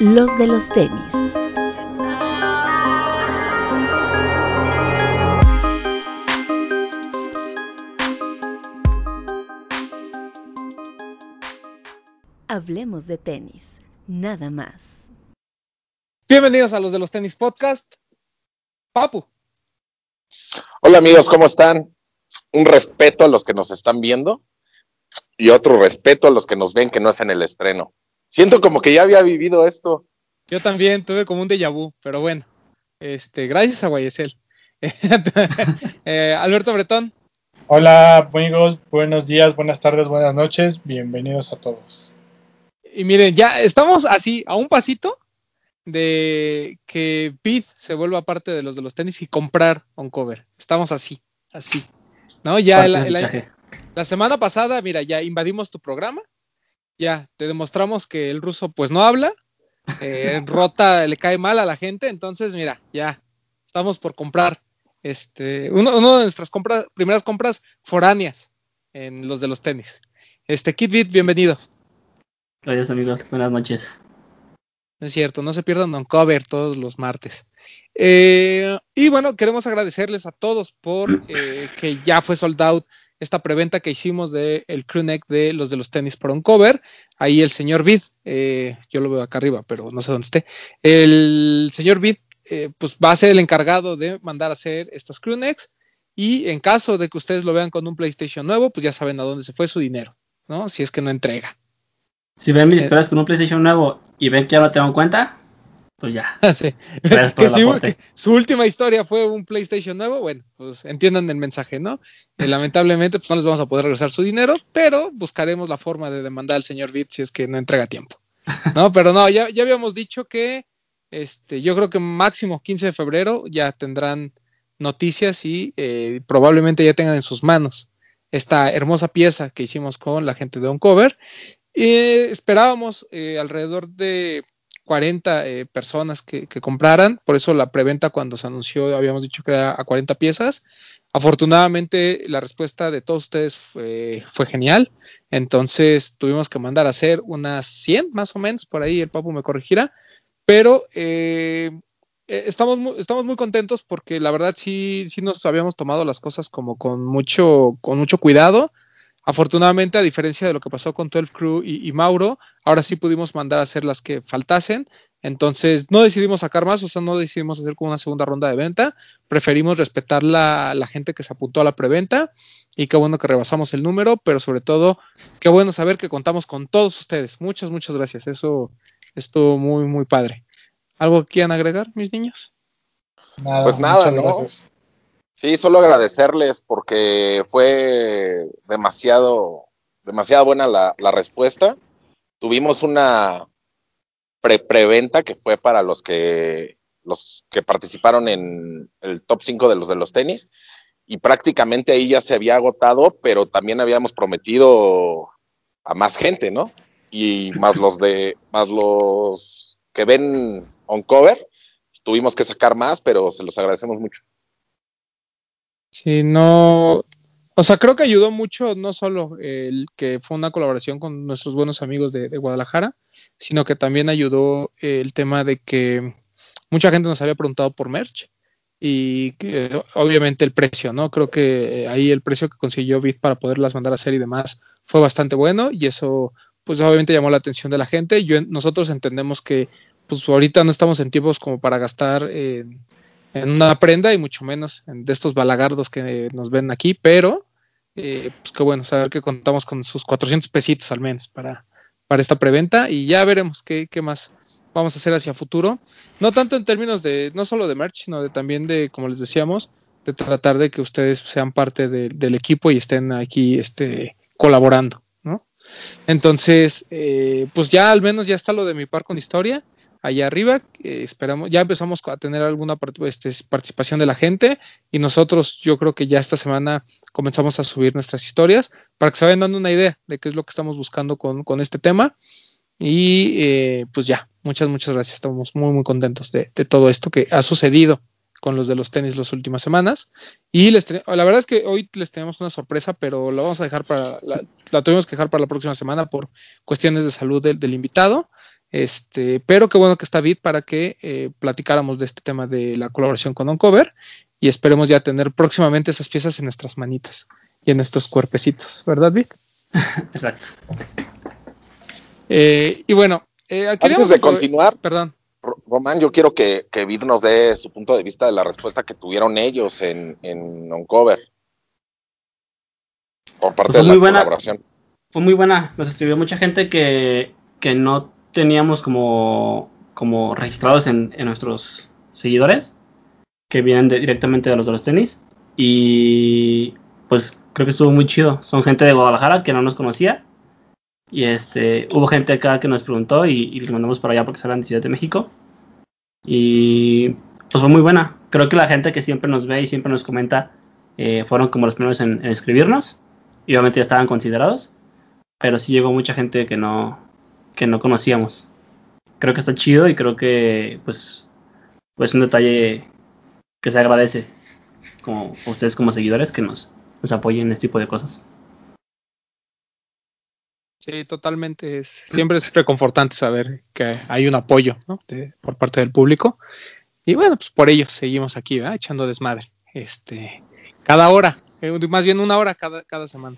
los de los tenis. Hablemos de tenis, nada más. Bienvenidos a los de los tenis podcast. Papu. Hola amigos, ¿cómo están? Un respeto a los que nos están viendo y otro respeto a los que nos ven que no es en el estreno. Siento como que ya había vivido esto. Yo también tuve como un déjà vu, pero bueno. Este, gracias a Guayesel. Eh, Alberto Bretón. Hola amigos, buenos días, buenas tardes, buenas noches, bienvenidos a todos. Y miren, ya estamos así, a un pasito de que Pete se vuelva parte de los de los tenis y comprar un cover. Estamos así, así. ¿No? Ya la semana pasada, mira, ya invadimos tu programa. Ya te demostramos que el ruso pues no habla. Eh, rota le cae mal a la gente. Entonces, mira, ya estamos por comprar este uno, de nuestras compras, primeras compras foráneas en los de los tenis. Este Kid Beat, bienvenido. Gracias amigos, buenas noches. Es cierto, no se pierdan un cover todos los martes. Eh, y bueno, queremos agradecerles a todos por eh, que ya fue sold out esta preventa que hicimos del el crew neck de los de los tenis por un cover. Ahí el señor Vid, eh, yo lo veo acá arriba, pero no sé dónde esté. El señor Vid, pues va a ser el encargado de mandar a hacer estas crew necks. Y en caso de que ustedes lo vean con un PlayStation nuevo, pues ya saben a dónde se fue su dinero, ¿no? Si es que no entrega. Si ven mis historias con un PlayStation nuevo y ven que ya lo tengo en cuenta, pues ya. su última historia fue un PlayStation nuevo, bueno, pues entiendan el mensaje, ¿no? Eh, lamentablemente, pues no les vamos a poder regresar su dinero, pero buscaremos la forma de demandar al señor Bit si es que no entrega tiempo. ¿No? Pero no, ya, ya habíamos dicho que este, yo creo que máximo 15 de febrero ya tendrán noticias y eh, probablemente ya tengan en sus manos esta hermosa pieza que hicimos con la gente de Uncover. Eh, esperábamos eh, alrededor de 40 eh, personas que, compraran, por eso la preventa cuando se anunció habíamos dicho que era a 40 piezas. Afortunadamente la respuesta de todos ustedes fue, genial, entonces tuvimos que mandar a hacer unas 100 más o menos, por ahí el papu me corregirá, pero estamos, muy, estamos muy contentos porque la verdad sí, sí nos habíamos tomado las cosas como con mucho, con mucho cuidado Afortunadamente, a diferencia de lo que pasó con 12 Crew y, Mauro, ahora sí pudimos mandar a hacer las que faltasen. Entonces, no decidimos sacar más, o sea, no decidimos hacer como una segunda ronda de venta. Preferimos respetar la, la gente que se apuntó a la preventa. Y qué bueno que rebasamos el número, pero sobre todo, qué bueno saber que contamos con todos ustedes. Muchas, muchas gracias. Eso estuvo muy, muy padre. ¿Algo que quieran agregar, mis niños? Nada, pues nada, ¿no? Gracias. Sí, solo agradecerles porque fue demasiado, demasiado buena la, respuesta. Tuvimos una pre preventa que fue para los que los que participaron en el top 5 de los de los tenis y prácticamente ahí ya se había agotado, pero también habíamos prometido a más gente, ¿no? Y más los de más los que ven on cover, tuvimos que sacar más, pero se los agradecemos mucho. Sí, no. O sea, creo que ayudó mucho no solo el que fue una colaboración con nuestros buenos amigos de, Guadalajara, sino que también ayudó el tema de que mucha gente nos había preguntado por merch y que, obviamente el precio, ¿no? Creo que ahí el precio que consiguió Bit para poderlas mandar a hacer y demás fue bastante bueno y eso pues obviamente llamó la atención de la gente. Yo, nosotros entendemos que pues ahorita no estamos en tiempos como para gastar en en una prenda y mucho menos en, de estos balagardos que nos ven aquí, pero eh, pues qué bueno saber que contamos con sus 400 pesitos al menos para, para esta preventa y ya veremos qué, qué más vamos a hacer hacia futuro. No tanto en términos de, no solo de merch, sino de también de, como les decíamos, de tratar de que ustedes sean parte del equipo y estén aquí este, colaborando, ¿no? Entonces, eh, pues ya al menos ya está lo de mi par con historia allá arriba. esperamos, ya empezamos a tener alguna este, participación de la gente y nosotros yo creo que ya esta semana comenzamos a subir nuestras historias para que se vayan dando una idea de qué es lo que estamos buscando con, este tema. Y eh, pues ya, muchas, muchas gracias. Estamos muy, muy contentos de, todo esto que ha sucedido con los de los tenis las últimas semanas. Y les la verdad es que hoy les tenemos una sorpresa, pero la vamos a dejar para, la, tuvimos que dejar para la próxima semana por cuestiones de salud del invitado. Este, pero qué bueno que está Vid para que eh, platicáramos de este tema de la colaboración con Uncover y esperemos ya tener próximamente esas piezas en nuestras manitas y en nuestros cuerpecitos, ¿verdad, Vid? Exacto. Eh, y bueno, eh, antes de continuar, perdón. Román, yo quiero que, que Vid nos dé su punto de vista de la respuesta que tuvieron ellos en, en Uncover por parte pues de la muy buena, colaboración. Fue muy buena, nos escribió mucha gente que, que no teníamos como, como registrados en, nuestros seguidores, que vienen directamente de los de los tenis. Y pues creo que estuvo muy chido. Son gente de Guadalajara que no nos conocía. Y este, hubo gente acá que nos preguntó y, y les mandamos para allá porque salen de Ciudad de México. Y pues fue muy buena. Creo que la gente que siempre nos ve y siempre nos comenta eh, fueron como los primeros en, en escribirnos. Y obviamente ya estaban considerados. Pero sí llegó mucha gente que no, que no conocíamos. Creo que está chido y creo que pues pues un detalle que se agradece como ustedes como seguidores que nos, nos apoyen en este tipo de cosas. Sí, totalmente. Es, siempre es reconfortante saber que hay un apoyo ¿no? por parte del público. Y bueno, pues por ello seguimos aquí, echando desmadre. Este, cada hora, eh, más bien una hora cada, cada semana.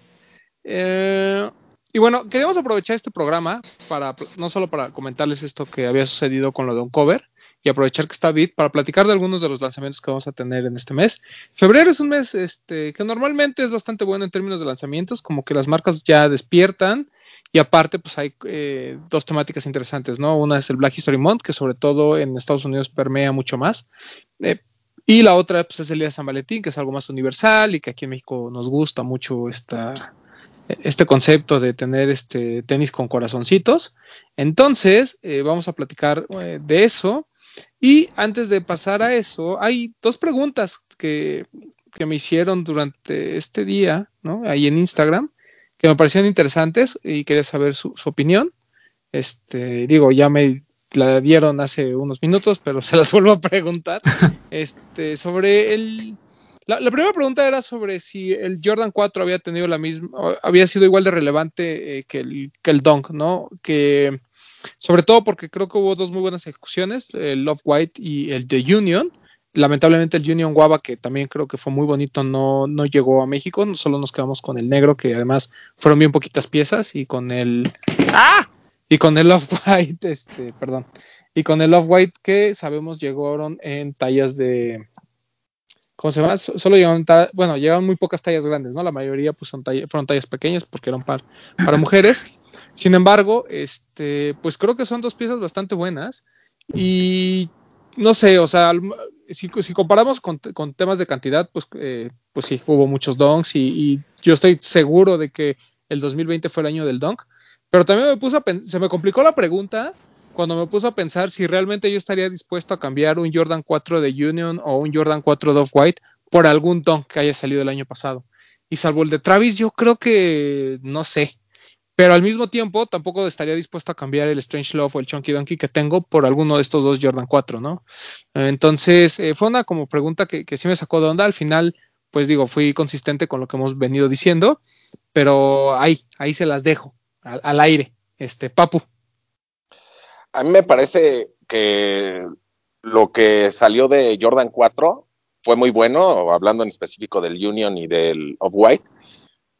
Eh, y bueno, queríamos aprovechar este programa para no solo para comentarles esto que había sucedido con lo de Uncover y aprovechar que está Bit para platicar de algunos de los lanzamientos que vamos a tener en este mes. Febrero es un mes este, que normalmente es bastante bueno en términos de lanzamientos, como que las marcas ya despiertan y aparte pues hay eh, dos temáticas interesantes, ¿no? Una es el Black History Month, que sobre todo en Estados Unidos permea mucho más. Eh, y la otra pues, es el Día de San Valentín, que es algo más universal y que aquí en México nos gusta mucho esta, este concepto de tener este tenis con corazoncitos. Entonces, eh, vamos a platicar eh, de eso. Y antes de pasar a eso, hay dos preguntas que, me hicieron durante este día, ¿no? Ahí en Instagram, que me parecían interesantes y quería saber su, su opinión. Este, digo, ya me la dieron hace unos minutos, pero se las vuelvo a preguntar. Este, sobre el la, primera pregunta era sobre si el Jordan 4 había tenido la misma, había sido igual de relevante eh, que, el, que el Dunk, ¿no? Que sobre todo porque creo que hubo dos muy buenas ejecuciones, el Love White y el The Union. Lamentablemente el Union Guava, que también creo que fue muy bonito, no, no llegó a México, solo nos quedamos con el negro, que además fueron bien poquitas piezas, y con el... ¡Ah! Y con el Love White, este, perdón. Y con el Love White que sabemos llegaron en tallas de, ¿cómo se llama? Solo llegaban, bueno, llegaban muy pocas tallas grandes, ¿no? La mayoría pues son fueron tallas pequeñas porque eran para, para mujeres. Sin embargo, este, pues creo que son dos piezas bastante buenas y no sé, o sea, si, si comparamos con, temas de cantidad, pues, eh, pues sí, hubo muchos donks y, y, yo estoy seguro de que el 2020 fue el año del donk, pero también me puso a se me complicó la pregunta cuando me puse a pensar si realmente yo estaría dispuesto a cambiar un Jordan 4 de Union o un Jordan 4 de Off-White por algún don que haya salido el año pasado. Y salvo el de Travis, yo creo que no sé. Pero al mismo tiempo, tampoco estaría dispuesto a cambiar el Strange Love o el Chunky Donkey que tengo por alguno de estos dos Jordan 4, ¿no? Entonces, eh, fue una como pregunta que, que sí me sacó de onda. Al final, pues digo, fui consistente con lo que hemos venido diciendo, pero ahí, ahí se las dejo, al, al aire. Este, Papu. A mí me parece que lo que salió de Jordan 4 fue muy bueno, hablando en específico del Union y del Off-White,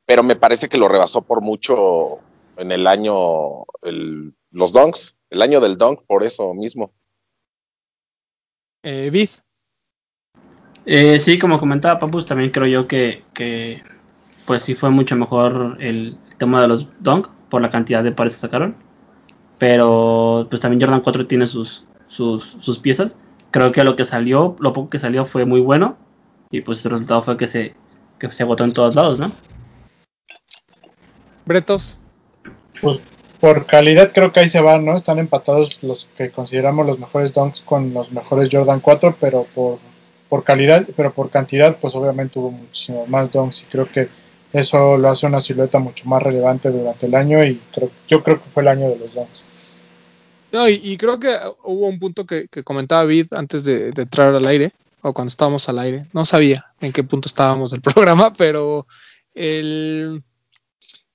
pero me parece que lo rebasó por mucho en el año, el, los Dunks, el año del Dunk, por eso mismo. Eh, Biff. Eh, sí, como comentaba Papus, también creo yo que, que pues sí fue mucho mejor el tema de los Dunk por la cantidad de pares que sacaron pero pues también Jordan 4 tiene sus, sus, piezas. Creo que lo que salió, lo poco que salió fue muy bueno y pues el resultado fue que se, que se agotó en todos lados, ¿no? Bretos. Pues por calidad creo que ahí se van, ¿no? Están empatados los que consideramos los mejores dunks con los mejores Jordan 4, pero por, por calidad, pero por cantidad, pues obviamente hubo muchísimo más dunks y creo que eso lo hace una silueta mucho más relevante durante el año y creo, yo creo que fue el año de los Dunks. No, y, creo que hubo un punto que, comentaba Vid antes de, entrar al aire, o cuando estábamos al aire. No sabía en qué punto estábamos del programa, pero el,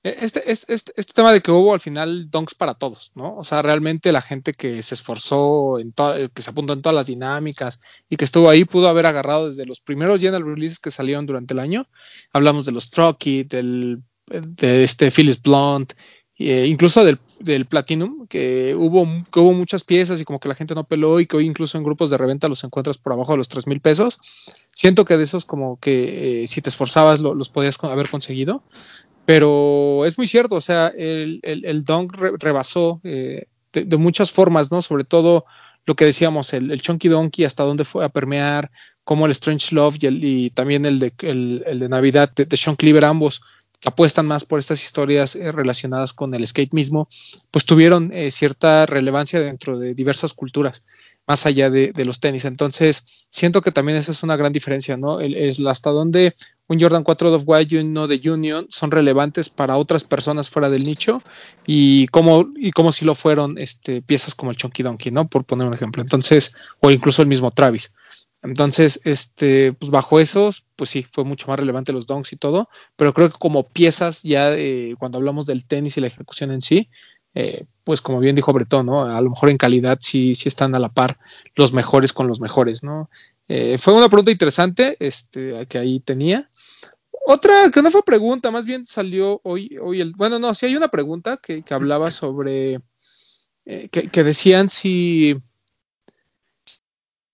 E, este, este, este, este, tema de que hubo al final donks para todos, ¿no? O sea, realmente la gente que se esforzó, en que se apuntó en todas las dinámicas y que estuvo ahí pudo haber agarrado desde los primeros general releases que salieron durante el año. Hablamos de los Trucky, del de este Phyllis Blunt, eh, incluso del, del, Platinum, que hubo, hubo muchas piezas y como que la gente no peló y que hoy incluso en grupos de reventa los encuentras por abajo de los 3 mil pesos. Siento que de esos como que eh, si te esforzabas los podías haber conseguido. Pero es muy cierto, o sea, el, el, el Dunk rebasó eh, de, muchas formas, ¿no? Sobre todo lo que decíamos, el, el Chunky Donkey, hasta dónde fue a permear, como el Strange Love y, también el de, el, de Navidad de, de, Sean Cleaver, ambos apuestan más por estas historias eh, relacionadas con el skate mismo, pues tuvieron eh, cierta relevancia dentro de diversas culturas, más allá de, los tenis. Entonces, siento que también esa es una gran diferencia, ¿no? es hasta dónde un Jordan 4 of White y uno de Union son relevantes para otras personas fuera del nicho y como y como si lo fueron este, piezas como el Chunky Donkey, ¿no? Por poner un ejemplo. Entonces, o incluso el mismo Travis. Entonces, este, pues bajo esos, pues sí, fue mucho más relevante los donks y todo, pero creo que como piezas, ya eh, cuando hablamos del tenis y la ejecución en sí, eh, pues como bien dijo Bretón, ¿no? A lo mejor en calidad sí, sí están a la par los mejores con los mejores, ¿no? Eh, fue una pregunta interesante, este, que ahí tenía. Otra que no fue pregunta, más bien salió hoy, hoy el, bueno, no, sí hay una pregunta que, que hablaba sobre, que, que decían si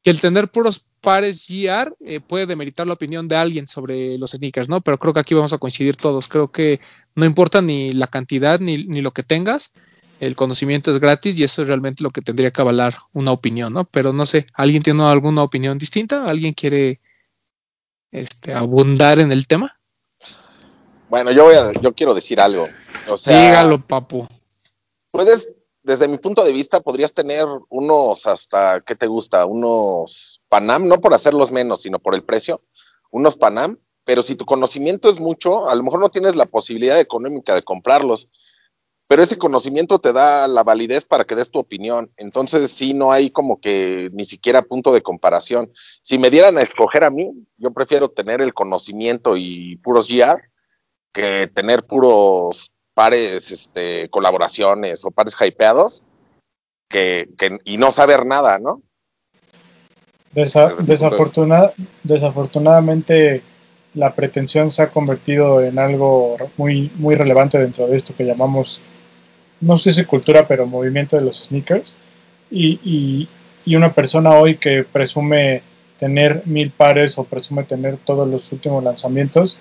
que el tener puros pares GR eh, puede demeritar la opinión de alguien sobre los sneakers, ¿no? Pero creo que aquí vamos a coincidir todos. Creo que no importa ni la cantidad ni, ni lo que tengas, el conocimiento es gratis y eso es realmente lo que tendría que avalar una opinión, ¿no? Pero no sé, ¿alguien tiene alguna opinión distinta? ¿Alguien quiere este, abundar en el tema? Bueno, yo voy a, yo quiero decir algo. O sea, Dígalo, papu. Puedes desde mi punto de vista, podrías tener unos hasta, ¿qué te gusta? Unos Panam, no por hacerlos menos, sino por el precio, unos Panam, pero si tu conocimiento es mucho, a lo mejor no tienes la posibilidad económica de comprarlos, pero ese conocimiento te da la validez para que des tu opinión. Entonces, sí, no hay como que ni siquiera punto de comparación. Si me dieran a escoger a mí, yo prefiero tener el conocimiento y puros GR que tener puros pares, este, colaboraciones o pares hypeados que, y no saber nada, ¿no? desafortunadamente la pretensión se ha convertido en algo muy, muy relevante dentro de esto que llamamos, no sé si cultura, pero movimiento de los sneakers. Y, y una persona hoy que presume tener mil pares o presume tener todos los últimos lanzamientos,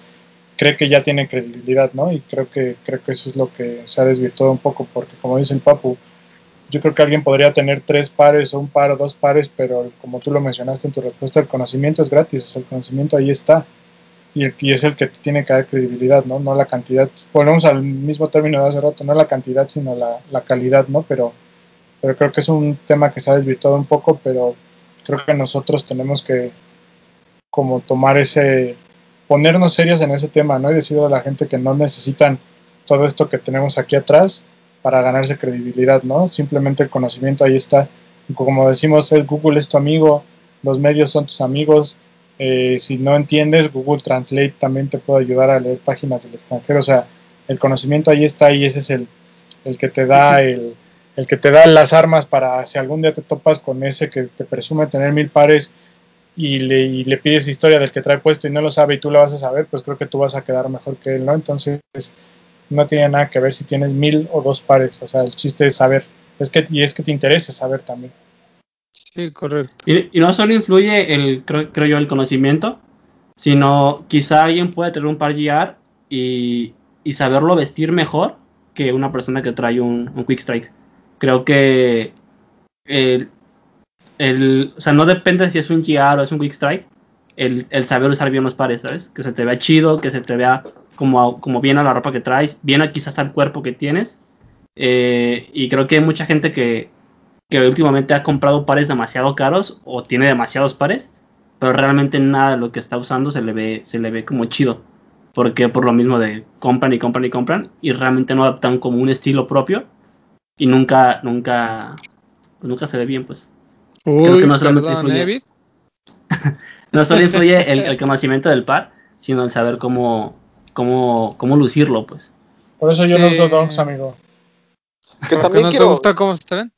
cree que ya tiene credibilidad, ¿no? Y creo que, creo que eso es lo que se ha desvirtuado un poco, porque como dice el Papu, yo creo que alguien podría tener tres pares o un par o dos pares, pero como tú lo mencionaste en tu respuesta, el conocimiento es gratis, el conocimiento ahí está. Y, es el que tiene que dar credibilidad, ¿no? No la cantidad. Volvemos al mismo término de hace rato, no la cantidad, sino la, la calidad, ¿no? Pero, pero creo que es un tema que se ha desvirtuado un poco, pero creo que nosotros tenemos que como tomar ese, ponernos serios en ese tema, ¿no? Y decirle a la gente que no necesitan todo esto que tenemos aquí atrás para ganarse credibilidad, ¿no? Simplemente el conocimiento ahí está. Como decimos, el Google es tu amigo, los medios son tus amigos. Eh, si no entiendes, Google Translate también te puede ayudar a leer páginas del extranjero. O sea, el conocimiento ahí está y ese es el, el que te da el, el que te da las armas para si algún día te topas con ese que te presume tener mil pares y le, le, pides historia del que trae puesto y no lo sabe y tú lo vas a saber, pues creo que tú vas a quedar mejor que él, ¿no? Entonces, no tiene nada que ver si tienes mil o dos pares, o sea, el chiste es saber, es que, y es que te interese saber también. Sí, correcto. Y, no solo influye el, creo, yo, el conocimiento, sino quizá alguien puede tener un par GR y, y saberlo vestir mejor que una persona que trae un, un Quick Strike. Creo que el, el, o sea, no depende si es un GR o es un Quick Strike, el, el, saber usar bien los pares, ¿sabes? Que se te vea chido, que se te vea como, como bien a la ropa que traes, bien a quizás al cuerpo que tienes. Eh, y creo que hay mucha gente que, que últimamente ha comprado pares demasiado caros o tiene demasiados pares, pero realmente nada de lo que está usando se le ve, se le ve como chido. Porque por lo mismo de compran y compran y compran y realmente no adaptan como un estilo propio y nunca, nunca, nunca se ve bien, pues. Creo que no solamente influye, no solo influye el, conocimiento del par, sino el saber cómo, cómo, cómo lucirlo, pues. Por eso yo no uso donks, amigo. Que también no quiero, te gusta cómo están?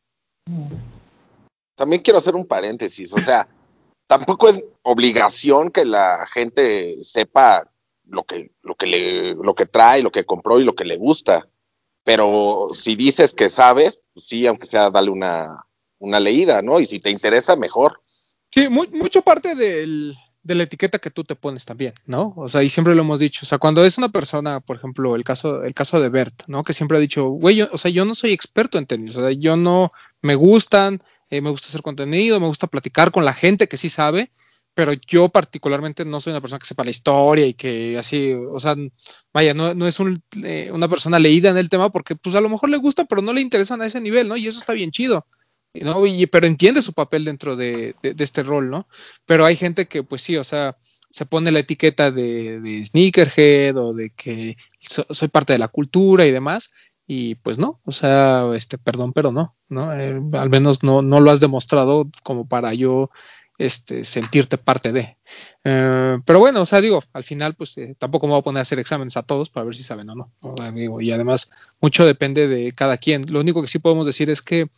También quiero hacer un paréntesis, o sea, tampoco es obligación que la gente sepa lo que, lo que le, lo que trae, lo que compró y lo que le gusta. Pero si dices que sabes, pues sí, aunque sea dale una, una leída, ¿no? Y si te interesa, mejor. Sí, mucho parte del, de la etiqueta que tú te pones también, ¿no? O sea, y siempre lo hemos dicho, o sea, cuando es una persona, por ejemplo, el caso, el caso de Bert, ¿no? Que siempre ha dicho, güey, o sea, yo no soy experto en tenis, o sea, yo no me gustan, eh, me gusta hacer contenido, me gusta platicar con la gente que sí sabe, pero yo particularmente no soy una persona que sepa la historia y que así, o sea, vaya, no, no es un, eh, una persona leída en el tema porque pues a lo mejor le gusta, pero no le interesan a ese nivel, ¿no? Y eso está bien chido. ¿No? pero entiende su papel dentro de, este rol, ¿no? Pero hay gente que, pues sí, o sea, se pone la etiqueta de, sneakerhead o de que soy parte de la cultura y demás, y pues no, o sea, este, perdón, pero no, ¿no? Eh, al menos no, no lo has demostrado como para yo este, sentirte parte de. Eh, pero bueno, o sea, digo, al final, pues eh, tampoco me voy a poner a hacer exámenes a todos para ver si saben o no. y además, mucho depende de cada quien. Lo único que sí podemos decir es que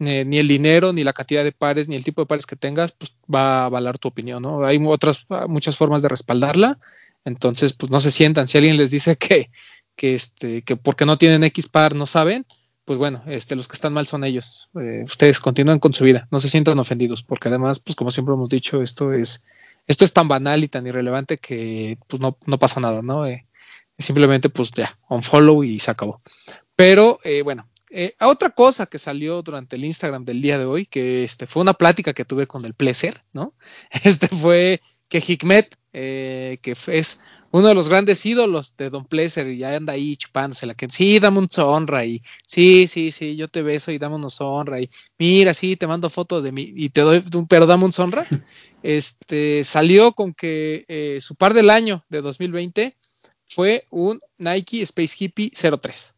eh, ni el dinero, ni la cantidad de pares, ni el tipo de pares que tengas, pues va a avalar tu opinión, ¿no? Hay otras, muchas formas de respaldarla, entonces, pues no se sientan. Si alguien les dice que, que, este, que porque no tienen X par no saben, pues bueno, este, los que están mal son ellos. Eh, ustedes continúen con su vida, no se sientan ofendidos, porque además, pues como siempre hemos dicho, esto es, esto es tan banal y tan irrelevante que pues no, no pasa nada, ¿no? Eh, simplemente pues ya, un follow y se acabó. Pero bueno, eh, otra cosa que salió durante el Instagram del día de hoy, que este, fue una plática que tuve con el Pleasure, ¿no? Este fue que Hikmet, eh, que es uno de los grandes ídolos de Don Pleasure, y ya anda ahí chupándose la que sí, dame un sonra, y sí, sí, sí, yo te beso y dame un sonra, y mira, sí, te mando fotos de mí, y te doy, pero dame un sonra. Este salió con que eh, su par del año de 2020 fue un Nike Space Hippie 03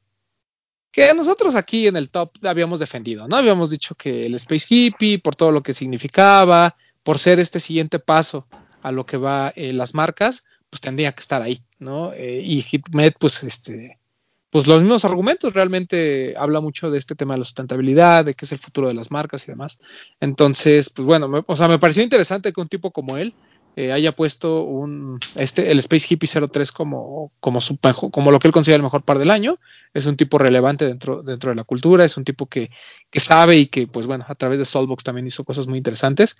que nosotros aquí en el top habíamos defendido, ¿no? Habíamos dicho que el Space Hippie, por todo lo que significaba, por ser este siguiente paso a lo que va eh, las marcas, pues tendría que estar ahí, ¿no? Eh, y Hitmet, pues este, pues los mismos argumentos, realmente habla mucho de este tema de la sustentabilidad, de qué es el futuro de las marcas y demás. Entonces, pues bueno, o sea, me pareció interesante que un tipo como él eh, haya puesto un este el Space Hippie 03 como como su como lo que él considera el mejor par del año. Es un tipo relevante dentro dentro de la cultura es un tipo que, que sabe y que pues bueno a través de Soulbox también hizo cosas muy interesantes.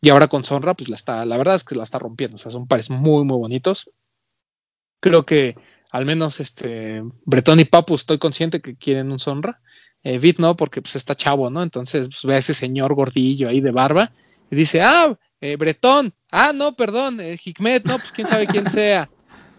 Y ahora con Sonra pues la está la verdad es que la está rompiendo. O sea son pares muy muy bonitos. Creo que al menos este Bretón y Papu estoy consciente que quieren un Sonra. Eh, no porque pues está chavo no entonces pues, ve a ese señor gordillo ahí de barba y dice ah eh, Bretón, ah, no, perdón, eh, Hikmet, no, pues quién sabe quién sea.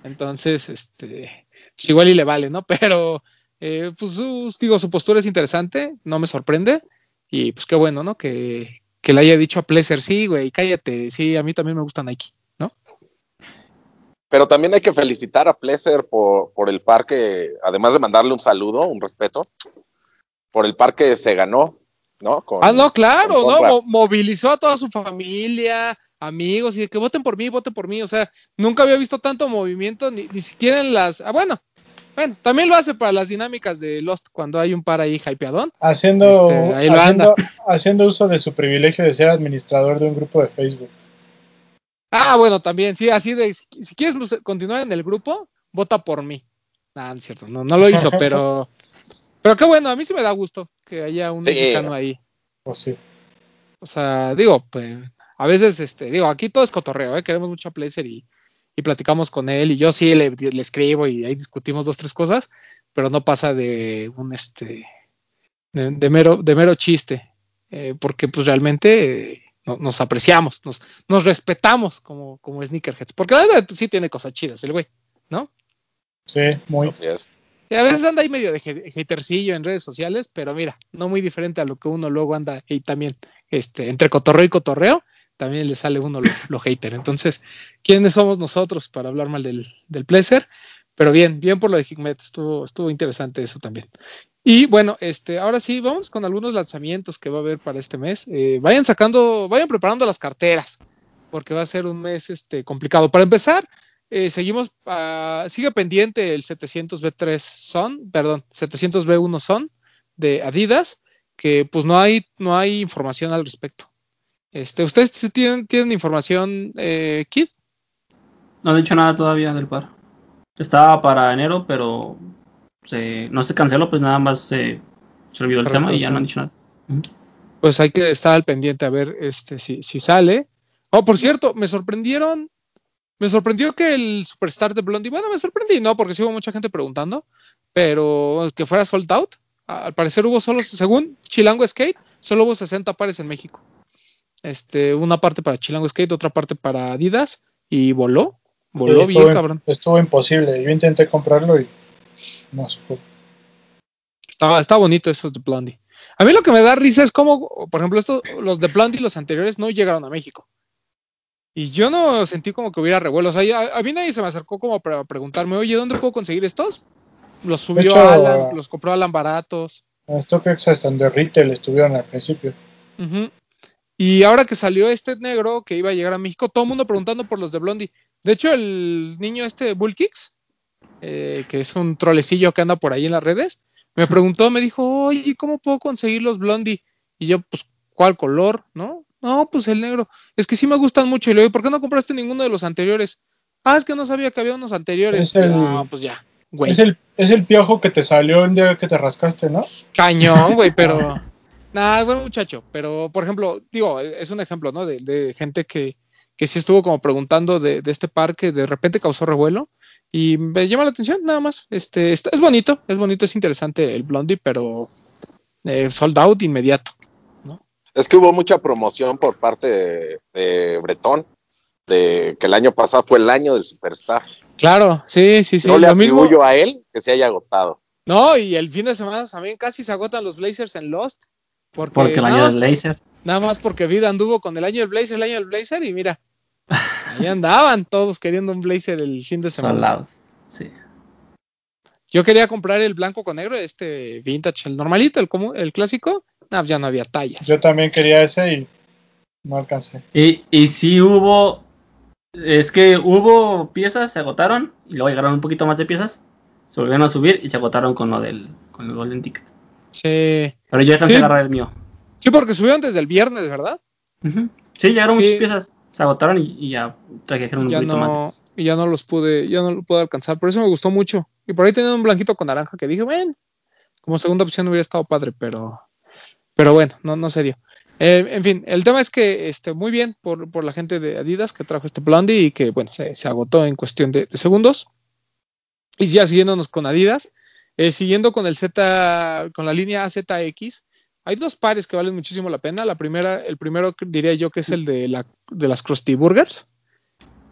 Entonces, este, pues igual y le vale, ¿no? Pero, eh, pues, digo, su postura es interesante, no me sorprende, y pues qué bueno, ¿no? Que, que le haya dicho a Pleasure, sí, güey, cállate, sí, a mí también me gusta Nike, ¿no? Pero también hay que felicitar a Pleasure por, por el par que, además de mandarle un saludo, un respeto, por el par que se ganó, ¿no? ah, no, claro, ¿no? movilizó a toda su familia, amigos, y que voten por mí, voten por mí. O sea, nunca había visto tanto movimiento, ni, siquiera en las. Ah, bueno, bueno, también lo hace para las dinámicas de Lost cuando hay un par ahí hypeadón. Haciendo, este, haciendo, haciendo, uso de su privilegio de ser administrador de un grupo de Facebook. Ah, bueno, también, sí, así de, si, quieres continuar en el grupo, vota por mí. Ah, es cierto, no, no lo hizo, pero pero qué bueno, a mí sí me da gusto que haya un mexicano ahí. Pues sí. O sea, digo, pues a veces, este, digo, aquí todo es cotorreo, ¿eh? queremos mucho a Placer y, y, platicamos con él y yo sí le, le, escribo y ahí discutimos dos, tres cosas, pero no pasa de un, este, de, mero, de mero chiste, eh, porque pues realmente nos apreciamos, nos, nos respetamos como, como sneakerheads, porque la verdad sí tiene cosas chidas el güey, ¿no? Sí, muy. Así es a veces anda ahí medio de hatercillo en redes sociales, pero mira, no muy diferente a lo que uno luego anda y también este, entre cotorreo y cotorreo, también le sale uno lo, hater. Entonces, ¿quiénes somos nosotros para hablar mal del, del? Pero bien, bien por lo de Hikmet, estuvo, estuvo interesante eso también. Y bueno, este, ahora sí, vamos con algunos lanzamientos que va a haber para este mes. Eh, vayan sacando, vayan preparando las carteras, porque va a ser un mes este, complicado. Para empezar, eh, seguimos, uh, sigue pendiente el 700B3 Son, perdón, 700B1 Son de Adidas, que pues no hay, no hay información al respecto. Este, ¿Ustedes tienen, tienen información, eh, Kid? No han dicho nada todavía del par. Estaba para enero, pero se, no se canceló, pues nada más se, se olvidó el tema y ya no han dicho nada. Pues hay que estar al pendiente a ver este si, si sale. Oh, por cierto, me sorprendieron. Me sorprendió que el Superstar de Blondie, bueno, me sorprendí, no, porque sí hubo mucha gente preguntando, pero que fuera sold out. Al parecer hubo solo, según Chilango Skate, solo hubo 60 pares en México. Este, una parte para Chilango Skate, otra parte para Adidas, y voló. Voló estuvo, bien, cabrón. Estuvo imposible. Yo intenté comprarlo y no se pudo. Estaba, está bonito esos de Blondie. A mí lo que me da risa es como, por ejemplo, estos, los de Blondie, los anteriores, no llegaron a México. Y yo no sentí como que hubiera revuelo. O sea, ya, a mí nadie se me acercó como para preguntarme, oye, ¿dónde puedo conseguir estos? Los subió hecho, Alan, los compró Alan baratos. Esto que hasta en de retail estuvieron al principio. Uh -huh. Y ahora que salió este negro que iba a llegar a México, todo el mundo preguntando por los de Blondie. De hecho, el niño este Bull Kicks, eh, que es un trolecillo que anda por ahí en las redes, me preguntó, me dijo, oye, ¿cómo puedo conseguir los Blondie? Y yo, pues, ¿cuál color? ¿No? No, pues el negro. Es que sí me gustan mucho. Y le digo, ¿por qué no compraste ninguno de los anteriores? Ah, es que no sabía que había unos anteriores. Es el, ah, pues ya, güey. Es el, es el piojo que te salió el día que te rascaste, ¿no? Cañón, güey, pero... Nada, buen muchacho. Pero, por ejemplo, digo, es un ejemplo, ¿no? De, de gente que, que sí estuvo como preguntando de, de este parque, de repente causó revuelo. Y me llama la atención, nada más. Este, es bonito, es bonito, es interesante el Blondie, pero eh, sold out inmediato. Es que hubo mucha promoción por parte de, de, Bretón, de que el año pasado fue el año del Superstar. Claro, sí, sí, sí. No le atribuyo mismo... a él que se haya agotado. No, y el fin de semana también casi se agotan los Blazers en Lost. Porque, porque el año del Blazer. Nada más porque Vida anduvo con el año del Blazer, el año del Blazer, y mira, ahí andaban todos queriendo un Blazer el fin de semana. Sí. Yo quería comprar el blanco con negro, este vintage, el normalito, el, como, el clásico. No, ya no había tallas. Yo también quería ese y no alcancé. Y, y sí hubo, es que hubo piezas, se agotaron, y luego llegaron un poquito más de piezas, se volvieron a subir y se agotaron con lo del, con el Golden Ticket. Sí. Pero yo alcancé sí. a agarrar el mío. Sí, porque subieron desde el viernes, ¿verdad? Uh -huh. Sí, llegaron sí. muchas piezas. Se agotaron y, y ya trajeron un ya poquito no, más. Y ya no los pude, ya no lo pude alcanzar. Por eso me gustó mucho. Y por ahí tenía un blanquito con naranja que dije, bueno, como segunda opción hubiera estado padre, pero, pero bueno, no, no se dio. Eh, en fin, el tema es que este, muy bien por, por, la gente de Adidas que trajo este Blondie y que, bueno, se, se agotó en cuestión de, de, segundos. Y ya siguiéndonos con Adidas, eh, siguiendo con el Z, con la línea AZX, hay dos pares que valen muchísimo la pena. La primera, el primero diría yo que es el de, la, de las Krusty Burgers,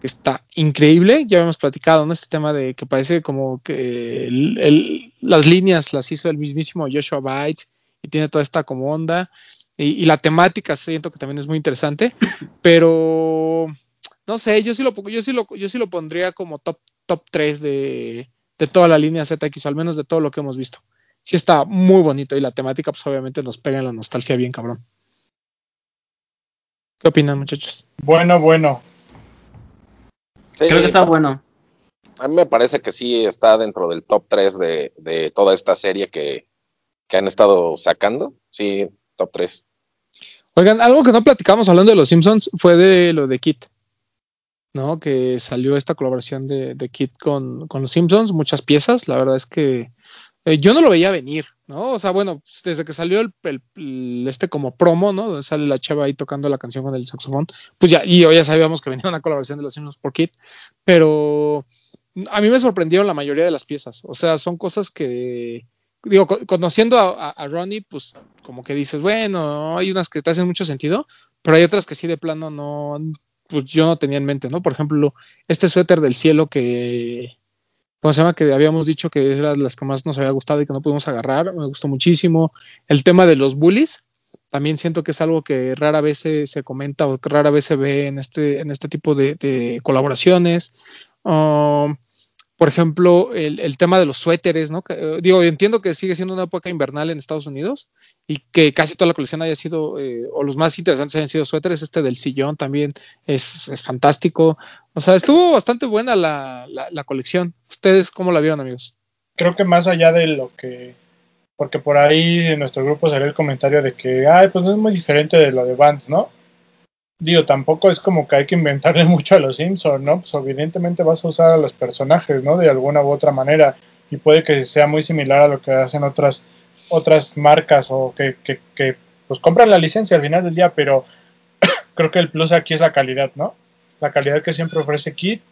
que está increíble. Ya habíamos platicado, ¿no? Este tema de que parece como que el, el, las líneas las hizo el mismísimo Joshua Bites y tiene toda esta como onda. Y, y, la temática siento que también es muy interesante, pero no sé, yo sí lo, yo sí lo, yo sí lo pondría como top, top 3 de, de toda la línea ZX, o al menos de todo lo que hemos visto sí está muy bonito y la temática pues obviamente nos pega en la nostalgia bien cabrón. ¿Qué opinan muchachos? Bueno, bueno. Sí, Creo que está bueno. A mí me parece que sí está dentro del top 3 de, de toda esta serie que, que, han estado sacando. Sí, top 3. Oigan, algo que no platicamos hablando de los Simpsons fue de lo de Kit. ¿No? Que salió esta colaboración de, Kit con, los Simpsons, muchas piezas. La verdad es que eh, yo no lo veía venir, ¿no? O sea, bueno, desde que salió el, el, este como promo, ¿no? Donde sale la chava ahí tocando la canción con el saxofón, pues ya, y ya sabíamos que venía una colaboración de los Simpsons por Kid, pero a mí me sorprendieron la mayoría de las piezas, o sea, son cosas que, digo, conociendo a, Ronnie, pues como que dices, bueno, hay unas que te hacen mucho sentido, pero hay otras que sí de plano no, pues yo no tenía en mente, ¿no? Por ejemplo, este suéter del cielo que ¿cómo se llama? Que habíamos dicho que era las que más nos había gustado y que no pudimos agarrar, me gustó muchísimo. El tema de los bullies, también siento que es algo que rara vez se, se comenta o que rara vez se ve en este, en este tipo de, de colaboraciones. Um, por ejemplo, el, tema de los suéteres, ¿no? Eh, digo, entiendo que sigue siendo una época invernal en Estados Unidos y que casi toda la colección haya sido, eh, o los más interesantes hayan sido suéteres, este del sillón también es, fantástico. O sea, estuvo bastante buena la, la, colección. ¿Ustedes cómo la vieron, amigos? Creo que más allá de lo que porque por ahí en nuestro grupo salió el comentario de que, ay, pues no es muy diferente de lo de Vance, ¿no? Digo, tampoco es como que hay que inventarle mucho a los Simpsons, ¿no? Pues evidentemente vas a usar a los personajes, ¿no? De alguna u otra manera y puede que sea muy similar a lo que hacen otras otras marcas o que, que, que pues compran la licencia al final del día, pero creo que el plus aquí es la calidad, ¿no? La calidad que siempre ofrece Kit.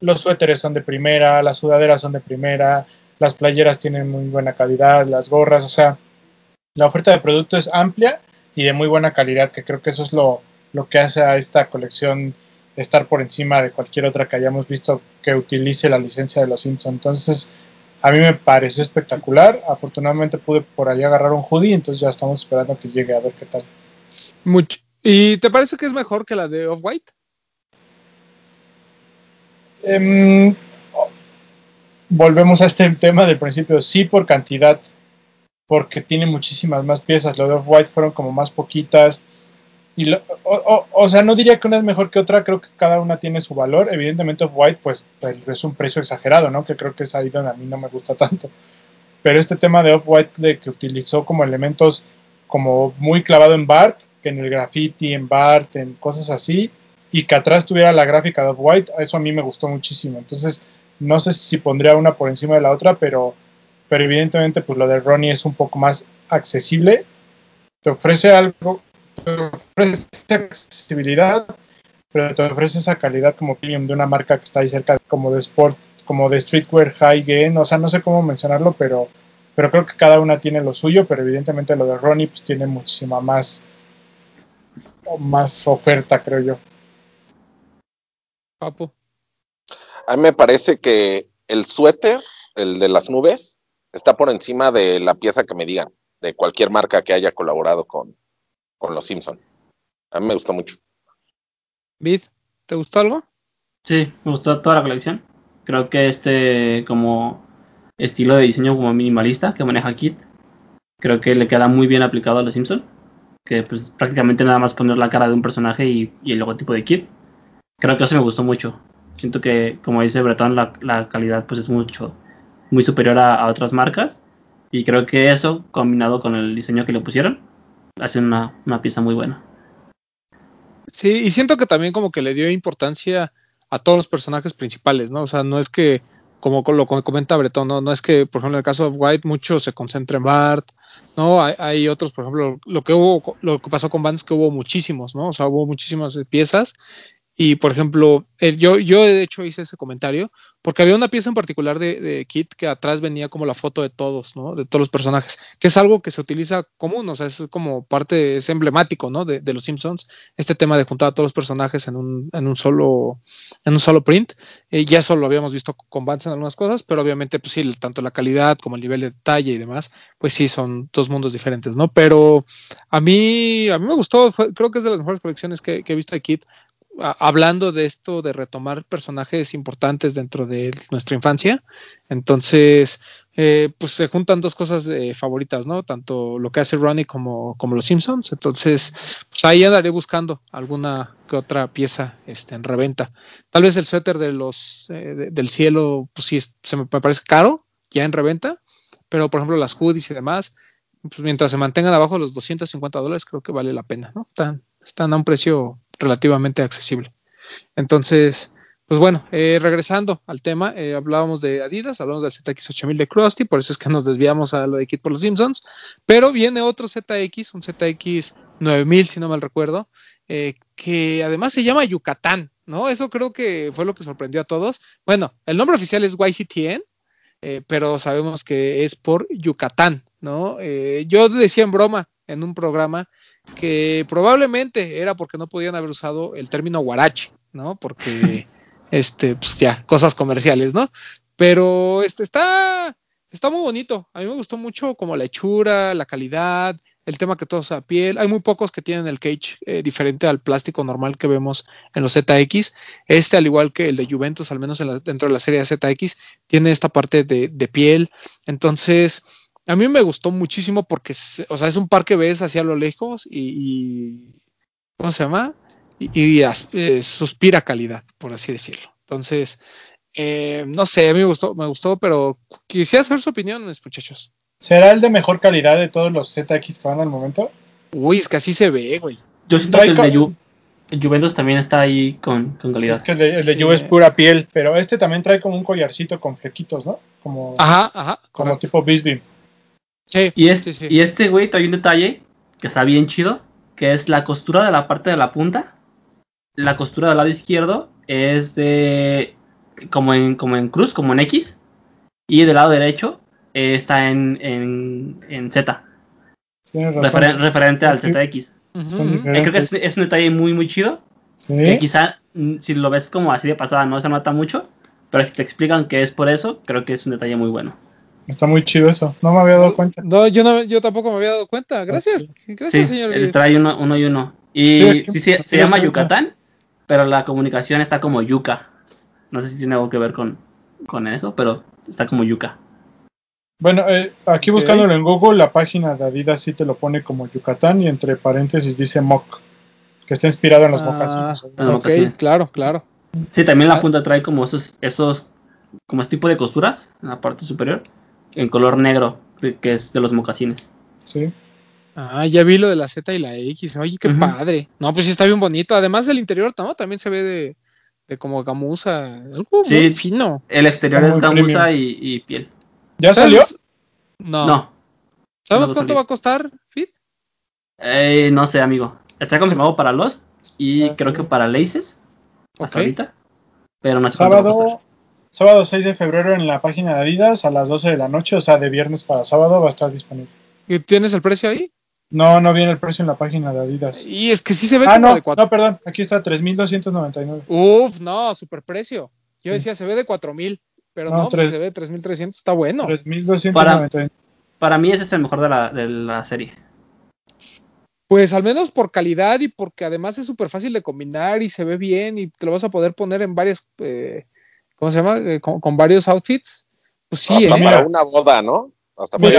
Los suéteres son de primera, las sudaderas son de primera, las playeras tienen muy buena calidad, las gorras, o sea, la oferta de producto es amplia y de muy buena calidad, que creo que eso es lo, lo que hace a esta colección estar por encima de cualquier otra que hayamos visto que utilice la licencia de los Simpsons. Entonces, a mí me pareció espectacular. Afortunadamente pude por ahí agarrar un hoodie, entonces ya estamos esperando que llegue a ver qué tal. Mucho. ¿Y te parece que es mejor que la de Off-White? Em, volvemos a este tema del principio. Sí, por cantidad, porque tiene muchísimas más piezas. Lo de Off-White fueron como más poquitas y o, sea, no diría que una es mejor que otra, creo que cada una tiene su valor. Evidentemente Off-White, pues, pues, es un precio exagerado, ¿no? Que creo que es ahí donde a mí no me gusta tanto. Pero este tema de Off-White de que utilizó como elementos como muy clavado en Bart, que en el graffiti, en Bart, en cosas así, y que atrás tuviera la gráfica de Off-White, eso a mí me gustó muchísimo. Entonces, no sé si pondría una por encima de la otra, pero, pero evidentemente, pues lo de Ronnie es un poco más accesible. Te ofrece algo ofrece accesibilidad, pero te ofrece esa calidad como premium de una marca que está ahí cerca, como de sport, como de streetwear high gain, o sea, no sé cómo mencionarlo, pero, pero creo que cada una tiene lo suyo, pero evidentemente lo de Ronnie pues tiene muchísima más, más oferta, creo yo. Papo. A mí me parece que el suéter, el de las nubes, está por encima de la pieza que me digan, de cualquier marca que haya colaborado con, con los Simpson. A mí me gustó mucho. Vid, ¿te gustó algo? Sí, me gustó toda la colección. Creo que este como estilo de diseño como minimalista que maneja Kit, creo que le queda muy bien aplicado a los Simpson. Que pues prácticamente nada más poner la cara de un personaje y, el logotipo de Kit. Creo que eso me gustó mucho. Siento que, como dice Breton, la, calidad pues es mucho, muy superior a otras marcas. Y creo que eso, combinado con el diseño que le pusieron, hace una, pieza muy buena. Sí, y siento que también como que le dio importancia a todos los personajes principales, ¿no? O sea, no es que, como lo comenta Bretón, ¿no? no es que, por ejemplo, en el caso de White, mucho se concentra en Bart, ¿no? Hay, hay, otros, por ejemplo, lo que hubo, lo que pasó con Vance, que hubo muchísimos, ¿no? O sea, hubo muchísimas piezas y por ejemplo, yo, yo de hecho hice ese comentario porque había una pieza en particular de, Kit que atrás venía como la foto de todos, ¿no? De todos los personajes, que es algo que se utiliza común, o sea, es como parte, es emblemático, ¿no? De, los Simpsons, este tema de juntar a todos los personajes en un, en un solo, en un solo print. Eh, ya eso lo habíamos visto con Vance en algunas cosas, pero obviamente, pues sí, tanto la calidad como el nivel de detalle y demás, pues sí, son dos mundos diferentes, ¿no? Pero a mí, a mí me gustó, creo que es de las mejores colecciones que he visto de Kit hablando de esto de retomar personajes importantes dentro de nuestra infancia. Entonces, eh, pues se juntan dos cosas favoritas, ¿no? Tanto lo que hace Ronnie como, como los Simpsons. Entonces, pues ahí andaré buscando alguna que otra pieza este, en reventa. Tal vez el suéter de los eh, del cielo, pues sí, se me, parece caro ya en reventa, pero por ejemplo las hoodies y demás, pues mientras se mantengan abajo los 250 dólares, creo que vale la pena, ¿no? Están, están a un precio relativamente accesible. Entonces, pues bueno, eh, regresando al tema, eh, hablábamos de Adidas, hablamos del ZX8000 de Krusty, por eso es que nos desviamos a lo de Kit por los Simpsons, pero viene otro ZX, un ZX9000 si no mal recuerdo, eh, que además se llama Yucatán, ¿no? Eso creo que fue lo que sorprendió a todos. Bueno, el nombre oficial es YCTN, pero sabemos que es por Yucatán, ¿no? yo decía en broma en un programa que probablemente era porque no podían haber usado el término guarache, ¿no? Porque, este, pues ya, cosas comerciales, ¿no? Pero este está, está muy bonito. A mí me gustó mucho como la hechura, la calidad, el tema que todo a piel. Hay muy pocos que tienen el cage eh, diferente al plástico normal que vemos en los ZX. Este, al igual que el de Juventus, al menos dentro de la serie de ZX, tiene esta parte de, piel. Entonces, a mí me gustó muchísimo porque, o sea, es un par que ves hacia lo lejos y, ¿cómo se llama? Y, eh, suspira calidad, por así decirlo. Entonces, eh, no sé, a mí me gustó, me gustó, pero quisiera saber su opinión, muchachos. ¿Será el de mejor calidad de todos los ZX que van al momento? Uy, es que así se ve, güey. Yo siento que el de Juventus también está ahí con, calidad. Es que el de, Juve es pura piel, pero este también trae como un collarcito con flequitos, ¿no? Como, ajá, ajá. Como tipo Bisbee. Sí, y, este, y este, güey, trae un detalle que está bien chido, que es la costura de la parte de la punta. La costura del lado izquierdo es de como en, como en cruz, como en X. Y del lado derecho eh, está en, en, en Z. referente al ZX. Eh, creo que es, un detalle muy, muy chido. Que quizá mm, si lo ves como así de pasada no se nota mucho. Pero si te explican que es por eso, creo que es un detalle muy bueno. Está muy chido eso. No me había dado cuenta. No, yo, no, yo tampoco me había dado cuenta. Gracias. Gracias, señor. trae uno, uno y uno. Y sí, se llama Yucatán, pero la comunicación está como Yuca. No sé si tiene algo que ver con, con eso, pero está como Yuca. Bueno, eh, aquí buscándolo en Google, la página de Adidas sí te lo pone como Yucatán y entre paréntesis dice Mock, que está inspirado en los ah, claro, claro. Sí, también la ah. punta trae como esos, esos, como ese tipo de costuras en la parte superior, en color negro, que es de los mocasines. Sí. Ah, ya vi lo de la Z y la X. Oye, qué padre. No, pues sí está bien bonito. Además el interior, ¿no? También se ve de, de como gamuza. Algo muy fino. El exterior es gamuza y, piel. ¿Ya salió? No. no. ¿Sabes cuánto va a costar, Fit? Eh, no sé, amigo. Está confirmado para los y creo que para Laces. Hasta ahorita. Pero no sé sábado, sábado 6 de febrero en la página de Adidas a las 12 de la noche, o sea, de viernes para sábado va a estar disponible. ¿Y tienes el precio ahí? No, no viene el precio en la página de Adidas. Y es que sí se ve ah, como no, de 4. No, perdón, aquí está 3.299. Uf, no, super precio. Yo decía, se ve de 4.000, pero no, pues se ve de 3.300, está bueno. 3.299. Para, para mí ese es el mejor de la, de la serie. Pues al menos por calidad y porque además es súper fácil de combinar y se ve bien y te lo vas a poder poner en varias, eh, ¿cómo se llama? Eh, con, varios outfits. Pues sí, Hasta eh, para una boda, ¿no? Hasta pues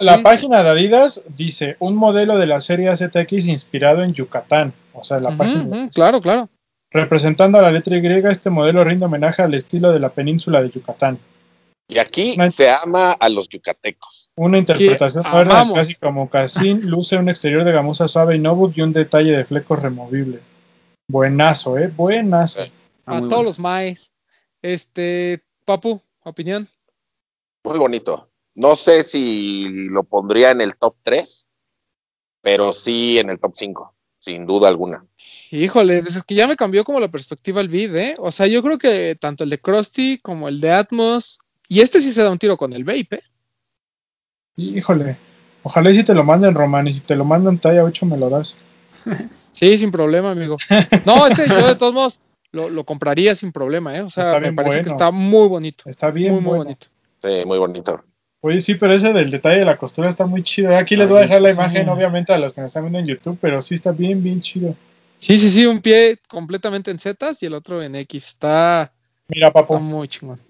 La, página de Adidas dice un modelo de la serie ZX inspirado en Yucatán. O sea, la página. claro, claro. Representando a la letra Y, este modelo rinde homenaje al estilo de la península de Yucatán. Y aquí se ama a los yucatecos. Una interpretación moderna casi como Casín luce un exterior de gamuza suave y nobut y un detalle de flecos removible. Buenazo, eh, buenazo. A todos los maes. Este, Papu, opinión. Muy bonito. No sé si lo pondría en el top 3, pero sí en el top 5, sin duda alguna. Híjole, pues es que ya me cambió como la perspectiva el vid, ¿eh? O sea, yo creo que tanto el de Krusty como el de Atmos, y este sí se da un tiro con el vape, ¿eh? Híjole, ojalá y si te lo mandan Roman, y si te lo mandan talla 8 me lo das. Sí, sin problema, amigo. No, este yo de todos modos lo, compraría sin problema, ¿eh? O sea, me parece que está muy bonito. Está bien, muy, muy bonito. Sí, muy bonito. Oye, sí, pero ese del detalle de la costura está muy chido. Aquí les voy a dejar la imagen, obviamente, a los que me están viendo en YouTube, pero sí está bien, bien chido. Sí, sí, sí, un pie completamente en Z y el otro en X. Está, Mira, papo. muy chingón.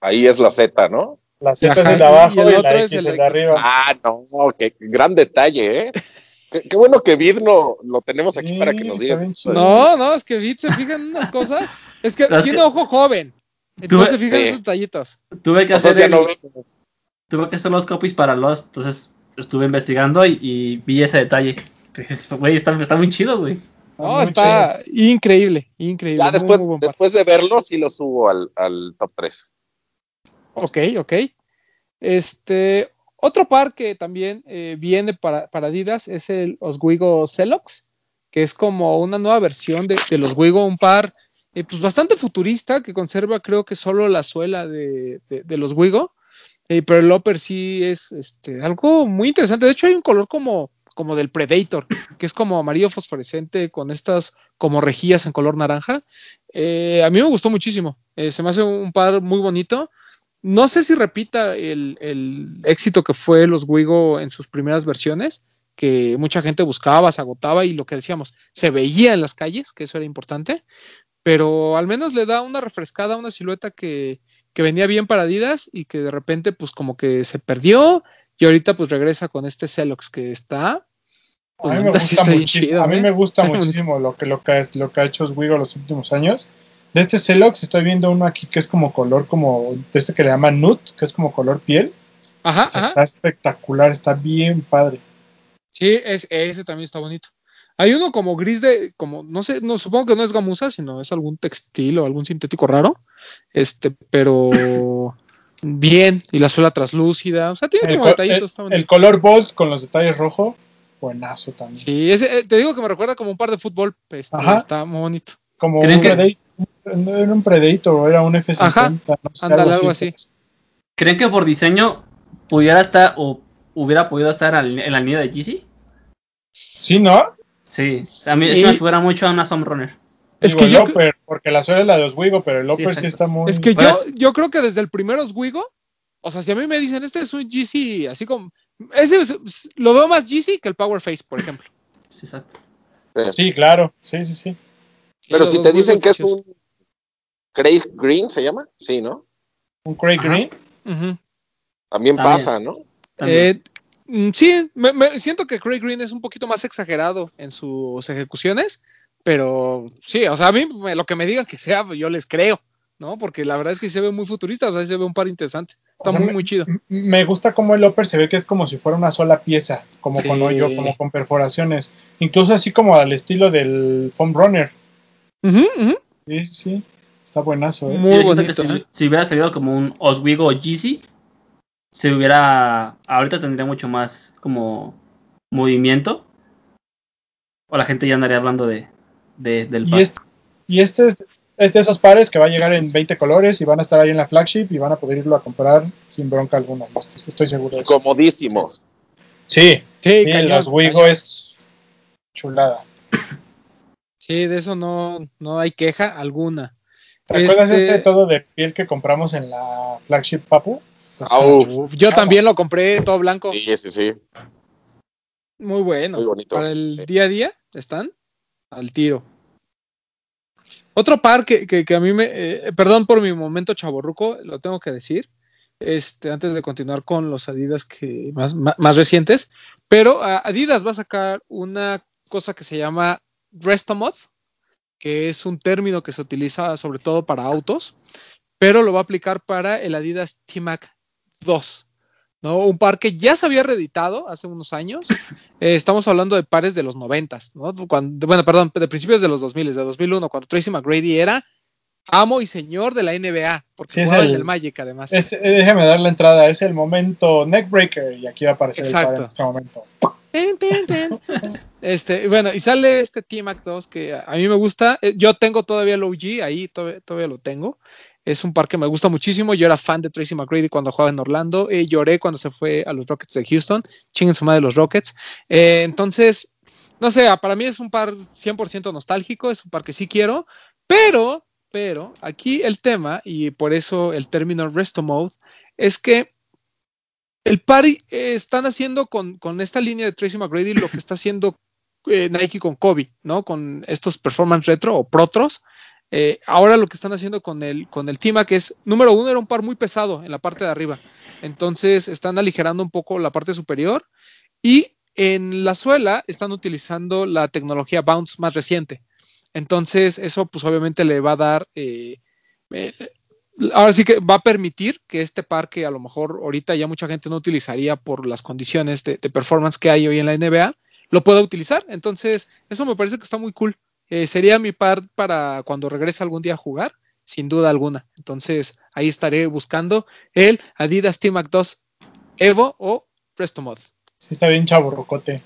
Ahí es la Z, ¿no? La Z es el de abajo y, el, otro es el de arriba. Ah, no, qué gran detalle, ¿eh? Qué, bueno que Vid no lo tenemos aquí para que nos diga. No, no, es que Vid se fija en unas cosas. Es que tiene ojo joven. Entonces, fíjate esos detallitos. Tuve que hacer tuve que hacer los copies para los, entonces estuve investigando y, vi ese detalle. Güey, está, está muy chido, güey. No, está increíble, increíble. Ya después, después de verlo, sí lo subo al, top 3. Ok, ok. Este, otro par que también eh, viene para, para, Adidas es el Oswego Celox, que es como una nueva versión de, de los Oswego, un par eh, pues bastante futurista, que conserva creo que solo la suela de, los Wigo, eh, pero el upper sí es este, algo muy interesante. De hecho hay un color como, como del Predator, que es como amarillo fosforescente con estas como rejillas en color naranja. Eh, a mí me gustó muchísimo, se me hace un par muy bonito. No sé si repita el, el, éxito que fue los Wigo en sus primeras versiones, que mucha gente buscaba, se agotaba y lo que decíamos, se veía en las calles, que eso era importante, pero al menos le da una refrescada a una silueta que, que venía bien para Adidas y que de repente pues como que se perdió y ahorita pues regresa con este Celox que está. Pues, a, mí me gusta, muchísimo lo que, lo, que, lo que ha hecho Wigo los últimos años. De este Celox estoy viendo uno aquí que es como color, como de este que le llaman Nut, que es como color piel. Ajá, ajá. Está espectacular, está bien padre. Sí, es, ese también está bonito. Hay uno como gris de, como, no sé, no supongo que no es gamuza, sino es algún textil o algún sintético raro. Este, pero bien, y la suela traslúcida, o sea, tiene como detallitos. El, el, color bolt con los detalles rojo, buenazo también. Sí, ese, eh, te digo que me recuerda como un par de fútbol, este, está muy bonito. Como un, que... era un Predator era un F-50, Ajá, no sé, algo, así. ¿Creen que por diseño pudiera estar o hubiera podido estar en la línea de GC? Sí, ¿no? Sí, a mí me figura mucho a una Runner. Es que yo, porque la suela es la de Oswego, pero el Loper sí, está muy. Es que yo, yo creo que desde el primer Oswego, o sea, si a mí me dicen este es un GC, así como. Ese lo veo más GC que el Power Face, por ejemplo. Sí, exacto. Sí, claro, sí, sí, sí. Pero si te dicen que es un Craig Green, ¿se llama? Sí, ¿no? ¿Un Craig Green? También, pasa, ¿no? Eh, mm, sí, me, siento que Craig Green es un poquito más exagerado en sus ejecuciones, pero sí, o sea, a mí lo que me digan que sea, yo les creo, ¿no? Porque la verdad es que se ve muy futurista, o sea, se ve un par interesante. Está muy, muy chido. Me gusta como el upper se ve que es como si fuera una sola pieza, como con hoyo, como con perforaciones, incluso así como al estilo del Foam Runner. Sí, sí, está buenazo. ¿eh? Muy bonito. si, hubiera salido como un Oswego o Yeezy, se hubiera. Ahorita tendría mucho más como movimiento. O la gente ya andaría hablando de, del y este, y este es, de esos pares que va a llegar en 20 colores y van a estar ahí en la flagship y van a poder irlo a comprar sin bronca alguna. Estoy seguro de eso. Comodísimos. Sí, sí, sí los Wigo es chulada. Sí, de eso no, no hay queja alguna. ¿Te acuerdas ese este todo de piel que compramos en la flagship Papu? yo también lo compré todo blanco. Sí, sí, sí. Muy bueno. Muy bonito. Para el día a día están al tiro. Otro par que, que, a mí me. Eh, perdón por mi momento chaborruco, lo tengo que decir. Este, antes de continuar con los Adidas que más, más, recientes. Pero Adidas va a sacar una cosa que se llama Restomod, que es un término que se utiliza sobre todo para autos, pero lo va a aplicar para el Adidas T-Mac 2. ¿no? Un par que ya se había reeditado hace unos años. Eh, estamos hablando de pares de los 90, ¿no? bueno, perdón, de principios de los 2000, de 2001, cuando Tracy McGrady era amo y señor de la NBA, porque es el, en el Magic además. déjeme dar la entrada, es el momento neckbreaker y aquí va a aparecer el en este momento. Este, bueno, y sale este T-Mac 2 que a mí me gusta. Eh, yo tengo todavía el OG, ahí todavía, lo tengo. Es un par que me gusta muchísimo. Yo era fan de Tracy McGrady cuando jugaba en Orlando. Eh, lloré cuando se fue a los Rockets de Houston. Chinguen su madre los Rockets. Eh, entonces, no sé, para mí es un par 100% nostálgico. Es un par que sí quiero. Pero, pero, aquí el tema, y por eso el término Resto Mode, es que el par eh, están haciendo con, esta línea de Tracy McGrady lo que está haciendo eh, Nike con Kobe, ¿no? Con estos performance retro o protros. Eh, ahora lo que están haciendo con el, con el Tima, que es, número uno, era un par muy pesado en la parte de arriba. Entonces están aligerando un poco la parte superior. Y en la suela están utilizando la tecnología Bounce más reciente. Entonces, eso pues obviamente le va a dar ahora sí que va a permitir que este parque a lo mejor ahorita ya mucha gente no utilizaría por las condiciones de, performance que hay hoy en la NBA, lo pueda utilizar. Entonces, eso me parece que está muy cool. Eh, sería mi par para cuando regrese algún día a jugar, sin duda alguna. Entonces, ahí estaré buscando el Adidas T-Mac 2 Evo o Presto Mod. Sí, está bien chavo, Rocote.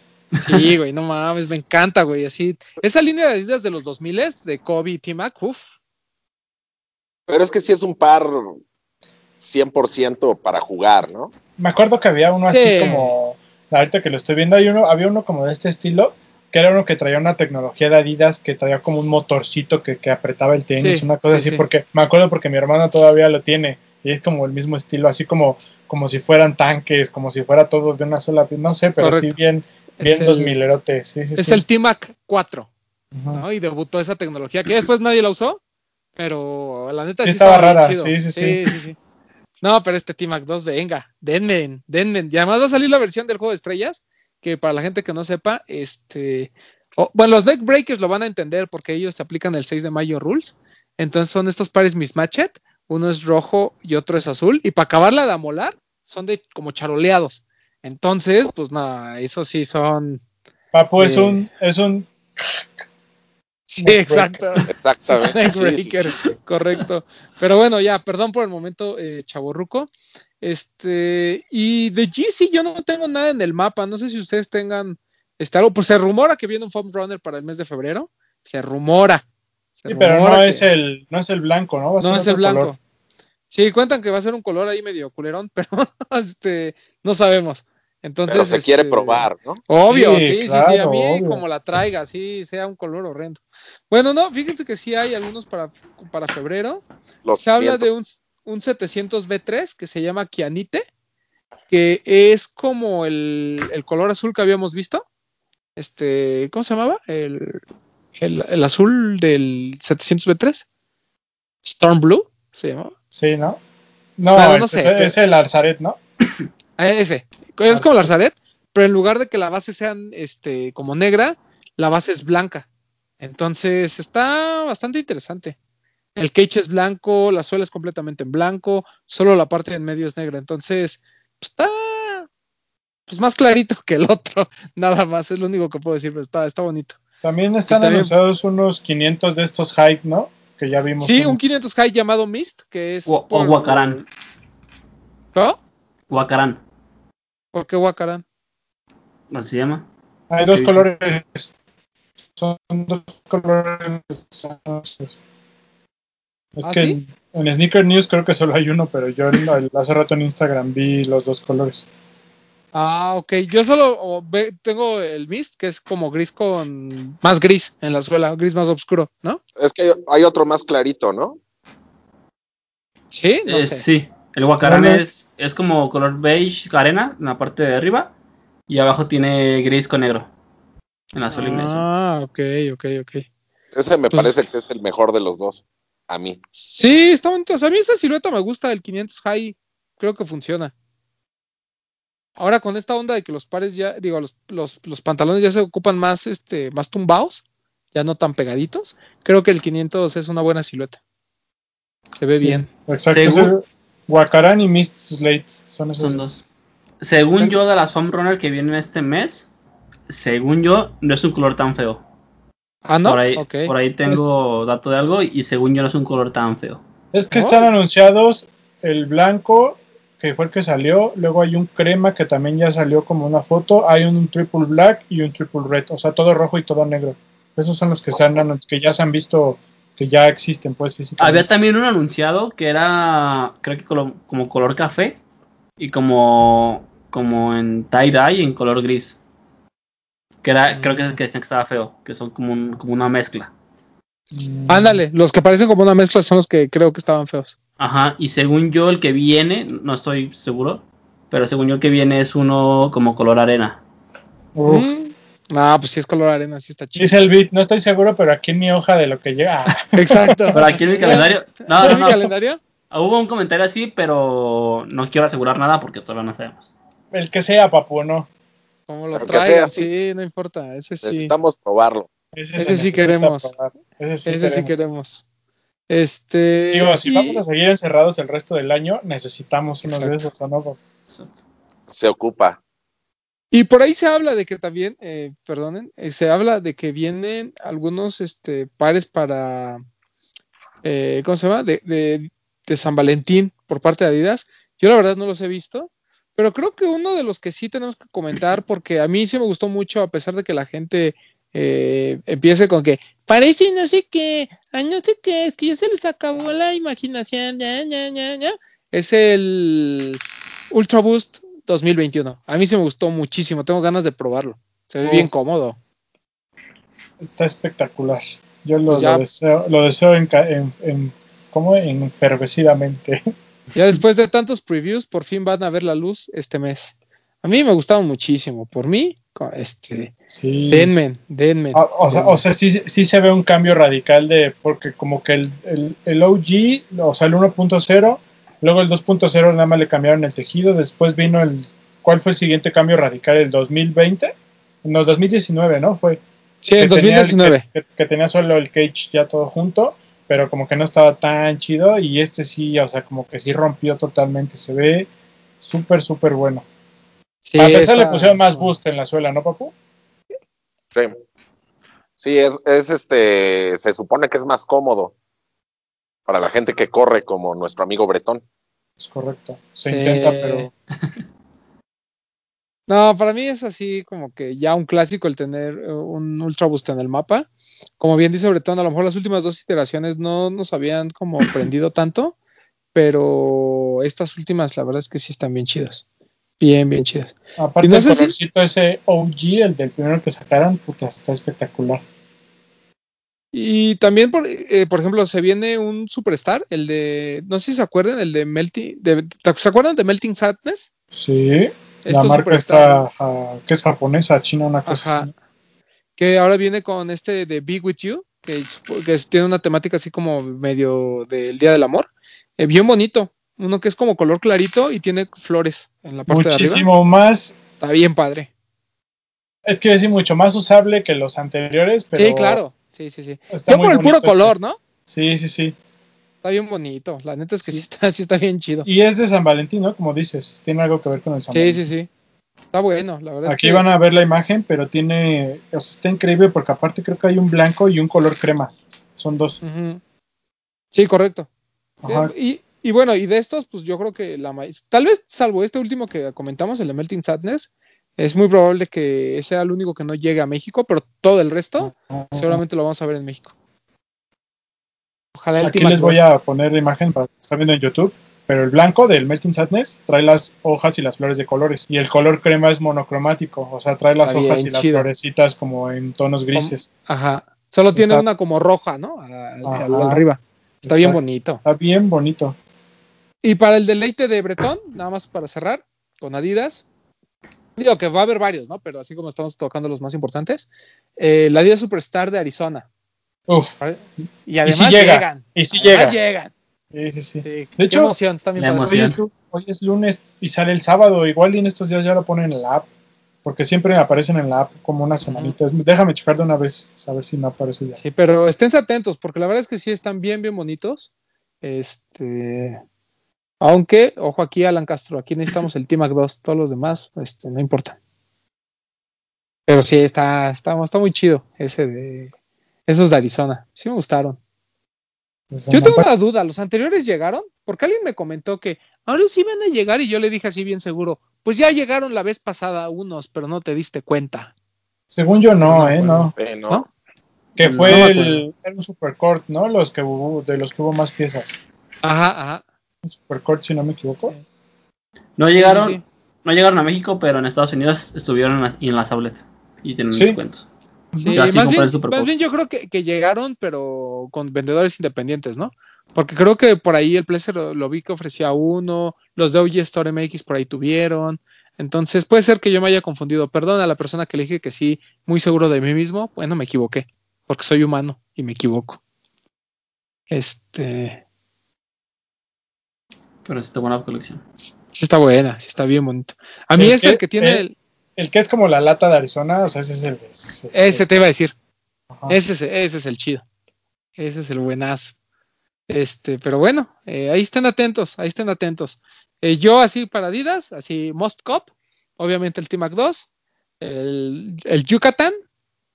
Sí, güey, no mames, me encanta, güey. Así, esa línea de Adidas de los 2000 de Kobe y T-Mac, uff, pero es que sí es un par 100% para jugar, ¿no? Me acuerdo que había uno así como, ahorita que lo estoy viendo, hay uno, había uno como de este estilo, que era uno que traía una tecnología de Adidas, que traía como un motorcito que, apretaba el tenis, una cosa así, porque me acuerdo porque mi hermana todavía lo tiene. y es como el mismo estilo, así como, como si fueran tanques, como si fuera todo de una sola, no sé, pero sí bien, bien dos milerotes. es el T-Mac 4, ¿no? Y debutó esa tecnología que después nadie la usó, pero la neta sí, estaba, rara, sí, sí, sí. No, pero este T-Mac 2, venga, denme, denme. Y además va a salir la versión del juego de estrellas, que para la gente que no sepa, este, bueno, los deck breakers lo van a entender porque ellos te aplican el 6 de mayo rules. Entonces son estos pares mismatched uno es rojo y otro es azul, y para acabarla de amolar, son de como charoleados. Entonces, pues nada, eso sí son. Papu es un, es un Sí, exacto. Exactamente. correcto. Pero bueno, ya, perdón por el momento, eh, chaborruco. Este, y de GC yo no tengo nada en el mapa. No sé si ustedes tengan este, algo. Pues se rumora que viene un Foam Runner para el mes de febrero. Se rumora sí, pero no es, el, no es el blanco, ¿no? no es el blanco. Sí, cuentan que va a ser un color ahí medio culerón, pero este, no sabemos. Entonces, pero se quiere este, probar, ¿no? Obvio, sí, sí, sí, a mí como la traiga, sí, sea un color horrendo. Bueno, no, fíjense que sí hay algunos para, para febrero. se habla de un, un 700B3 que se llama Kianite, que es como el, el color azul que habíamos visto. Este, ¿cómo se llamaba? El, el, azul del 700B3. Storm Blue, se llamaba. Sí, ¿no? No, no, es, sé, es, el Arzaret, ¿no? Ah, ese. Es como el Arzaret, pero en lugar de que la base sea este, como negra, la base es blanca. Entonces está bastante interesante. El cage es blanco, la suela es completamente en blanco, solo la parte en medio es negra. Entonces, pues, está pues más clarito que el otro, nada más, es lo único que puedo decir, pero está, está bonito. También están anunciados unos 500 de estos hype, ¿no? Que ya vimos. Sí, un, 500 hype llamado Mist, que es. O, por... Huacarán. ¿No? Huacarán. ¿Por qué Huacarán? Así se llama. Hay dos colores. Son dos colores. Es ¿Ah, que en, Sneaker News creo que solo hay uno, pero yo hace rato en Instagram vi los dos colores. Ah, ok. Yo solo tengo el Mist, que es como gris con más gris en la suela, gris más oscuro, ¿no? Es que hay otro más clarito, ¿no? Sí, no eh, sé. Sí, el Wacaran es, es como color beige arena en la parte de arriba y abajo tiene gris con negro en la suela Ah, ok, ok, ok. Ese me pues parece que es el mejor de los dos, a mí. Sí, está bonito. a mí esa silueta me gusta, el 500 High creo que funciona. Ahora con esta onda de que los pares ya, digo, los, los, pantalones ya se ocupan más, este, más tumbados, ya no tan pegaditos, creo que el 500 es una buena silueta. Se ve bien. Exacto. Según, Wacaran y Mist Slate son esos dos. Según yo, de la Runner que viene este mes, según yo, no es un color tan feo. Ah, no. Por ahí, por ahí tengo dato de algo y según yo no es un color tan feo. Es que están anunciados el blanco que fue el que salió. Luego hay un crema que también ya salió como una foto. Hay un, triple black y un triple red. O sea, todo rojo y todo negro. Esos son los que, que ya se han visto que ya existen, pues Había también un anunciado que era, creo que como, color café y como, como en tie-dye en color gris. Que era, creo que es el que decían que estaba feo, que son como, como una mezcla. Mm. Ándale, los que parecen como una mezcla son los que creo que estaban feos. Ajá, y según yo el que viene, no estoy seguro, pero según yo el que viene es uno como color arena. Uf. Mm. No, pues si es color arena, sí está chido. Dice el beat, no estoy seguro, pero aquí en mi hoja de lo que llega. Exacto. pero aquí en mi calendario. No, no, ¿En mi calendario? Hubo un comentario así, pero no quiero asegurar nada porque todavía no sabemos. El que sea, papu, no. Como lo traigan, sí, no importa. Ese sí. Necesitamos probarlo. Ese, sí queremos. Ese sí, queremos. Este. Digo, si vamos a seguir encerrados el resto del año, necesitamos unos de esos, ¿no? Se ocupa. Y por ahí se habla de que también, eh, perdonen, eh, se habla de que vienen algunos este, pares para, eh, ¿cómo se llama? De, San Valentín por parte de Adidas. Yo la verdad no los he visto, pero creo que uno de los que sí tenemos que comentar, porque a mí sí me gustó mucho, a pesar de que la gente eh, empiece con que parece no sé qué, ay no sé qué, es que ya se les acabó la imaginación, ya, ya, ya, ya. Es el Ultra Boost 2021. A mí se me gustó muchísimo, tengo ganas de probarlo. Se ve bien cómodo. Está espectacular. Yo lo, pues deseo, lo deseo en, en, en, ¿cómo? enfervecidamente. Ya después de tantos previews, por fin van a ver la luz este mes. A mí me gustaban muchísimo. Por mí, este, sí. denme, denme. Ah, o, sea, o sea sí, sí, se ve un cambio radical de, porque como que el, el, el OG, o sea, el 1.0, luego el 2.0 nada más le cambiaron el tejido, después vino el, ¿cuál fue el siguiente cambio radical? ¿El 2020? No, 2019, ¿no? Fue. Sí, en 2019. que, que, tenía solo el cage ya todo junto, pero como que no estaba tan chido y este sí, o sea, como que sí rompió totalmente, se ve súper, súper bueno. Sí, a pesar le pusieron más boost en la suela, ¿no, papu? Sí. Sí, es, es este, se supone que es más cómodo para la gente que corre como nuestro amigo Bretón. Es correcto. Se intenta, pero. No, para mí es así como que ya un clásico el tener eh, un Ultra Boost en el mapa. Como bien dice Bretón, a lo mejor las últimas dos iteraciones no nos habían como prendido tanto, pero estas últimas la verdad es que sí están bien chidas. Bien, bien chidas. Aparte no el colorcito ese OG, el del primero que sacaron, puta, está espectacular. Y también, por, eh, por ejemplo, se viene un Superstar, el de, no sé si se acuerdan, el de Melting, de, ¿se acuerdan de Melting Sadness? Sí, la marca está, que es japonesa, china, una cosa Ajá. Que ahora viene con este de Be With You, que, que tiene una temática así como medio del Día del Amor. Eh, bien bonito, uno que es como color clarito y tiene flores en la parte Muchísimo de arriba. Muchísimo más. Está bien padre. Es que es mucho más usable que los anteriores, pero. Sí, claro. Sí, sí, sí. Está por el puro color, este. ¿no? Sí, sí, sí. Está bien bonito. La neta es que sí, está, sí está bien chido. Y es de San Valentín, ¿no? Como dices. Tiene algo que ver con el San sí, Valentín. Sí, sí, sí. Está bueno, la verdad. Aquí es que... van a ver la imagen, pero tiene. O sea, está increíble porque aparte creo que hay un blanco y un color crema. Son dos. Uh -huh. Sí, correcto. Ajá. Y, y bueno, y de estos, pues yo creo que la maíz, tal vez salvo este último que comentamos, el de Melting Sadness, es muy probable que sea el único que no llegue a México, pero todo el resto uh -huh. seguramente lo vamos a ver en México. Ojalá el Aquí les voy a poner la imagen para que estén viendo en YouTube, pero el blanco del Melting Sadness trae las hojas y las flores de colores, y el color crema es monocromático, o sea, trae las Está hojas bien y las florecitas como en tonos grises. Ajá. Solo tiene Está- una como roja, ¿no? Al- arriba. Está bien bonito. Está bien bonito. Y para el deleite de Bretón, nada más para cerrar, con Adidas. Digo que va a haber varios, ¿no? Pero así como estamos tocando los más importantes. eh, la Adidas Superstar de Arizona. Uf. ¿vale? Y además sí llega, llegan. y Además llega. llegan. Sí, sí, sí. Sí, De qué hecho, emoción, está bien. Hoy es, lu- hoy es lunes y sale el sábado. Igual y en estos días ya lo ponen en la app. Porque siempre aparecen en la app como unas semanitas. Déjame checar de una vez, a ver si no aparece ya. Sí, pero esténse atentos, porque la verdad es que sí están bien, bien bonitos. Este. Aunque, ojo aquí, Alan Castro, aquí necesitamos el T-Mac 2, todos los demás, este, no importa. Pero sí, está, está, está muy chido ese de. Esos de Arizona. Sí me gustaron. Pues, Yo tengo una duda, ¿los anteriores llegaron? Porque alguien me comentó que ahora sí van a llegar y yo le dije así bien seguro, pues ya llegaron la vez pasada unos, pero no te diste cuenta. Según yo no, No eh, acuerdo. no. ¿no? ¿No? Que fue el, era un ¿no? Los que hubo, de los que hubo más piezas. Ajá, ajá. Un supercord, si no me equivoco. No llegaron, sí, sí. no llegaron a México, pero en Estados Unidos estuvieron en, la- y en las outlets y tienen Sí. descuentos. Sí, más, bien, más yo creo que, que llegaron, pero con vendedores independientes, ¿no? Porque creo que por ahí el Placer lo, lo vi que ofrecía uno, los de OG Store MX por ahí tuvieron. Entonces puede ser que yo me haya confundido. Perdón a la persona que le dije que sí, muy seguro de mí mismo. Bueno, me equivoqué, porque soy humano y me equivoco. Este, Pero sí está buena colección. sí está buena, sí está bien bonito. A mí ¿El es el que tiene ¿El? el, El que es como la lata de Arizona, o sea, ese es el. ese- ese te iba a decir. Ajá. Ese es, ese es el chido. Ese es el buenazo. Este, pero bueno, eh, ahí estén atentos, ahí estén atentos. Eh, yo así para Adidas, así Most Cop, obviamente el T-Mac 2, el, el Yucatán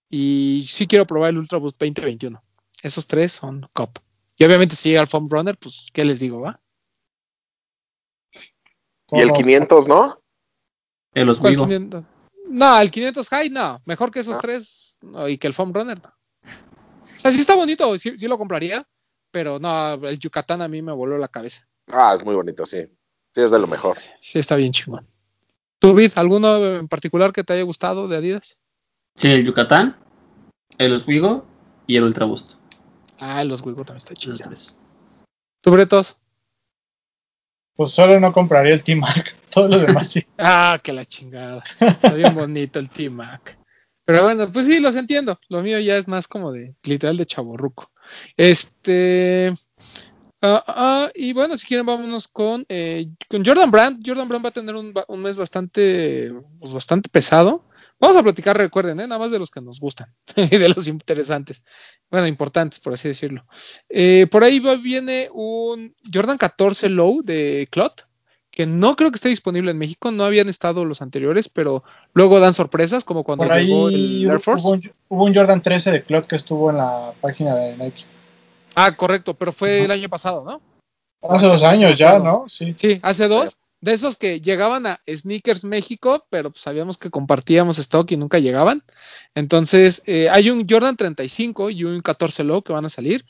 y sí quiero probar el Ultra Boost 2021. Esos tres son Cop. Y obviamente si llega el Foam Runner, pues, ¿qué les digo, va? Y el Todos- 500, ¿no? El los ¿Cuál Wigo. 500? No, el 500 High no, mejor que esos Ah. tres no, y que el Foam Runner no. O sea, sí está bonito, sí, sí lo compraría, pero no, el Yucatán a mí me voló la cabeza. Ah, es muy bonito, sí. Sí, es de lo mejor. Sí, está bien chingón. ¿Tú, Vid, alguno en particular que te haya gustado de Adidas? Sí, el Yucatán, el Oswego y el Ultra Boost. Ah, los Wigo también está chido. ¿Tú, Bretos? Pues solo no compraría el T-Mac, todo lo demás sí. ah, que la chingada. Está bien bonito el T-Mac. Pero bueno, pues sí, los entiendo. Lo mío ya es más como de literal de chaborruco. Este. Uh, y bueno, si quieren, vámonos con, eh, con Jordan Brand. Jordan Brand va a tener un, un mes bastante, pues bastante pesado. Vamos a platicar, recuerden, ¿eh? nada más de los que nos gustan y de los interesantes. Bueno, importantes, por así decirlo. Eh, por ahí va, viene un Jordan 14 Low de Clot, que no creo que esté disponible en México. No habían estado los anteriores, pero luego dan sorpresas, como cuando llegó el Air Force. Hubo un, hubo un, Jordan 13 de Clot que estuvo en la página de Nike. Ah, correcto, pero fue uh -huh. el año pasado, ¿no? Hace dos años ya, ¿no? Sí. Sí, hace dos de esos que llegaban a Sneakers México, pero pues sabíamos que compartíamos stock y nunca llegaban. Entonces, eh, hay un Jordan 35 y un 14 Low que van a salir.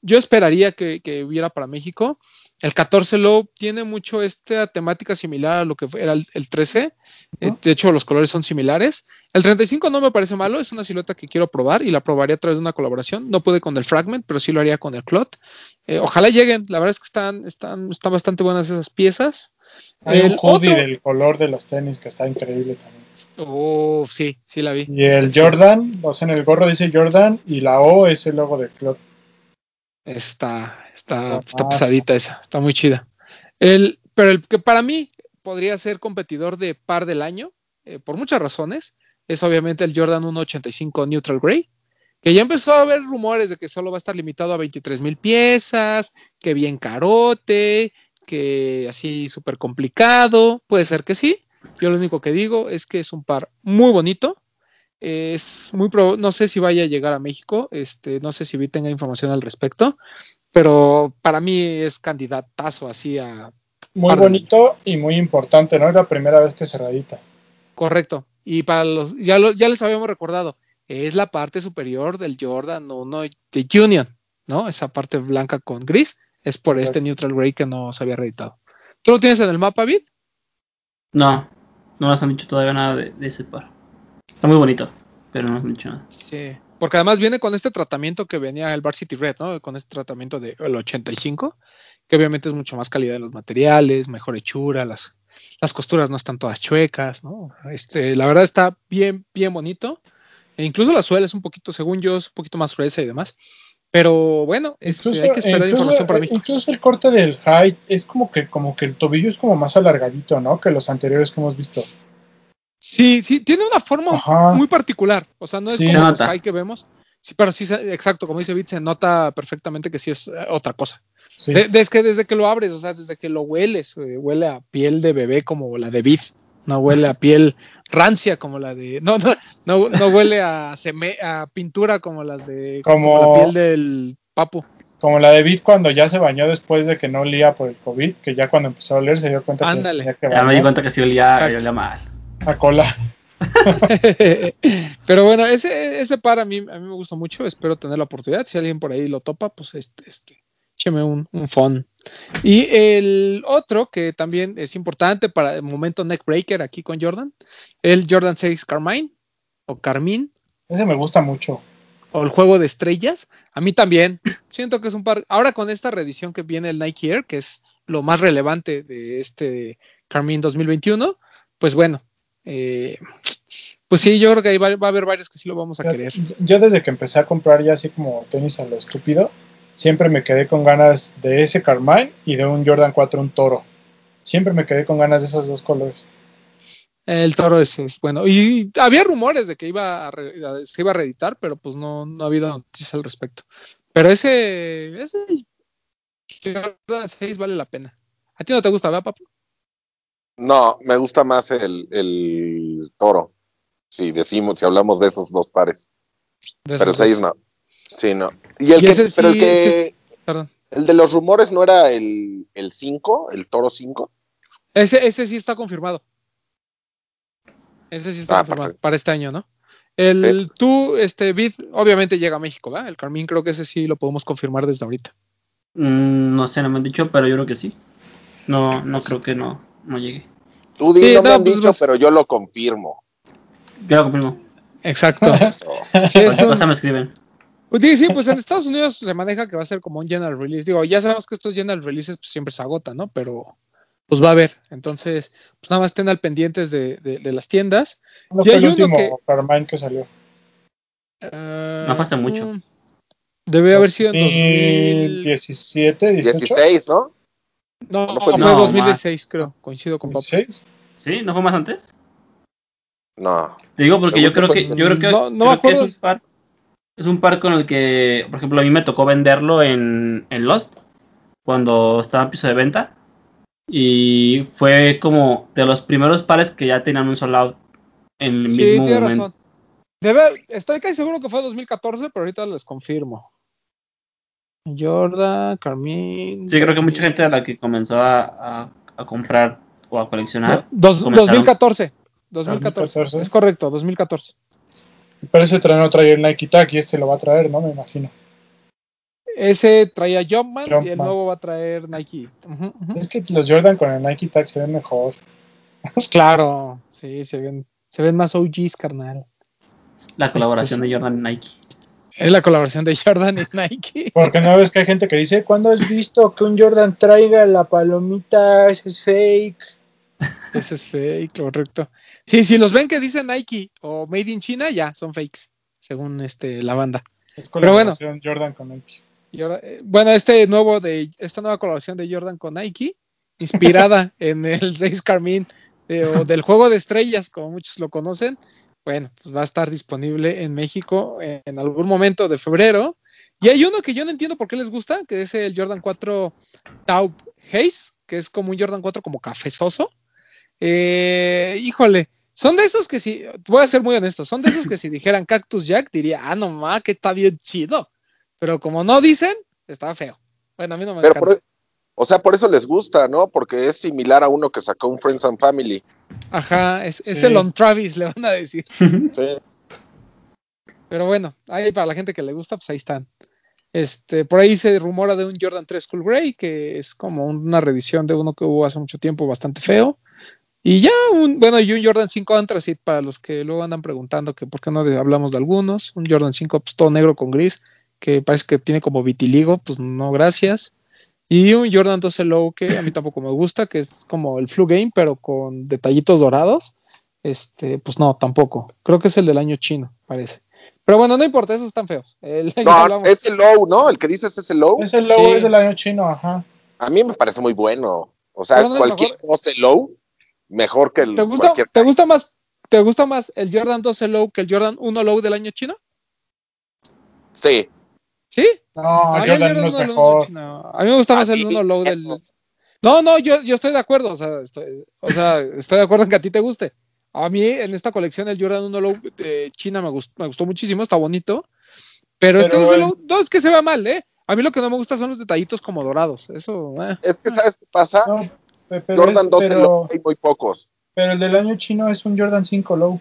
Yo esperaría que, que hubiera para México. El 14 Low tiene mucho esta temática similar a lo que era el, el 13. Uh -huh. eh, de hecho, los colores son similares. El 35 no me parece malo, es una silueta que quiero probar y la probaría a través de una colaboración. No pude con el Fragment, pero sí lo haría con el Clot. Eh, ojalá lleguen, la verdad es que están, están, están bastante buenas esas piezas. Hay el un hoodie otro... del color de los tenis que está increíble también. Oh, sí, sí la vi. Y el Jordan, o sea, en el gorro dice Jordan y la O es el logo de Clot. Está, está, está pesadita esa, está muy chida. El, pero el que para mí podría ser competidor de par del año, eh, por muchas razones, es obviamente el Jordan 185 Neutral Grey, que ya empezó a haber rumores de que solo va a estar limitado a 23 mil piezas, que bien carote, que así súper complicado, puede ser que sí. Yo lo único que digo es que es un par muy bonito. Es muy pro, no sé si vaya a llegar a México, este, no sé si vi tenga información al respecto, pero para mí es candidatazo así a muy bonito y muy importante, ¿no? Es la primera vez que se reedita. Correcto. Y para los, ya, lo, ya les habíamos recordado, es la parte superior del Jordan 1 de Union, ¿no? Esa parte blanca con gris es por este Neutral Grey que no se había reeditado. ¿Tú lo tienes en el mapa, Vid? No, no nos han dicho todavía nada de, de, ese par. Está muy bonito, pero no han dicho nada. Sí, porque además viene con este tratamiento que venía el Varsity Red, ¿no? Con este tratamiento del 85, que obviamente es mucho más calidad en los materiales, mejor hechura, las, las costuras no están todas chuecas, ¿no? Este, la verdad está bien, bien bonito. E incluso la suela es un poquito, según yo, es un poquito más gruesa y demás. Pero bueno, incluso, este, hay que esperar incluso, información para mí. Incluso el corte del high es como que, como que el tobillo es como más alargadito, ¿no? Que los anteriores que hemos visto. Sí, sí, tiene una forma Ajá. muy particular. O sea, no es sí, como los high que vemos. Sí, pero sí, exacto, como dice Bit, se nota perfectamente que sí es otra cosa. Sí. De, de, es que desde que lo abres, o sea, desde que lo hueles, eh, huele a piel de bebé como la de Bit. No huele a piel rancia como la de. No, no, no, no huele a, seme, a pintura como las de. Como, como la piel del papu. Como la de Bit cuando ya se bañó después de que no olía por el COVID, que ya cuando empezó a oler se dio cuenta Ándale. que, que Ya me di cuenta que sí olía, olía mal. A cola. Pero bueno, ese, ese par a mí, a mí me gusta mucho. Espero tener la oportunidad. Si alguien por ahí lo topa, pues este, este, écheme un, un. Y el otro que también es importante para el momento neckbreaker aquí con Jordan, el Jordan 6 Carmine o Carmine. Ese me gusta mucho. O el juego de estrellas. A mí también. Siento que es un par. Ahora con esta reedición que viene el Nike Air, que es lo más relevante de este Carmine 2021, pues bueno. Eh, pues sí, yo creo que ahí va, va, a haber varios que sí lo vamos a yo, querer. Yo desde que empecé a comprar ya así como tenis a lo estúpido, siempre me quedé con ganas de ese Carmine y de un Jordan 4, un toro. Siempre me quedé con ganas de esos dos colores. El toro es, es bueno. Y había rumores de que iba a re, se iba a reeditar, pero pues no, no ha habido noticias al respecto. Pero ese, ese Jordan 6 vale la pena. ¿A ti no te gusta, verdad, papu? No, me gusta más el, el toro. Si decimos, si hablamos de esos dos pares. Pero el 6 no. Sí, no. Y el, y que, ese pero sí, el que. ese, perdón. El de los rumores no era el 5, el, el toro 5. Ese, ese sí está confirmado. Ese sí está ah, confirmado para, para este año, ¿no? El sí. tú, este Bid, obviamente llega a México, ¿verdad? El Carmín creo que ese sí lo podemos confirmar desde ahorita. Mm, no sé, no me han dicho, pero yo creo que sí. No, no creo que no, no llegue. Tú di, sí, no, no me han pues dicho, pero yo lo confirmo. Yo lo confirmo. Exacto. sí, eso... me escriben. Pues, sí, pues en Estados Unidos se maneja que va a ser como un general release. Digo, ya sabemos que estos general releases pues, siempre se agotan, ¿no? Pero, pues va a haber. Entonces, pues nada más estén al pendientes de, de, las tiendas. ¿No fue el último que, Carmine que salió? Uh, no hace mucho. Mm, debe haber sido en 2017, 18. 16, ¿no? No, no fue, no, 2016, creo. Coincido con Pablo. ¿Sí? ¿No fue más antes? No. Te digo porque yo creo que, yo creo que, no, no creo que es un par. Es un par con el que, por ejemplo, a mí me tocó venderlo en, en Lost cuando estaba en piso de venta. Y fue como de los primeros pares que ya tenían un sold out en el sí, mismo tiene momento. Razón. Debe, estoy casi seguro que fue 2014, pero ahorita les confirmo. Jordan, Carmine. Sí, creo que mucha gente a la que comenzó a, a, comprar o a coleccionar. 2014. 2014. Es correcto, 2014. Pero ese trae no traía el Nike Tag y este lo va a traer, ¿no? Me imagino. Ese traía Jumpman, y el nuevo va a traer Nike. Es que los Jordan con el Nike Tag se ven mejor. claro, sí, se ven, se ven más OGs, carnal. La colaboración de Jordan y Nike. Es la colaboración de Jordan y Nike. Porque no ves que hay gente que dice, ¿cuándo has visto que un Jordan traiga la palomita? Ese es fake. Ese es fake, correcto. Sí, si los ven que dicen Nike o Made in China, ya son fakes, según este la banda. Es colaboración Pero Jordan con Nike. Eh, bueno, este nuevo de esta nueva colaboración de Jordan con Nike, inspirada en el 6 Carmine o del juego de estrellas, como muchos lo conocen, bueno, pues va a estar disponible en México en algún momento de febrero. Y hay uno que yo no entiendo por qué les gusta, que es el Jordan 4 Taub Haze, que es como un Jordan 4 como cafezoso. Eh, híjole, son de esos que si, voy a ser muy honesto, son de esos que si dijeran Cactus Jack diría, ah, no ma, que está bien chido. Pero como no dicen, está feo. Bueno, a mí no me encanta. E, o sea, por eso les gusta, ¿no? Porque es similar a uno que sacó un Friends and Family. Ajá, es, el On Travis, le van a decir. Sí. Pero bueno, ahí para la gente que le gusta, pues ahí están. Este, por ahí se rumora de un Jordan 3 Cool Grey, que es como una reedición de uno que hubo hace mucho tiempo bastante feo. Y ya, un, bueno, y un Jordan 5 Anthracite para los que luego andan preguntando que por qué no hablamos de algunos. Un Jordan 5 pues, todo negro con gris que parece que tiene como vitiligo, pues no, gracias. Y un Jordan 12 Low que a mí tampoco me gusta, que es como el Flu Game, pero con detallitos dorados. Este, pues no, tampoco. Creo que es el del año chino, parece. Pero bueno, no importa, esos están feos. El, no, es el low, ¿no? El que dices es el low. Es el low, es del año chino, ajá. A mí me parece muy bueno. O sea, cualquier 12 low, mejor que el. ¿Te gusta, ¿te gusta más? ¿Te gusta más el Jordan 12 Low que el Jordan 1 Low del año chino? Sí. ¿Sí? No, ah, Jordan no es mejor. A mí me gusta más el 1 low del. No, no, yo, yo estoy de acuerdo. O sea, estoy, o sea, estoy de acuerdo en que a ti te guste. A mí en esta colección el Jordan 1 low de China me gustó, me gustó muchísimo, está bonito. Pero, este no es que se vea mal, ¿eh? A mí lo que no me gusta son los detallitos como dorados. Eso. Eh. Es que, ¿sabes qué pasa? Jordan 12 low hay muy pocos. Pero el del año chino es un Jordan 5 low.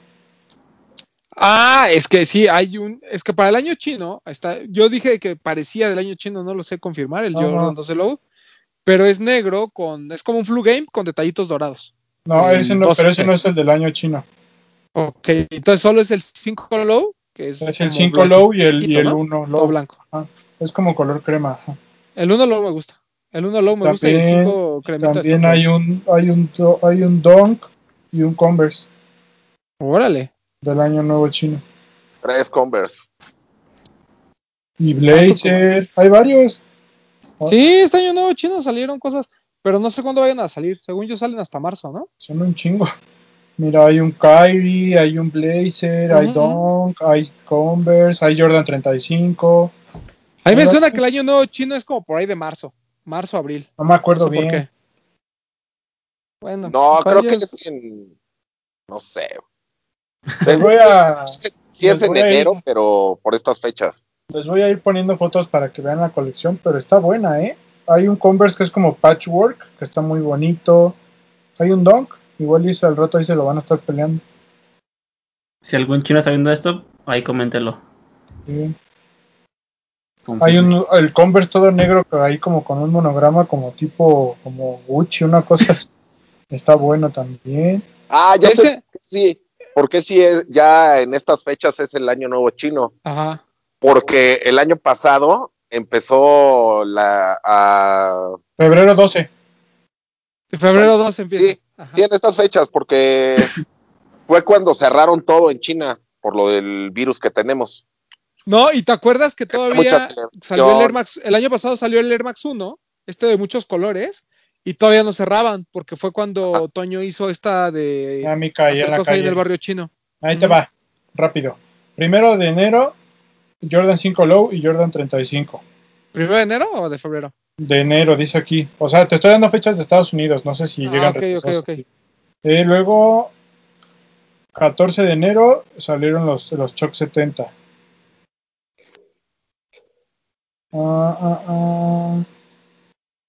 Ah, es que sí, hay un, es que para el año chino, está, yo dije que parecía del año chino, no lo sé confirmar, el Jordan 12 Low, pero es negro con, es como un flu game con detallitos dorados. No, ese no, pero ese no es el del año chino. Ok, entonces solo es el 5 Low, que es, es el 5 Low y el, y el 1 Low. blanco. es como color crema. El 1 Low me gusta. El 1 Low me gusta y el 5 cremita. También hay un, hay un, hay un Dunk y un Converse. Órale del año nuevo chino. Tres Converse. Y Blazer, hay varios. Sí, este año nuevo chino salieron cosas, pero no sé cuándo vayan a salir. Según yo salen hasta marzo, ¿no? Son un chingo. Mira, hay un Kyrie, hay un Blazer, hay Dunk, hay Converse, hay Jordan 35. Ahí me suena que el año nuevo chino es como por ahí de marzo, marzo, abril. No me acuerdo bien. Por qué. Bueno, no, creo que es en, no sé, les voy a. Sí, es en enero, pero por estas fechas. Les voy a ir poniendo fotos para que vean la colección, pero está buena, ¿eh? Hay un Converse que es como patchwork, que está muy bonito. Hay un Dunk, igual dice al rato ahí se lo van a estar peleando. Si algún chino está viendo esto, ahí coméntelo. Sí. Hay un, el Converse todo negro, pero ahí como con un monograma como tipo, como Gucci, una cosa está bueno también. Ah, ya sé, sí, porque si es, ya en estas fechas es el año nuevo chino? Ajá. Porque el año pasado empezó la... Febrero 12. De febrero 2 empieza. Sí, sí, en estas fechas, porque fue cuando cerraron todo en China por lo del virus que tenemos. No, y te acuerdas que todavía salió el Air Max, el año pasado salió el Air Max 1, este de muchos colores, y todavía no cerraban, porque fue cuando Toño hizo esta de Dinámica en la calle. en el barrio chino. Ahí te va, rápido. Primero de enero, Jordan 5 Low y Jordan 35. ¿Primero de enero o de febrero? De enero, dice aquí. O sea, te estoy dando fechas de Estados Unidos, no sé si ah, llegan okay, okay, okay. Eh, luego, 14 de enero salieron los, los Choc 70. Ah, ah, ah.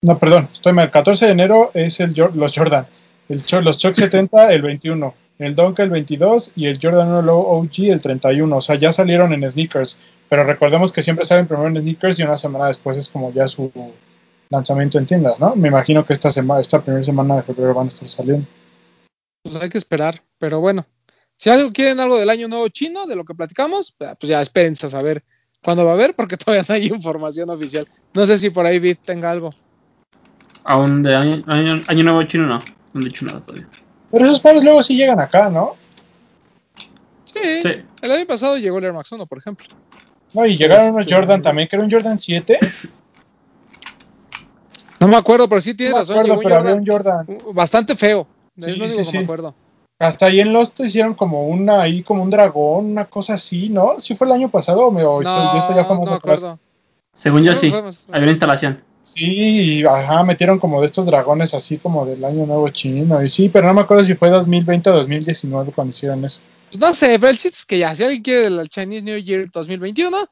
No, perdón, estoy mal. El 14 de enero es el, los Jordan. El, los Choc 70 el 21. El Dunk el 22 y el Jordan 1 Low OG el 31. O sea, ya salieron en sneakers. Pero recordemos que siempre salen primero en sneakers y una semana después es como ya su lanzamiento en tiendas, ¿no? Me imagino que esta semana, esta primera semana de febrero van a estar saliendo. Pues hay que esperar, pero bueno. Si algo quieren algo del año nuevo chino, de lo que platicamos, pues ya espérense a saber cuándo va a haber, porque todavía no hay información oficial. No sé si por ahí Bit tenga algo. Aún de año, año, nuevo chino no, no han dicho nada todavía. Pero esos pares luego sí llegan acá, ¿no? Sí, el año pasado llegó el Air Max 1, por ejemplo. No, y llegaron unos este, Jordan también, que era un Jordan 7. No me acuerdo, pero sí tienes no razón. Acuerdo, pero había un Jordan. Bastante feo. Sí, es lo único que me acuerdo. Hasta ahí en Lost hicieron como una, ahí como un dragón, una cosa así, ¿no? ¿Sí fue el año pasado o, me, no, eso ya más no? Según yo sí, había una instalación. Sí, ajá, metieron como de estos dragones así como del año nuevo chino. Y sí, pero no me acuerdo si fue 2020 o 2019 cuando hicieron eso. Pues no sé, pero el chiste es que ya, si alguien quiere el Chinese New Year 2021,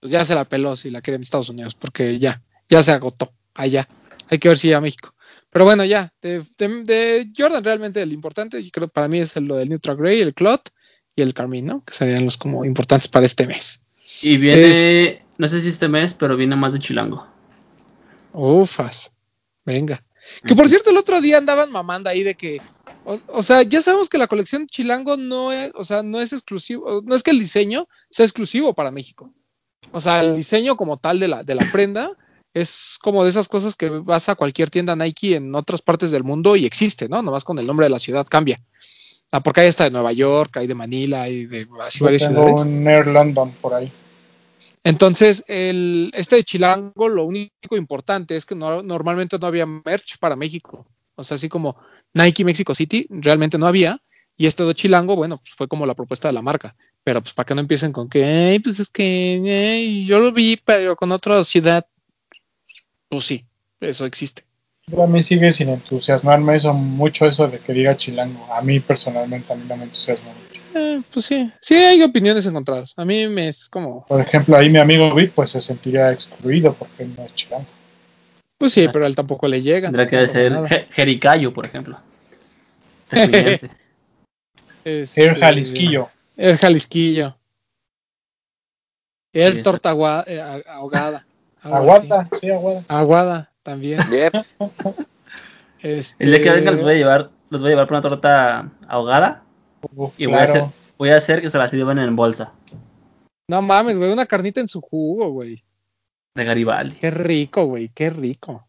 pues ya se la peló si la quiere en Estados Unidos, porque ya, ya se agotó allá. Hay que ver si ya México. Pero bueno, ya, de, Jordan realmente el importante, yo creo para mí es lo del Neutral Grey, el Clot y el Carmine, ¿no? Que serían los como importantes para este mes. Y viene, no sé si este mes, pero viene más de Chilango. Ufas, venga. Que por cierto, el otro día andaban mamando ahí de que, o, sea, ya sabemos que la colección Chilango no es, o sea, no es exclusivo, no es que el diseño sea exclusivo para México. O sea, el diseño como tal de la, de la prenda es como de esas cosas que vas a cualquier tienda Nike en otras partes del mundo y existe, ¿no? Nomás con el nombre de la ciudad cambia. Ah, porque hay hasta de Nueva York, hay de Manila, hay de así varias ciudades. un Air London por ahí. Entonces, el, este de Chilango, lo único importante es que normalmente no había merch para México. O sea, así como Nike Mexico City, realmente no había. Y este de Chilango, bueno, pues fue como la propuesta de la marca. Pero pues para que no empiecen con que, pues es que yo lo vi, pero con otra ciudad pues sí, eso existe. A mí sigue sin entusiasmarme eso mucho eso de que diga chilango. A mí personalmente a mí no me entusiasma mucho. Eh, pues sí, sí hay opiniones encontradas. A mí me es como... Por ejemplo, ahí mi amigo Vic pues se sentiría excluido porque no es chilango. Pues sí, pero a él tampoco le llega. Tendrá que ser Jericayo, por ejemplo. Este, el Jalisquillo. El Jalisquillo. El torta eh, ahogada. Aguada, sí, aguada. También. Bien. Este... El día que venga los voy a llevar, los voy a llevar por una torta ahogada. y voy, a hacer, voy a hacer que se las sirvan en bolsa. No mames, güey, una carnita en su jugo, güey. De Garibaldi. Qué rico, güey, qué rico.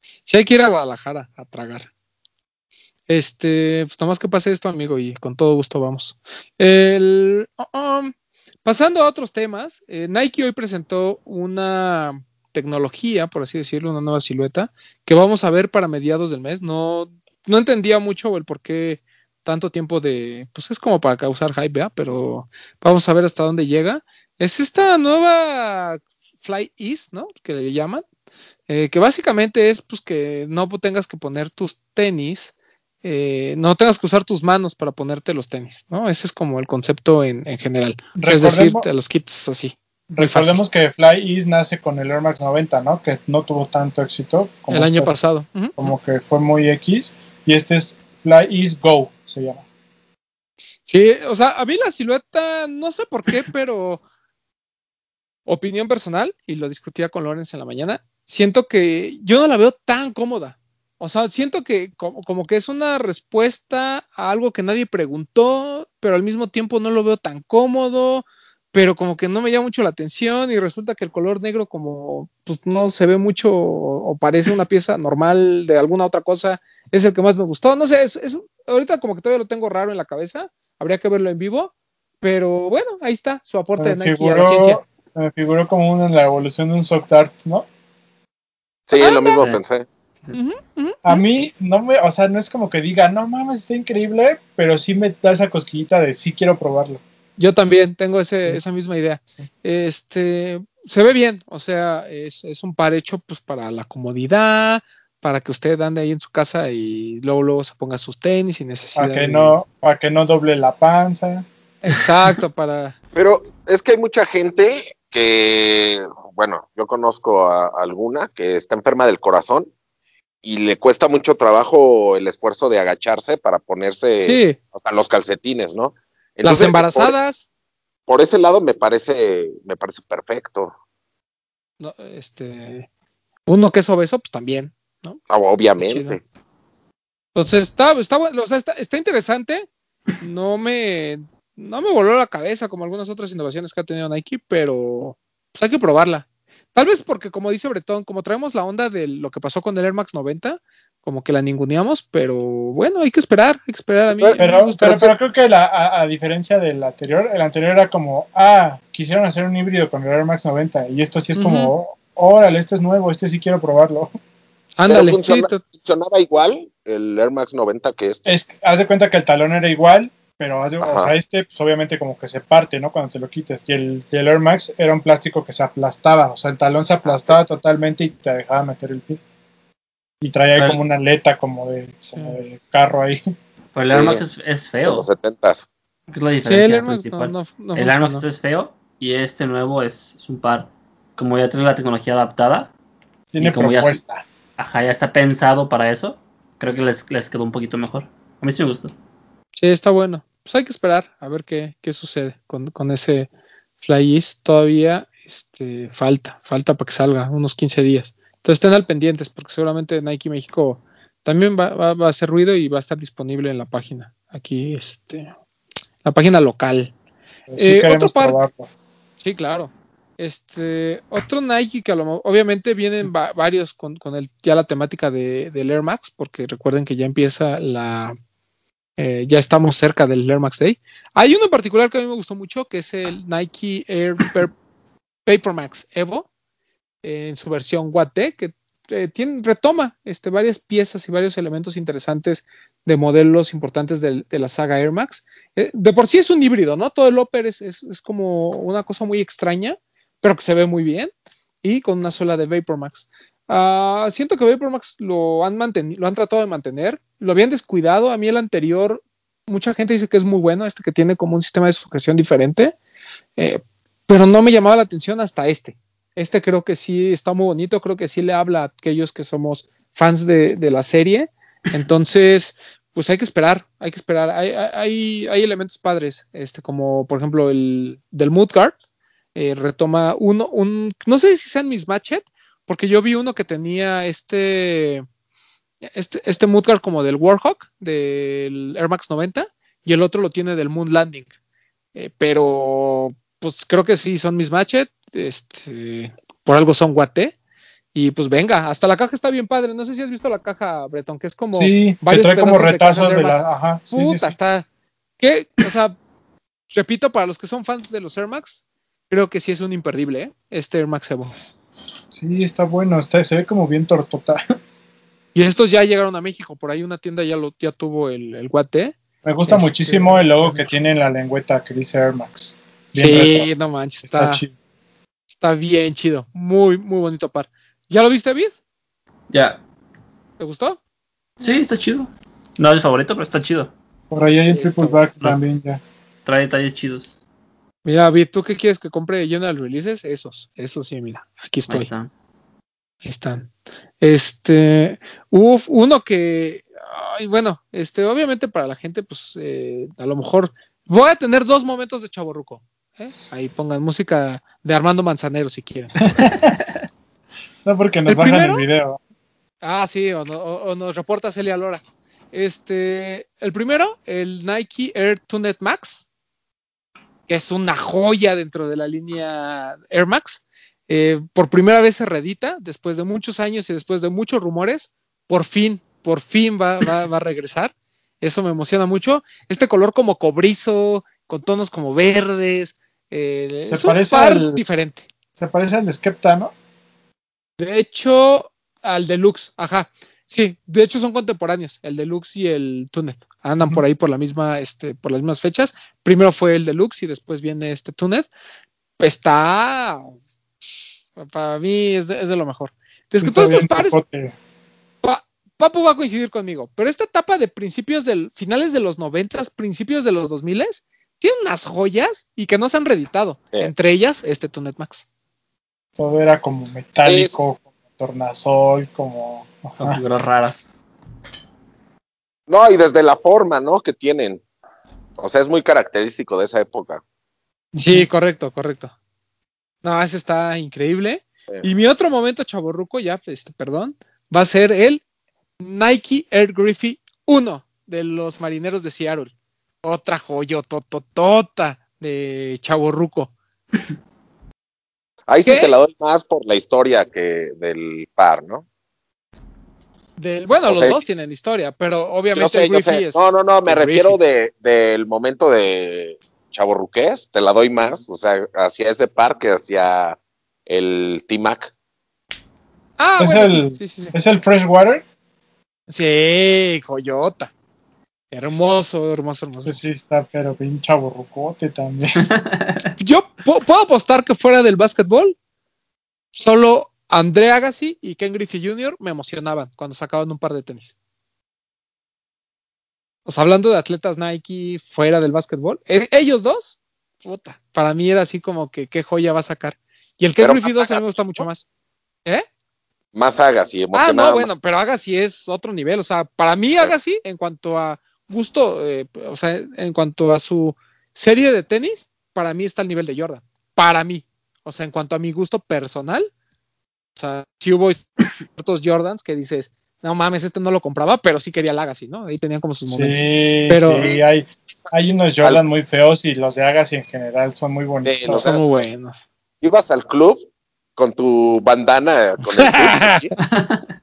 Si hay que ir a Guadalajara a tragar. Este, pues más que pase esto, amigo, y con todo gusto vamos. El, uh, um, Pasando a otros temas, eh, Nike hoy presentó una tecnología, por así decirlo, una nueva silueta, que vamos a ver para mediados del mes. No, no entendía mucho el por qué tanto tiempo de, pues es como para causar hype, pero vamos a ver hasta dónde llega. Es esta nueva Fly East, ¿no? Que le llaman, eh, que básicamente es pues que no tengas que poner tus tenis eh, no tengas que usar tus manos para ponerte los tenis, ¿no? Ese es como el concepto en, general. es decir, te los quites así. Recordemos que Fly East nace con el Air Max 90, ¿no? Que no tuvo tanto éxito. Como el año este, pasado. Como que fue muy X. Y este es Fly East Go, se llama. Sí, o sea, a mí la silueta, no sé por qué, pero opinión personal, y lo discutía con Lorenz en la mañana, siento que yo no la veo tan cómoda. O sea, siento que como, que es una respuesta a algo que nadie preguntó, pero al mismo tiempo no lo veo tan cómodo. Pero como que no me llama mucho la atención y resulta que el color negro como pues no se ve mucho o, parece una pieza normal de alguna otra cosa, es el que más me gustó. No sé, es, ahorita como que todavía lo tengo raro en la cabeza, habría que verlo en vivo, pero bueno, ahí está su aporte de Nike a la ciencia. Se me figuró como una, la evolución de un Sock Dart, ¿no? Sí, lo mismo pensé. A mí no me, o sea, no es como que diga, no mames, está increíble, pero sí me da esa cosquillita de sí quiero probarlo. Yo también tengo ese, esa misma idea. Este, se ve bien, o sea, es, es, un par hecho pues para la comodidad, para que usted ande ahí en su casa y luego luego se ponga sus tenis sin necesidad. Para que no, para que no doble la panza. Exacto, para. Pero es que hay mucha gente que, bueno, yo conozco a alguna que está enferma del corazón y le cuesta mucho trabajo el esfuerzo de agacharse para ponerse hasta los calcetines, ¿no? Las embarazadas. Por, ese lado me parece, me parece perfecto. este, uno que es obeso, pues también, ¿no? Ah, obviamente. Entonces está, está, o sea, está, está, interesante. No me, no me voló la cabeza como algunas otras innovaciones que ha tenido Nike, pero pues hay que probarla. Tal vez porque, como dice Bretón, como traemos la onda de lo que pasó con el Air Max 90, como que la ninguneamos, pero bueno, hay que esperar, hay que esperar a mí. Pero, pero, creo que la, a, diferencia del anterior, el anterior era como, ah, quisieron hacer un híbrido con el Air Max 90, y esto sí es como, órale, este es nuevo, este sí quiero probarlo. Ándale, funcionaba igual el Air Max 90 que este. Es, haz de cuenta que el talón era igual, pero o sea, este pues obviamente como que se parte, ¿no? Cuando te lo quites. Y el, Air Max era un plástico que se aplastaba, o sea, el talón se aplastaba totalmente y te dejaba meter el pie. Y traía ahí como una aleta como de, carro ahí. Pero el Air Max es, feo. Los 70 Es la diferencia el principal. el Air Max es feo y este nuevo es, un par, como ya tiene la tecnología adaptada. Tiene como propuesta. Ya, ajá, ya está pensado para eso. Creo que les, les quedó un poquito mejor. A mí sí me gustó. Sí, está bueno. Pues hay que esperar a ver qué, qué sucede con, con ese Fly Todavía este, falta, falta para que salga, unos 15 días. Entonces estén al pendientes porque seguramente Nike México también va, va, a hacer ruido y va a estar disponible en la página. Aquí, este, la página local. Sí, eh, otro par, sí, claro. Este, otro Nike que obviamente vienen varios con, con el, ya la temática de, del Air Max, porque recuerden que ya empieza la, eh, ya estamos cerca del Air Max Day. Hay uno en particular que a mí me gustó mucho, que es el Nike Air Paper Max Evo, en su versión Watt que eh, retoma este, varias piezas y varios elementos interesantes de modelos importantes de, la saga Air Max. Eh, de por sí es un híbrido, ¿no? Todo el Upper es, es, como una cosa muy extraña, pero que se ve muy bien y con una suela de Vapor Max. Ah, siento que Vapormax lo han lo han tratado de mantener, lo habían descuidado. A mí el anterior, mucha gente dice que es muy bueno, este que tiene como un sistema de sujeción diferente, eh, pero no me llamaba la atención hasta este. Este creo que sí está muy bonito, creo que sí le habla a aquellos que somos fans de, la serie. Entonces, pues hay que esperar, hay que esperar. Hay, hay, hay elementos padres, este, como por ejemplo el del Moodguard, eh, retoma uno, un, no sé si sean mis matchet, porque yo vi uno que tenía este, este, este como del Warhawk, del Air Max 90, y el otro lo tiene del Moon Landing. Eh, pero, pues creo que sí, son mis matchet, este, por algo son guate. Y pues venga, hasta la caja está bien padre. No sé si has visto la caja, Breton, que es como. Sí, que trae como retazos de, la. Ajá, sí, Puta, está. ¿Qué? O sea, repito, para los que son fans de los Air Max, creo que sí es un imperdible, ¿eh? Este Air Max Evo. Sí, está bueno, está, se ve como bien tortota. Y estos ya llegaron a México, por ahí una tienda ya lo ya tuvo el, el guate. Me gusta este, muchísimo el logo que tiene en la lengüeta que dice Air Max. Sí, no manches, está, está, bien chido, muy, muy bonito par. ¿Ya lo viste, David? Ya. ¿Te gustó? Sí, está chido. No es el favorito, pero está chido. Por ahí hay un triple back también ya. Trae detalles chidos. Mira, David, ¿tú qué quieres que compre General Releases? Esos, esos sí, mira, aquí estoy. Ahí están. Ahí están. Este, uf, uno que, ay, bueno, este, obviamente para la gente, pues, eh, a lo mejor voy a tener dos momentos de chaborruco. ¿Eh? Ahí pongan música de Armando Manzanero si quieren. no, porque nos bajan el video. Ah, sí, o, o, nos reporta Celia Lora. Este, el primero, el Nike Air Tunet Max que es una joya dentro de la línea Air Max. Eh, por primera vez se redita, después de muchos años y después de muchos rumores, por fin, por fin va, va, a regresar. Eso me emociona mucho. Este color como cobrizo, con tonos como verdes, eh, es un par diferente. Se parece al de Skepta, ¿no? De hecho, al Deluxe, ajá. Sí, de hecho son contemporáneos, el Deluxe y el Tunet. Andan por ahí por la misma, este, por las mismas fechas. Primero fue el Deluxe y después viene este Tunet. Está para mí es de, lo mejor. Es que todos estos pares. Papu va a coincidir conmigo, pero esta etapa de principios del, finales de los noventas, principios de los dos miles, tiene unas joyas y que no se han reeditado. Entre ellas, este Tunet Max. Todo era como metálico, como tornasol, como. figuras raras. No, y desde la forma, ¿no? Que tienen. O sea, es muy característico de esa época. Sí, correcto, correcto. No, ese está increíble. Y mi otro momento chaborruco, ya, este, perdón, va a ser el Nike Air Griffey 1 de los marineros de Seattle. Otra joyotototota de chaborruco. Ahí sí te la doy más por la historia que del par, ¿no? Del, bueno, los dos tienen historia, pero obviamente el Griffey es. No, no, no, me refiero del momento de chaborruqués, te la doy más, o sea, hacia ese par que hacia el T-Mac. Ah, ¿Es, el, sí, sí, sí. ¿Es el Freshwater? Sí, joyota. Hermoso, hermoso, hermoso. Sí, está, pero bien chaborrucote también. Yo puedo apostar que fuera del básquetbol, solo André Agassi y Ken Griffey Jr. me emocionaban cuando sacaban un par de tenis. O sea, hablando de atletas Nike fuera del básquetbol, e, ellos dos, puta, para mí era así como que qué joya va a sacar. Y el Ken Griffey 2 a mí me gusta mucho más. ¿Eh? Más Agassi, emocionado. Ah, no, bueno, pero Agassi es otro nivel. O sea, para mí Agassi, en cuanto a gusto, eh, o sea, en cuanto a su serie de tenis, para mí está al nivel de Jordan. Para mí. O sea, en cuanto a mi gusto personal, o sea, si hubo ciertos Jordans que dices, no mames, este no lo compraba, pero sí quería el Agassi, ¿no? Ahí tenían como sus momentos. Sí, pero, sí, hay, hay unos Jordan muy feos y los de Agassi en general son muy bonitos. son muy buenos. Ibas al club con tu bandana con el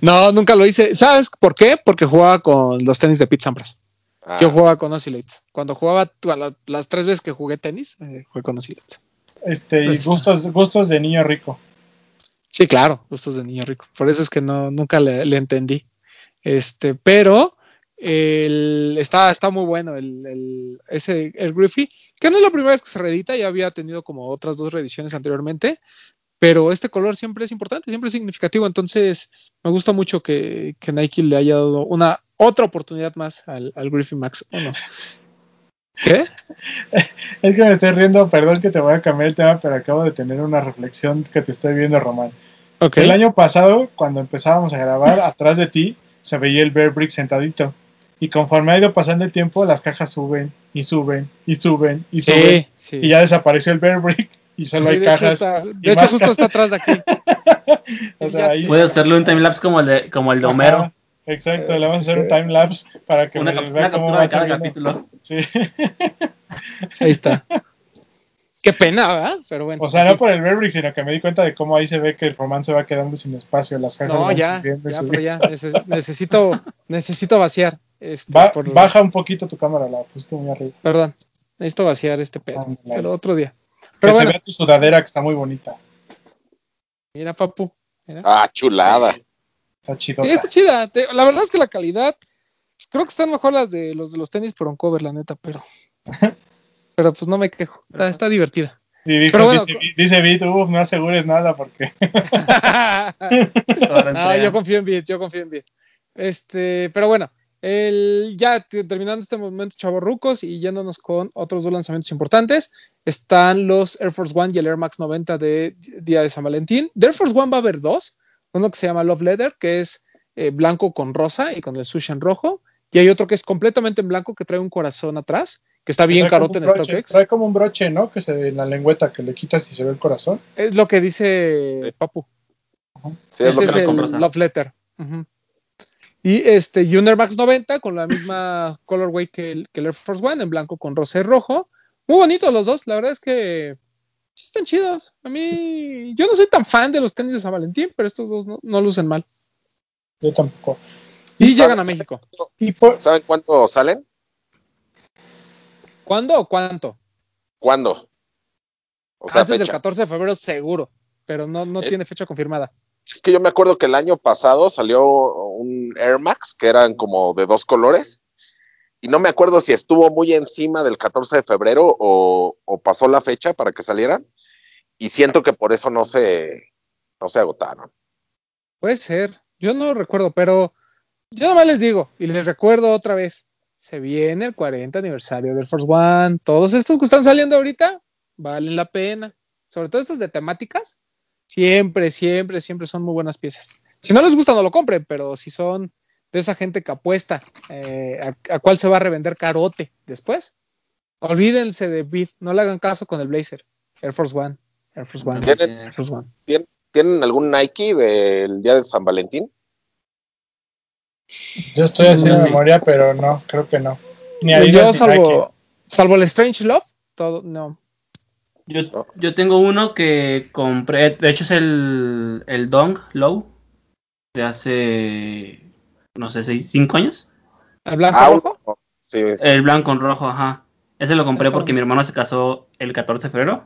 No, nunca lo hice. ¿Sabes por qué? Porque jugaba con los tenis de Pete Sampras. Yo ah. jugaba con Oscillate. Cuando jugaba las tres veces que jugué tenis, eh, jugué con Oscillate. Este, y pues, gustos, gustos de niño rico. Sí, claro, gustos de niño rico. Por eso es que no, nunca le, entendí. Este, pero el, está, está muy bueno el, ese, el Griffey, que no es la primera vez que se reedita, ya había tenido como otras dos reediciones anteriormente, pero este color siempre es importante, siempre es significativo, entonces me gusta mucho que, Nike le haya dado una otra oportunidad más al, al Griffey Max 1. ¿Qué? Es que me estoy riendo, perdón que te voy a cambiar el tema, pero acabo de tener una reflexión que te estoy viendo, Román. El año pasado, cuando empezábamos a grabar, atrás de ti se veía el Bear Brick sentadito. Y conforme ha ido pasando el tiempo, las cajas suben y suben y suben y suben. Y ya desapareció el Bear Brick y solo hay cajas. de hecho, justo está atrás de aquí. Puede hacerle un timelapse como el de, como el de Homero. Exacto, le vamos a hacer un time lapse para que una, me vea cómo captura de cada capítulo. Sí. Ahí está. Qué pena, ¿verdad? Pero bueno. O sea, no por el Bear sino que me di cuenta de cómo ahí se ve que el romance va quedando sin espacio. Las cajas no, ya, ya, pero ya, necesito, necesito vaciar. Este, baja un poquito tu cámara, la pusiste muy arriba. Perdón, necesito vaciar este pedo, pero otro día. Pero que se vea tu sudadera que está muy bonita. Mira, papu. Ah, chulada. Está chido. está chida. la verdad es que la calidad, creo que están mejor las de los de los tenis por un cover, la neta, pero. pero pues no me quejo. Está, divertida. Y dijo, dice, dice Beat, no asegures nada porque. no, yo confío en Beat, yo confío en Beat. Este, pero bueno, el, ya terminando este momento chavorrucos y yéndonos con otros dos lanzamientos importantes, están los Air Force One y el Air Max 90 de Día de San Valentín. De Air Force One va a haber dos, uno que se llama Love Leather, que es eh, blanco con rosa y con el sushi en rojo, y hay otro que es completamente en blanco que trae un corazón atrás, que está bien carote en StockX. Trae como un broche, ¿no? Que se en la lengüeta que le quitas y se ve el corazón. Es lo que dice Papu. Ese es, el Love Letter. Y este Air Max 90 con la misma colorway que el, que el Air Force One, en blanco con rosa y rojo. muy bonitos los dos. La verdad es que sí están chidos. A mí, yo no soy tan fan de los tenis de San Valentín, pero estos dos no, lucen mal. Yo tampoco. Y, llegan a México. ¿Y ¿Saben cuánto salen? ¿Cuándo o cuánto? ¿Cuándo? O sea, Antes del 14 de febrero seguro, pero no, no tiene fecha confirmada. Es que yo me acuerdo que el año pasado salió un Air Max que eran como de dos colores. Y no me acuerdo si estuvo muy encima del 14 de febrero o, pasó la fecha para que salieran y siento que por eso no se, no se agotaron. Puede ser, yo no recuerdo, pero yo nomás les digo y les recuerdo otra vez, se viene el 40 aniversario del Force One, todos estos que están saliendo ahorita valen la pena, sobre todo estos de temáticas, siempre, siempre, siempre son muy buenas piezas. Si no les gusta no lo compren, pero si son de esa gente que apuesta eh, a, cuál se va a revender carote después. Olvídense de Beat, no le hagan caso con el Blazer. Air Force One. Air Force One. ¿Tienen, algún Nike del día de San Valentín? Yo estoy haciendo memoria, pero no, creo que no. Ni yo salvo, salvo el Strange Love, todo, no. Yo, yo tengo uno que compré, de hecho es el, el Dong Low de hace no sé, seis, cinco años. ¿El blanco ah, rojo? Sí. El blanco con rojo, ajá. Ese lo compré porque mi hermano se casó el 14 de febrero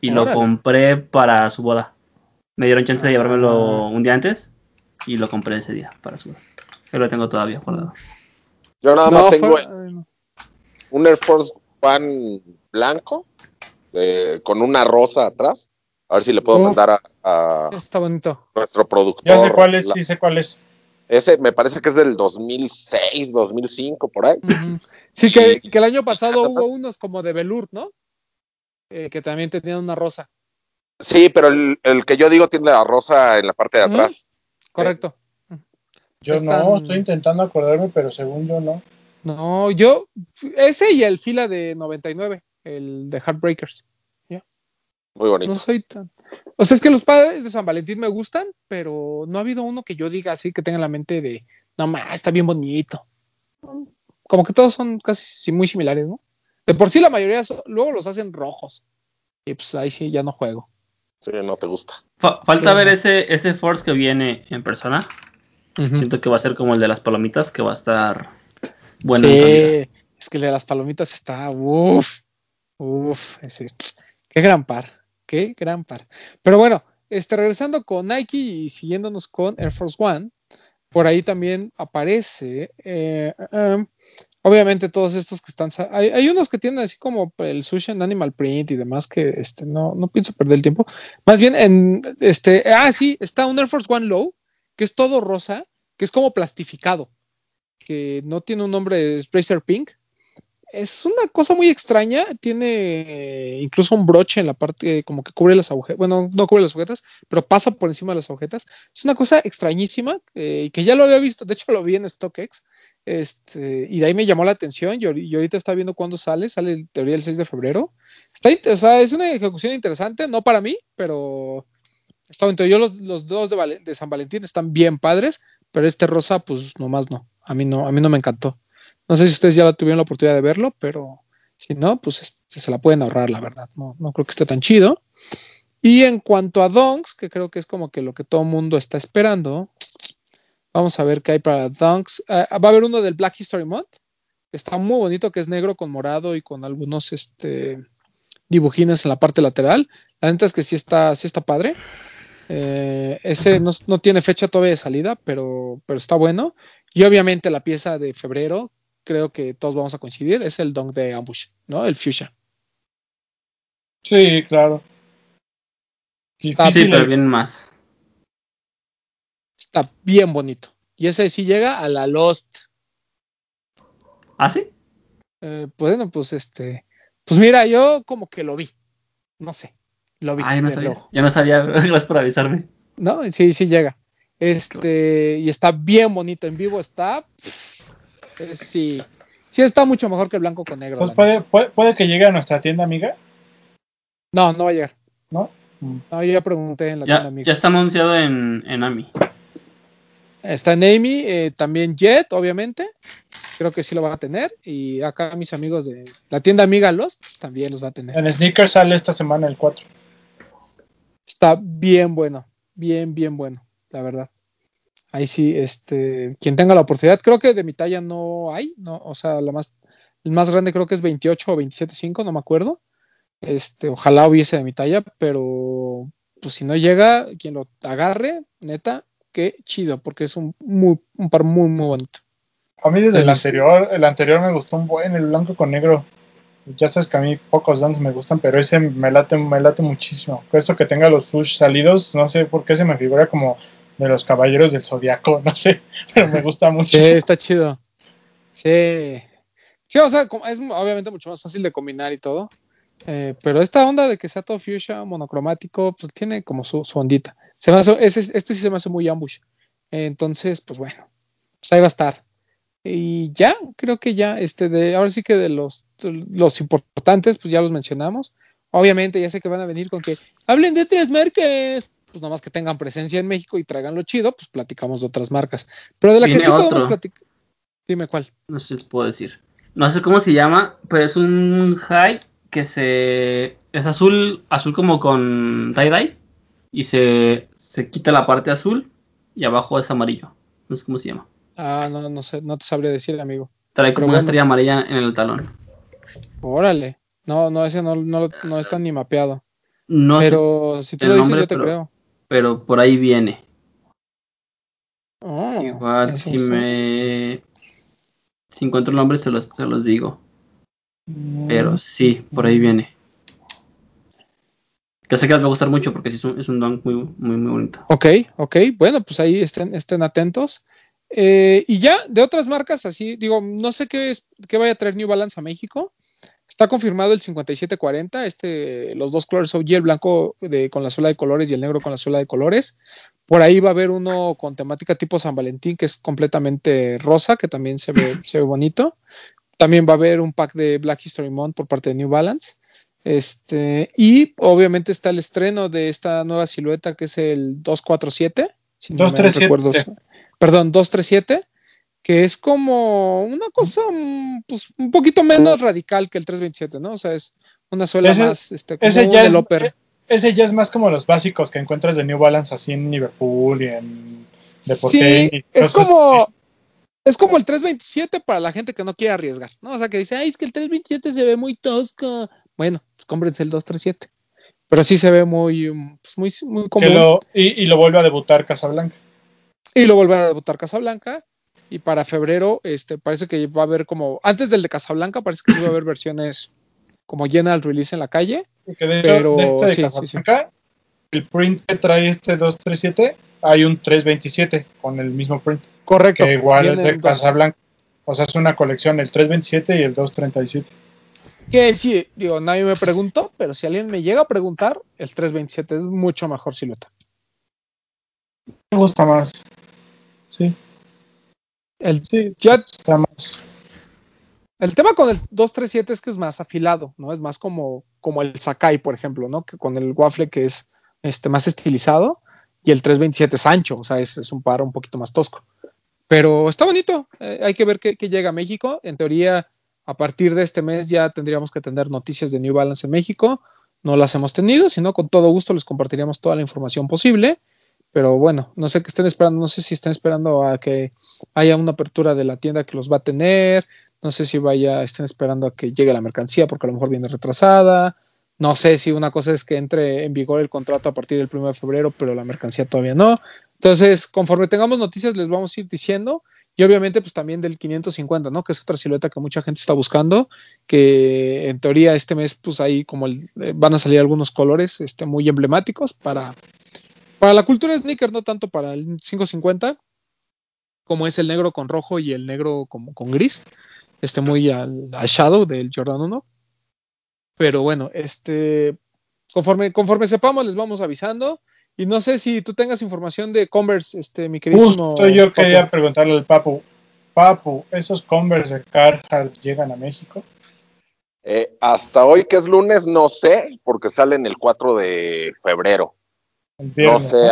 y lo compré para su boda. Me dieron chance de llevármelo ah. un día antes y lo compré ese día para su boda. Yo lo tengo todavía guardado. Yo nada más tengo un Air Force One blanco con una rosa atrás. A ver si le puedo mandar a, Está bonito. nuestro productor. Ya sé cuál es, sí sé cuál es. Ese me parece que es del 2006, 2005, por ahí. Sí, que, el año pasado hubo unos como de velour, ¿no? Eh, que también tenían una rosa. Sí, pero el, que yo digo tiene la rosa en la parte de atrás. Correcto. Yo no, estoy intentando acordarme, pero según yo no. No, yo, ese y el fila de 99, el de Heartbreakers. Muy bonito. No soy tan. O sea, es que los padres de San Valentín me gustan, pero no ha habido uno que yo diga así que tenga la mente de, no más, está bien bonito. Como que todos son casi muy similares, ¿no? De por sí la mayoría luego los hacen rojos. Y pues ahí sí ya no juego. Sí, no te gusta. falta ver ese, ese Force que viene en persona. Siento que va a ser como el de las palomitas, que va a estar bueno. Sí, es que el de las palomitas está, uff, uff, qué gran par. Qué gran par. Pero bueno, este, regresando con Nike y siguiéndonos con Air Force One, por ahí también aparece, eh, um, obviamente todos estos que están, hay, unos que tienen así como el sushi en Animal Print y demás que este, no, no pienso perder el tiempo. Más bien, en, este, ah, sí, está un Air Force One Low, que es todo rosa, que es como plastificado, que no tiene un nombre, es Pink, es una cosa muy extraña. Tiene incluso un broche en la parte como que cubre las agujetas. Bueno, no cubre las agujetas, pero pasa por encima de las agujetas. Es una cosa extrañísima eh, y que ya lo había visto. De hecho, lo vi en StockX. Este, y de ahí me llamó la atención. Y, ahorita está viendo cuándo sale. Sale en teoría el 6 de febrero. Está, o sea, es una ejecución interesante. No para mí, pero está bonito. Yo los, los dos de, de San Valentín están bien padres, pero este rosa, pues nomás no. A mí no, a mí no me encantó. No sé si ustedes ya tuvieron la oportunidad de verlo, pero si no, pues este, se la pueden ahorrar, la verdad. No, no creo que esté tan chido. Y en cuanto a Dunks, que creo que es como que lo que todo el mundo está esperando, vamos a ver qué hay para Dunks. Ah, va a haber uno del Black History Month, está muy bonito, que es negro con morado y con algunos este, dibujines en la parte lateral. La neta es que sí está, sí está padre. Eh, ese no, no, tiene fecha todavía de salida, pero, pero está bueno. Y obviamente la pieza de febrero, creo que todos vamos a coincidir, es el Dunk de Ambush, ¿no? El Fuchsia. Sí, claro. Está sí, pero bien más. Está bien bonito. Y ese sí llega a la Lost. ¿Ah, sí? Eh, pues bueno, pues este. Pues mira, yo como que lo vi. No sé. Lo vi. Ah, no sabía. Yo no sabía, gracias por avisarme. No, sí, sí llega. Este, y está bien bonito. En vivo está. Eh, sí, sí está mucho mejor que el blanco con negro. puede, puede, que llegue a nuestra tienda amiga. No, no va a llegar. ¿No? No, yo ya pregunté en la ya, tienda amiga. Ya está anunciado en, en AMI. Está en AMI, eh, también Jet, obviamente. creo que sí lo van a tener. Y acá mis amigos de la tienda amiga Lost también los va a tener. En Sneakers sale esta semana el 4. Está bien bueno, bien, bien bueno, la verdad. Ahí sí, este, quien tenga la oportunidad, creo que de mi talla no hay, no, o sea, la más, el más grande creo que es 28 o 27.5, no me acuerdo. Este, ojalá hubiese de mi talla, pero pues si no llega, quien lo agarre, neta, qué chido, porque es un, muy, un par muy, muy bonito. A mí desde el anterior, el anterior me gustó un buen, el blanco con negro. Ya sabes que a mí pocos dunks me gustan, pero ese me late, me late muchísimo. Esto que tenga los sush salidos, no sé por qué se me figura como de los caballeros del zodiaco, no sé, pero me gusta mucho. Sí, está chido. Sí. Sí, o sea, es obviamente mucho más fácil de combinar y todo. Eh, pero esta onda de que sea todo fuchsia, monocromático, pues tiene como su, ondita. Se me hace, este sí se me hace muy ambush. entonces, pues bueno, pues ahí va a estar. Y ya, creo que ya, este de, ahora sí que de los, los importantes, pues ya los mencionamos. Obviamente, ya sé que van a venir con que hablen de tres marcas. Pues nada más que tengan presencia en México y traigan lo chido, pues platicamos de otras marcas. Pero de la que sí podemos platicar. Dime cuál. No sé si les puedo decir. No sé cómo se llama, pero es un high que se. Es azul, azul como con tie-dye. Y se, se quita la parte azul y abajo es amarillo. No sé cómo se llama. Ah, no, no sé, no te sabría decir, amigo. Trae como una estrella amarilla en el talón. Órale. No, no, ese no, no, está ni mapeado. No pero si tú lo dices, yo te creo. Pero por ahí viene. Oh, Igual, si me. Si encuentro el nombre, se los, se los digo. Pero mm. sí, por ahí viene. Que sé que les va a gustar mucho porque es un, es un don muy, muy, muy bonito. Ok, ok. Bueno, pues ahí estén, estén atentos. Eh, y ya, de otras marcas, así, digo, no sé qué, es, qué vaya a traer New Balance a México. Está confirmado el 5740, este, los dos colores OG, el blanco de, con la suela de colores y el negro con la suela de colores. Por ahí va a haber uno con temática tipo San Valentín, que es completamente rosa, que también se ve, se ve bonito. También va a haber un pack de Black History Month por parte de New Balance. Este, y obviamente está el estreno de esta nueva silueta que es el 247. Si 237 perdón, 237, que es como una cosa mm, pues, un poquito menos radical que el 327, ¿no? O sea, es una suela más este, como ese ya del es, e, Ese ya es más como los básicos que encuentras de New Balance así en Liverpool y en Deporte. Sí, es como... Es como el 327 para la gente que no quiere arriesgar, ¿no? O sea, que dice, ay, es que el 327 se ve muy tosco. Bueno, pues cómprense el 237. Pero sí se ve muy, pues, muy, muy común. y, y, lo vuelve a debutar Casablanca. Y lo vuelve a debutar Casablanca. Y para febrero, este, parece que va a haber como. Antes del de Casablanca, parece que sí va a haber versiones como llena al release en la calle. pero de este Casablanca, el print que trae este 237, hay un 327 con el mismo print. Correcto. Que igual es de Casablanca. O sea, es una colección, el 327 y el 237. Que sí, digo, nadie me preguntó, pero si alguien me llega a preguntar, el 327 es mucho mejor silueta. Me gusta más. Sí. El, El tema con el 237 es que es más afilado, ¿no? Es más como, como el Sakai, por ejemplo, ¿no? Que con el waffle que es este, más estilizado y el 327 es ancho, o sea, es, un par un poquito más tosco. Pero está bonito, eh, hay que ver qué, llega a México. En teoría, a partir de este mes ya tendríamos que tener noticias de New Balance en México. No las hemos tenido, sino con todo gusto les compartiríamos toda la información posible. Pero bueno, no sé qué estén esperando, no sé si estén esperando a que haya una apertura de la tienda que los va a tener, no sé si vaya, estén esperando a que llegue la mercancía porque a lo mejor viene retrasada, no sé si una cosa es que entre en vigor el contrato a partir del 1 de febrero, pero la mercancía todavía no. Entonces, conforme tengamos noticias, les vamos a ir diciendo. Y obviamente, pues también del 550, ¿no? Que es otra silueta que mucha gente está buscando, que en teoría este mes, pues ahí como el, eh, van a salir algunos colores este, muy emblemáticos para, para la cultura sneaker, no tanto para el 550, como es el negro con rojo y el negro como con gris. Este muy al, shadow del Jordan 1. Pero bueno, este conforme, conforme sepamos, les vamos avisando. Y no sé si tú tengas información de Converse, este, mi querido. Justo yo quería preguntarle al Papu. Papu, ¿esos Converse de Carhartt llegan a México? Eh, hasta hoy, que es lunes, no sé, porque salen el 4 de febrero no sé,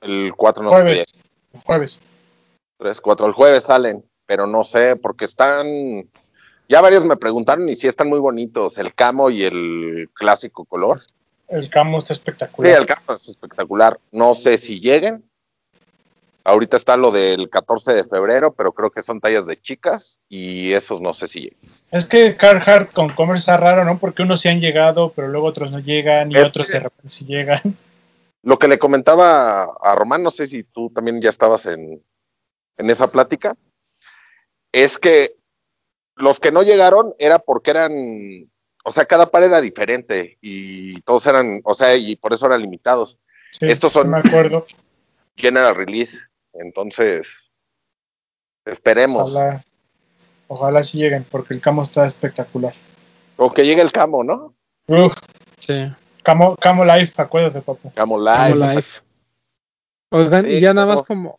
el 4 no jueves, El jueves. 3, 4, el jueves salen. pero no sé, porque están, ya varios me preguntaron y sí están muy bonitos, el camo y el clásico color. El camo está espectacular. Sí, el camo es espectacular. No sé si lleguen. Ahorita está lo del 14 de febrero, pero creo que son tallas de chicas y esos no sé si lleguen. Es que Carhartt con Commerce está raro, ¿no? Porque unos sí han llegado, pero luego otros no llegan y otros de repente sí llegan. Lo que le comentaba a Román, no sé si tú también ya estabas en, en esa plática, es que los que no llegaron era porque eran, o sea, cada par era diferente y todos eran, o sea, y por eso eran limitados. Estos son me acuerdo. general release, entonces esperemos. Ojalá, ojalá sí lleguen, porque el camo está espectacular. O que llegue el camo, ¿no? Uf. Sí. Camo, Camo Life, acuérdate, papu. Camo Life. Camo Life. Oigan, y ya nada más como,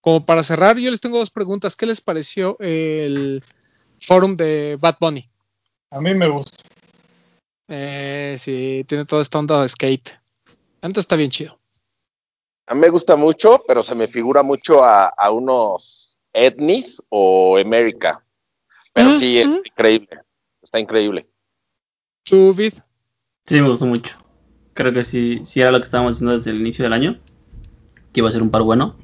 como para cerrar, yo les tengo dos preguntas. ¿Qué les pareció el forum de Bad Bunny? A mí me gusta. Eh, sí, tiene toda esta onda de skate. Antes está bien chido. A mí me gusta mucho, pero se me figura mucho a, a unos Etnis o América. Pero sí, es increíble. Está increíble. ¿Tú, Vid? Sí, me gustó mucho. Creo que sí, sí era lo que estábamos diciendo desde el inicio del año. Que iba a ser un par bueno.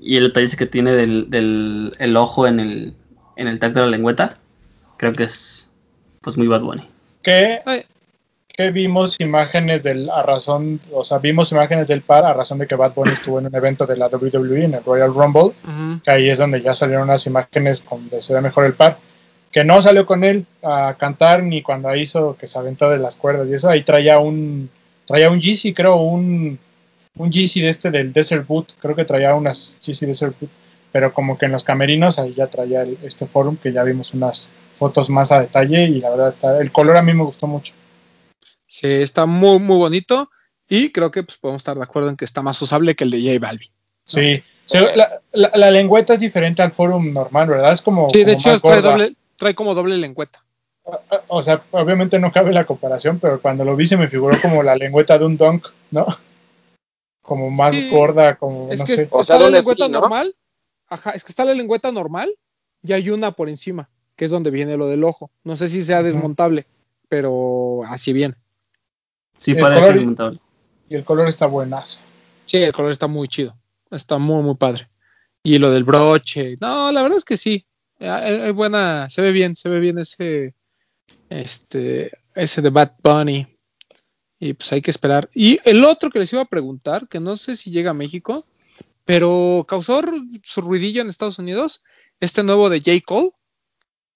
Y el detalle que tiene del, del el ojo en el, en el tag de la lengüeta. Creo que es pues muy Bad Bunny. Que, que vimos imágenes del, a razón, o sea, vimos imágenes del par a razón de que Bad Bunny estuvo en un evento de la WWE, en el Royal Rumble, Ujú. que ahí es donde ya salieron unas imágenes donde se ve mejor el par. Que no salió con él a cantar ni cuando hizo que se aventó de las cuerdas y eso, ahí traía un, traía un GC, creo, un, un GC de este del Desert Boot, creo que traía unas GC Desert Boot, pero como que en los camerinos ahí ya traía el- este forum que ya vimos unas fotos más a detalle y la verdad está- el color a mí me gustó mucho. Sí, está muy, muy bonito. Y creo que pues, podemos estar de acuerdo en que está más usable que el de J Balvin. Sí, Sí, la, la- la lengüeta es diferente al forum normal, ¿verdad? Es como. Sí, de como hecho más trae, gorda. doble, trae como doble lengüeta. O sea, obviamente no cabe la comparación, pero cuando lo vi se me figuró como la lengüeta de un donk, ¿no? Como más Sí, gorda, como Es no que sé. O está sea, la un lengüeta normal. Ajá, es que está la lengüeta normal y hay una por encima, que es donde viene lo del ojo. No sé si sea desmontable, pero así viene. Sí, El parece color- desmontable. Y el color está buenazo. Sí, el color está muy chido. Está muy, muy padre. Y lo del broche. No, la verdad es que sí. Hay buena, se ve bien, se ve bien ese, este, ese de Bad Bunny. Y pues hay que esperar. Y el otro que les iba a preguntar, que no sé si llega a México, pero causó su ruidillo en Estados Unidos, este nuevo de J. Cole,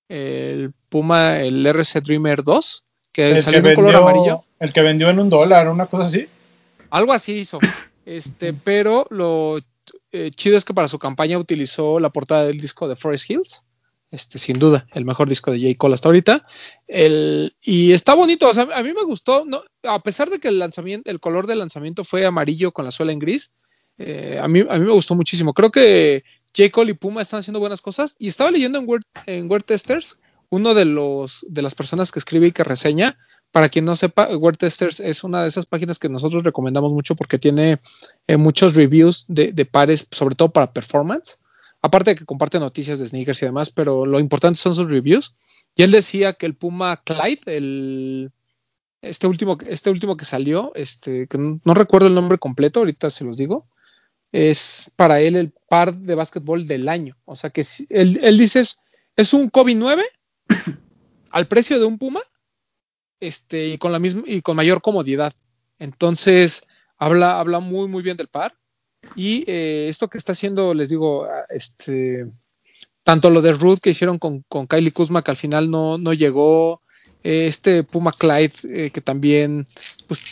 el Puma, el RC Dreamer 2, que El salió que, en color amarillo. el que vendió en un dólar, una cosa así. Algo así hizo. Este, pero lo eh, chido es que para su campaña utilizó la portada del disco de Forest Hills. Este, sin duda, el mejor disco de J. Cole hasta ahorita. El, y está bonito, o sea, a mí me gustó, a pesar de que el lanzamiento, el color del lanzamiento fue amarillo con la suela en gris, eh, a, mí, a mí me gustó muchísimo. Creo que J. Cole y Puma están haciendo buenas cosas. Y estaba leyendo en Word, en Word Testers, uno de los de las personas que escribe y que reseña. Para quien no sepa, Word Testers es una de esas páginas que nosotros recomendamos mucho porque tiene eh, muchos reviews de pares, sobre todo para performance. Aparte de que comparte noticias de sneakers y demás, pero lo importante son sus reviews. Y él decía que el Puma Clyde, el, este, último, este último que salió, este, que no, recuerdo el nombre completo, ahorita se los digo, es para él el par de básquetbol del año. O sea que él, dice es, un Kobe 9 al precio de un Puma este, y, con la misma, y con mayor comodidad. Entonces, habla, habla muy bien del par. Y eh, esto que está haciendo, les digo, ah, este, tanto lo de Ruth que hicieron con, con Kylie Kuzma, que al final no, no llegó, eh, este Puma Clyde, eh, que también, pues,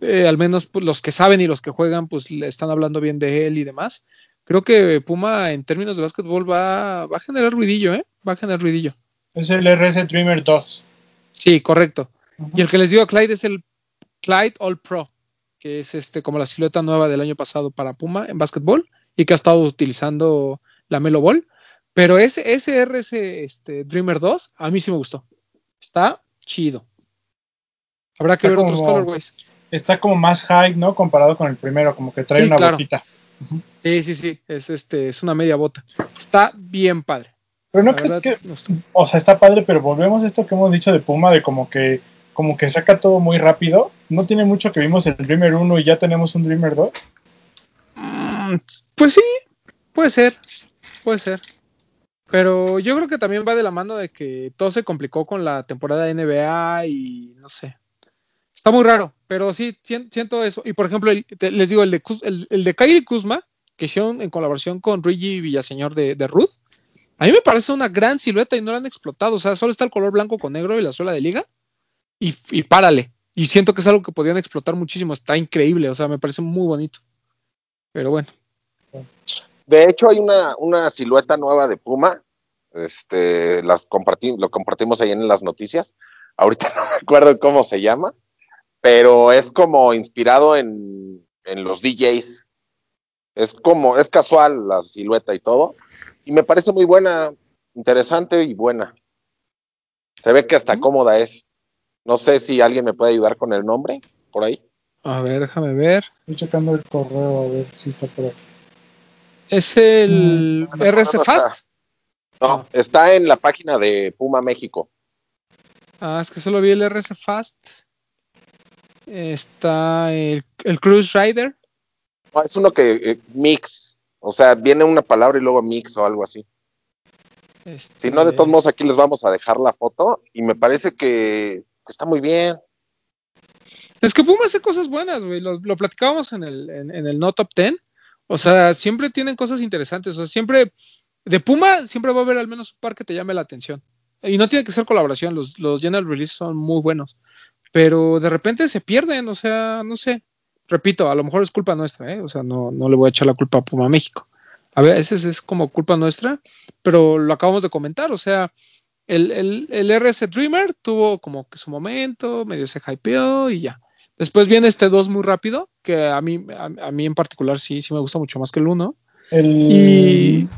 eh, al menos pues, los que saben y los que juegan, pues le están hablando bien de él y demás. Creo que Puma, en términos de básquetbol, va, va a generar ruidillo, ¿eh? Va a generar ruidillo. Es el RS Dreamer 2. Sí, correcto. Y el que les digo, Clyde, es el Clyde All Pro, que es este como la silueta nueva del año pasado para Puma en básquetbol y que ha estado utilizando la Melo Ball. Pero ese, ese RS este, Dreamer 2 a mí sí me gustó. Está chido. Habrá que ver otros colorways. Está como más high, ¿no? Comparado con el primero, como que trae Sí, una claro. botita. Sí, sí, sí. Es, este, es una media bota. Está bien padre. Pero no crees que, o sea, está padre, pero volvemos a esto que hemos dicho de Puma, de como que, como que saca todo muy rápido. No tiene mucho que vimos el Dreamer 1 y ya tenemos un Dreamer 2. Mm, pues sí, puede ser, puede ser. Pero yo creo que también va de la mano de que todo se complicó con la temporada de NBA y no sé. Está muy raro, pero sí, siento eso. Y por ejemplo, les digo, el de, el, Kuzma, que hicieron en colaboración con Luigi Villaseñor de, de Ruth, a mí me parece una gran silueta y no la han explotado. O sea, solo está el color blanco con negro y la suela de liga. Y, y párale. Y siento que es algo que podrían explotar muchísimo. Está increíble. O sea, me parece muy bonito. Pero bueno. De hecho, hay una, una silueta nueva de Puma. Este, las compartimos, lo compartimos ahí en las noticias. Ahorita no me acuerdo cómo se llama, pero es como inspirado en, en los DJs. Es como, es casual la silueta y todo y me parece muy buena, interesante y buena. Se ve que hasta cómoda es. No sé si alguien me puede ayudar con el nombre por ahí. A ver, déjame ver. Estoy checando el correo a ver si está por aquí. ¿Es el mm, RC Fast? No, está en la página de Puma México. Ah, es que solo vi el RC Fast. Está el, el Cruise Rider. es uno que eh, mix o sea, viene una palabra y luego mix o algo así. Si no, de todos modos, aquí les vamos a dejar la foto y me parece que, está muy bien. Es que Puma hace cosas buenas, güey. Lo, platicábamos en el, en, el No Top Ten. O sea, siempre tienen cosas interesantes. O sea, siempre. De Puma siempre va a haber al menos un par que te llame la atención. Y no tiene que ser colaboración. Los, los general release son muy buenos. Pero de repente se pierden. O sea, no sé repito, a lo mejor es culpa nuestra, ¿eh? o sea, no, no le voy a echar la culpa a Puma México. A veces es como culpa nuestra, pero lo acabamos de comentar, o sea, el, el, el RS Dreamer tuvo como que su momento, medio se hypeó y ya. Después viene este 2 muy rápido, que a mí, a, mí en particular sí, sí me gusta mucho más que el 1. Y...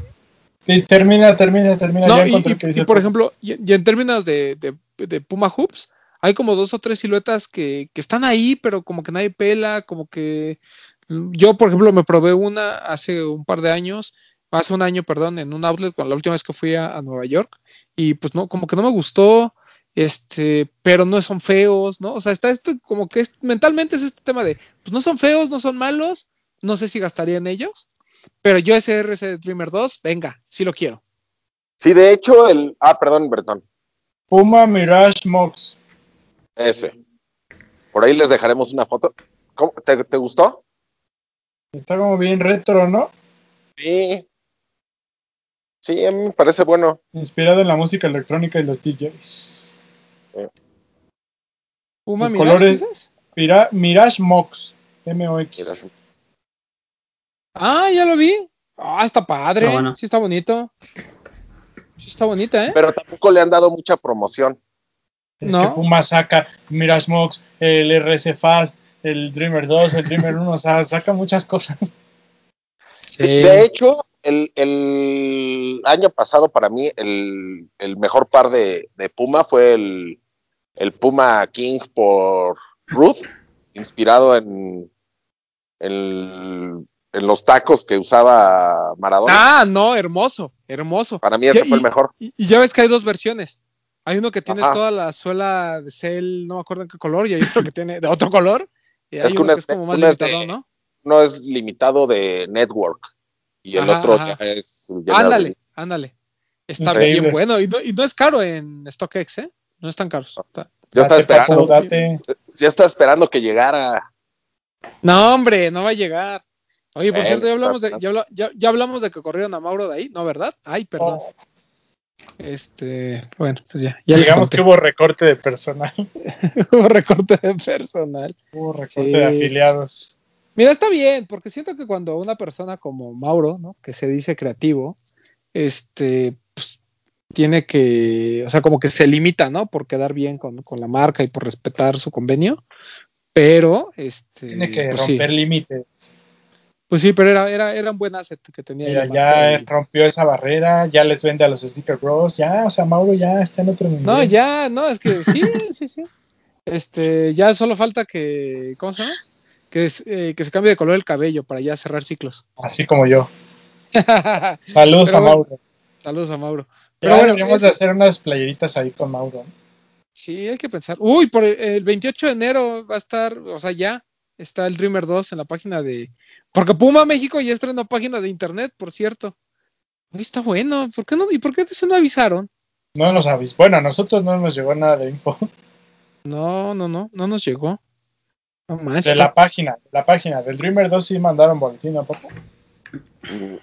termina, termina, termina. No, y, por ejemplo, y, en términos de, de, de Puma Hoops, hay como dos o tres siluetas que, que, están ahí, pero como que nadie pela, como que yo, por ejemplo, me probé una hace un par de años, hace un año, perdón, en un outlet, con la última vez que fui a, Nueva York, y pues no, como que no me gustó, este, pero no son feos, ¿no? O sea, está esto como que mentalmente es este tema de, pues no son feos, no son malos, no sé si gastaría en ellos, pero yo ese RC Dreamer 2, venga, sí lo quiero. Sí, de hecho, el, ah, perdón, Bertón. Puma Mirage Mox. Ese. Por ahí les dejaremos una foto. te, gustó? Está como bien retro, ¿no? Sí. Sí, a mí me parece bueno. Inspirado en la música electrónica y los DJs. Puma Mirage, Mirage Mox. M-O-X. Ah, ya lo vi. Ah, está padre. Sí está bonito. Sí está bonita, ¿eh? Pero tampoco le han dado mucha promoción. Es que Puma saca Mirage Mox, el RS Fast, el Dreamer 2, el Dreamer 1, o sea, saca muchas cosas. De hecho, el, año pasado para mí el, mejor par de, Puma fue el, Puma King por Ruth, inspirado en, en, los tacos que usaba Maradona. Ah, no, hermoso, hermoso. Para mí ese fue el mejor. y, ya ves que hay dos versiones. Hay uno que tiene toda la suela de cel, no me acuerdo en qué color, y hay otro que tiene de otro color. Y hay es uno que es como más limitado, ¿no? Uno es limitado de network y el otro es. ándale, ándale. Está bien bueno y no, y no, es caro en StockX, ¿eh? No es tan caro. Yo estaba esperando. Ya estaba esperando que llegara. No, hombre, no va a llegar. Oye, por cierto, ya hablamos, de, ya, ya, hablamos de que corrieron a Mauro de ahí, ¿no, verdad? Ay, perdón. Oh. Este, bueno, pues ya. Digamos que hubo recorte de personal. hubo recorte de personal. Hubo recorte de afiliados. Mira, está bien, porque siento que cuando una persona como Mauro, ¿no? Que se dice creativo, este, pues, tiene que, o sea, como que se limita, ¿no? Por quedar bien con, la marca y por respetar su convenio, pero, este. Tiene que pues romper límites. Pues sí, pero era, era, era un buen asset que tenía. Mira, ya rompió esa barrera, ya les vende a los Sticker Bros, ya, o sea, Mauro ya está en otro nivel. No, ya, no, es que sí, sí, sí. Este, ya solo falta que, ¿cómo se llama? Que, eh, que se cambie de color el cabello para ya cerrar ciclos. Así como yo. saludos a Mauro. Saludos a Mauro. Pero bueno, deberíamos de hacer unas playeritas ahí con Mauro. Sí, hay que pensar. Uy, por el 28 de enero va a estar, o sea, ya está el Dreamer 2 en la página de. Porque Puma México ya estrenó página de internet, por cierto. Uy, está bueno. ¿Por qué no? ¿Y por qué se no avisaron? No nos avisaron. Bueno, a nosotros no nos llegó nada de info. No, no, no, no nos llegó. No más. De la página, la página del Dreamer 2 sí mandaron boletín a poco. Mm,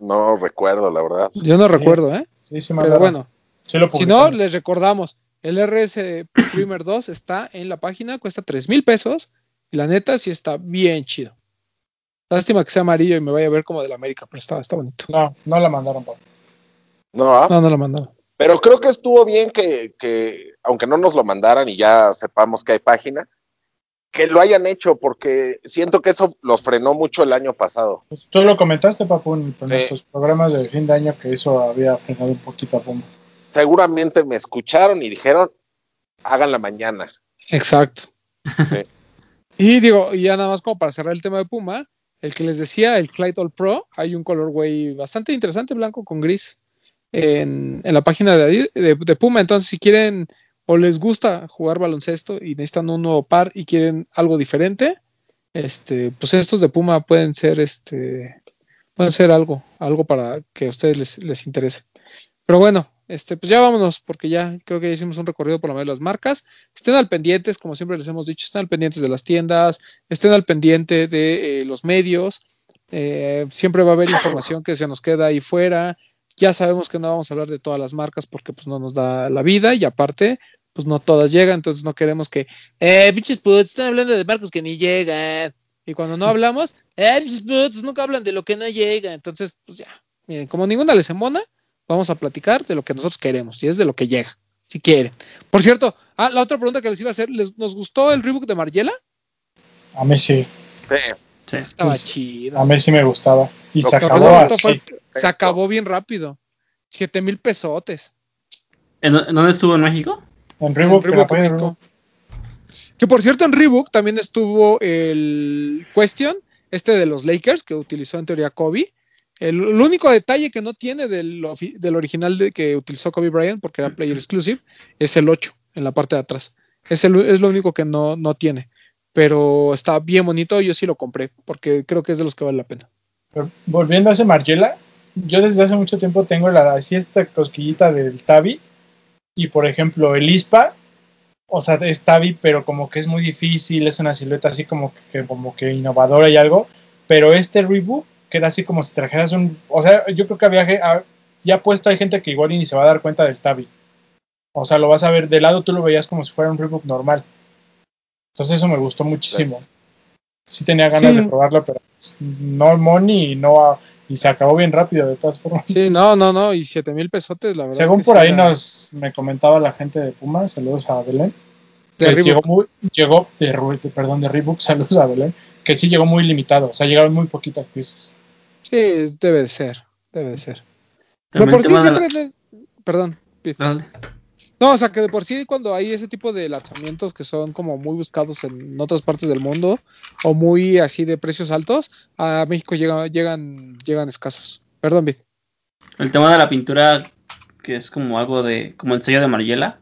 no recuerdo, la verdad. Yo no recuerdo, ¿eh? Sí, sí mandaron. Pero bueno. si no, les recordamos, el RS Dreamer 2 está en la página, cuesta 3 mil pesos. Y la neta sí está bien chido. Lástima que sea amarillo y me vaya a ver como del América, pero está, está bonito. No, no la mandaron, Pablo. No, ¿ah? no, no la mandaron. Pero creo que estuvo bien que, que, aunque no nos lo mandaran y ya sepamos que hay página, que lo hayan hecho, porque siento que eso los frenó mucho el año pasado. Pues tú lo comentaste, Papu, en, nuestros programas de fin de año, que eso había frenado un poquito a Puma. Seguramente me escucharon y dijeron, la mañana. Exacto. y digo, y ya nada más como para cerrar el tema de Puma, el que les decía, el Clyde All Pro, hay un colorway bastante interesante, blanco con gris en, la página de, de, Puma. Entonces, si quieren o les gusta jugar baloncesto y necesitan un nuevo par y quieren algo diferente, este, pues estos de Puma pueden ser, este, pueden ser algo, algo para que a ustedes les, les interese. Pero bueno, este, pues ya vámonos, porque ya creo que ya hicimos un recorrido por la mayoría de las marcas. Estén al pendientes, como siempre les hemos dicho, estén al pendientes de las tiendas, estén al pendiente de eh, los medios. Eh, siempre va a haber información que se nos queda ahí fuera. Ya sabemos que no vamos a hablar de todas las marcas porque pues no nos da la vida y aparte pues no todas llegan, entonces no queremos que, eh, pinches putos, están hablando de marcas que ni llegan. Y cuando no hablamos, eh, pinches putos, nunca hablan de lo que no llega. Entonces, pues ya, miren, como ninguna les emona, vamos a platicar de lo que nosotros queremos y es de lo que llega, si quieren. Por cierto, ah, la otra pregunta que les iba a hacer, ¿les, ¿nos gustó el rebook de Margiela? A mí sí. Sí. Estaba chido. A mí sí me gustaba. Y se acabó así. se acabó bien rápido. Siete mil pesotes. ¿En, dónde estuvo en México? En Reebok. En Que por cierto, en Reebok también estuvo el Question, este de los Lakers, que utilizó en teoría Kobe. El, único detalle que no tiene del, del original de, que utilizó Kobe Bryant, porque era player exclusive, es el 8 en la parte de atrás. Es, el, es lo único que no, no tiene. Pero está bien bonito, yo sí lo compré, porque creo que es de los que vale la pena. volviendo a ese Margiela, yo desde hace mucho tiempo tengo la, así esta cosquillita del Tabi, y por ejemplo el ISPA, o sea, es Tabi, pero como que es muy difícil, es una silueta así como que, como que innovadora y algo, pero este reboot, que era así como si trajeras un, o sea, yo creo que había, ya puesto hay gente que igual ni se va a dar cuenta del Tabi. O sea, lo vas a ver de lado, tú lo veías como si fuera un reboot normal. Entonces eso me gustó muchísimo. Sí tenía ganas de probarlo, pero no money y no y se acabó bien rápido de todas formas. Sí, no, no, no, y siete mil pesotes, la verdad. Según por ahí nos me comentaba la gente de Puma, saludos a Belén. que llegó, muy, llegó de, perdón, de Reebok, saludos a Belén, que sí llegó muy limitado, o sea, llegaron muy poquitas piezas. Sí, debe de ser, debe de ser. Pero por sí siempre, perdón, no, o sea que de por sí cuando hay ese tipo de lanzamientos que son como muy buscados en otras partes del mundo o muy así de precios altos, a México llegan, llegan, llegan escasos. Perdón, Vid. El tema de la pintura, que es como algo de, como el sello de Mariela,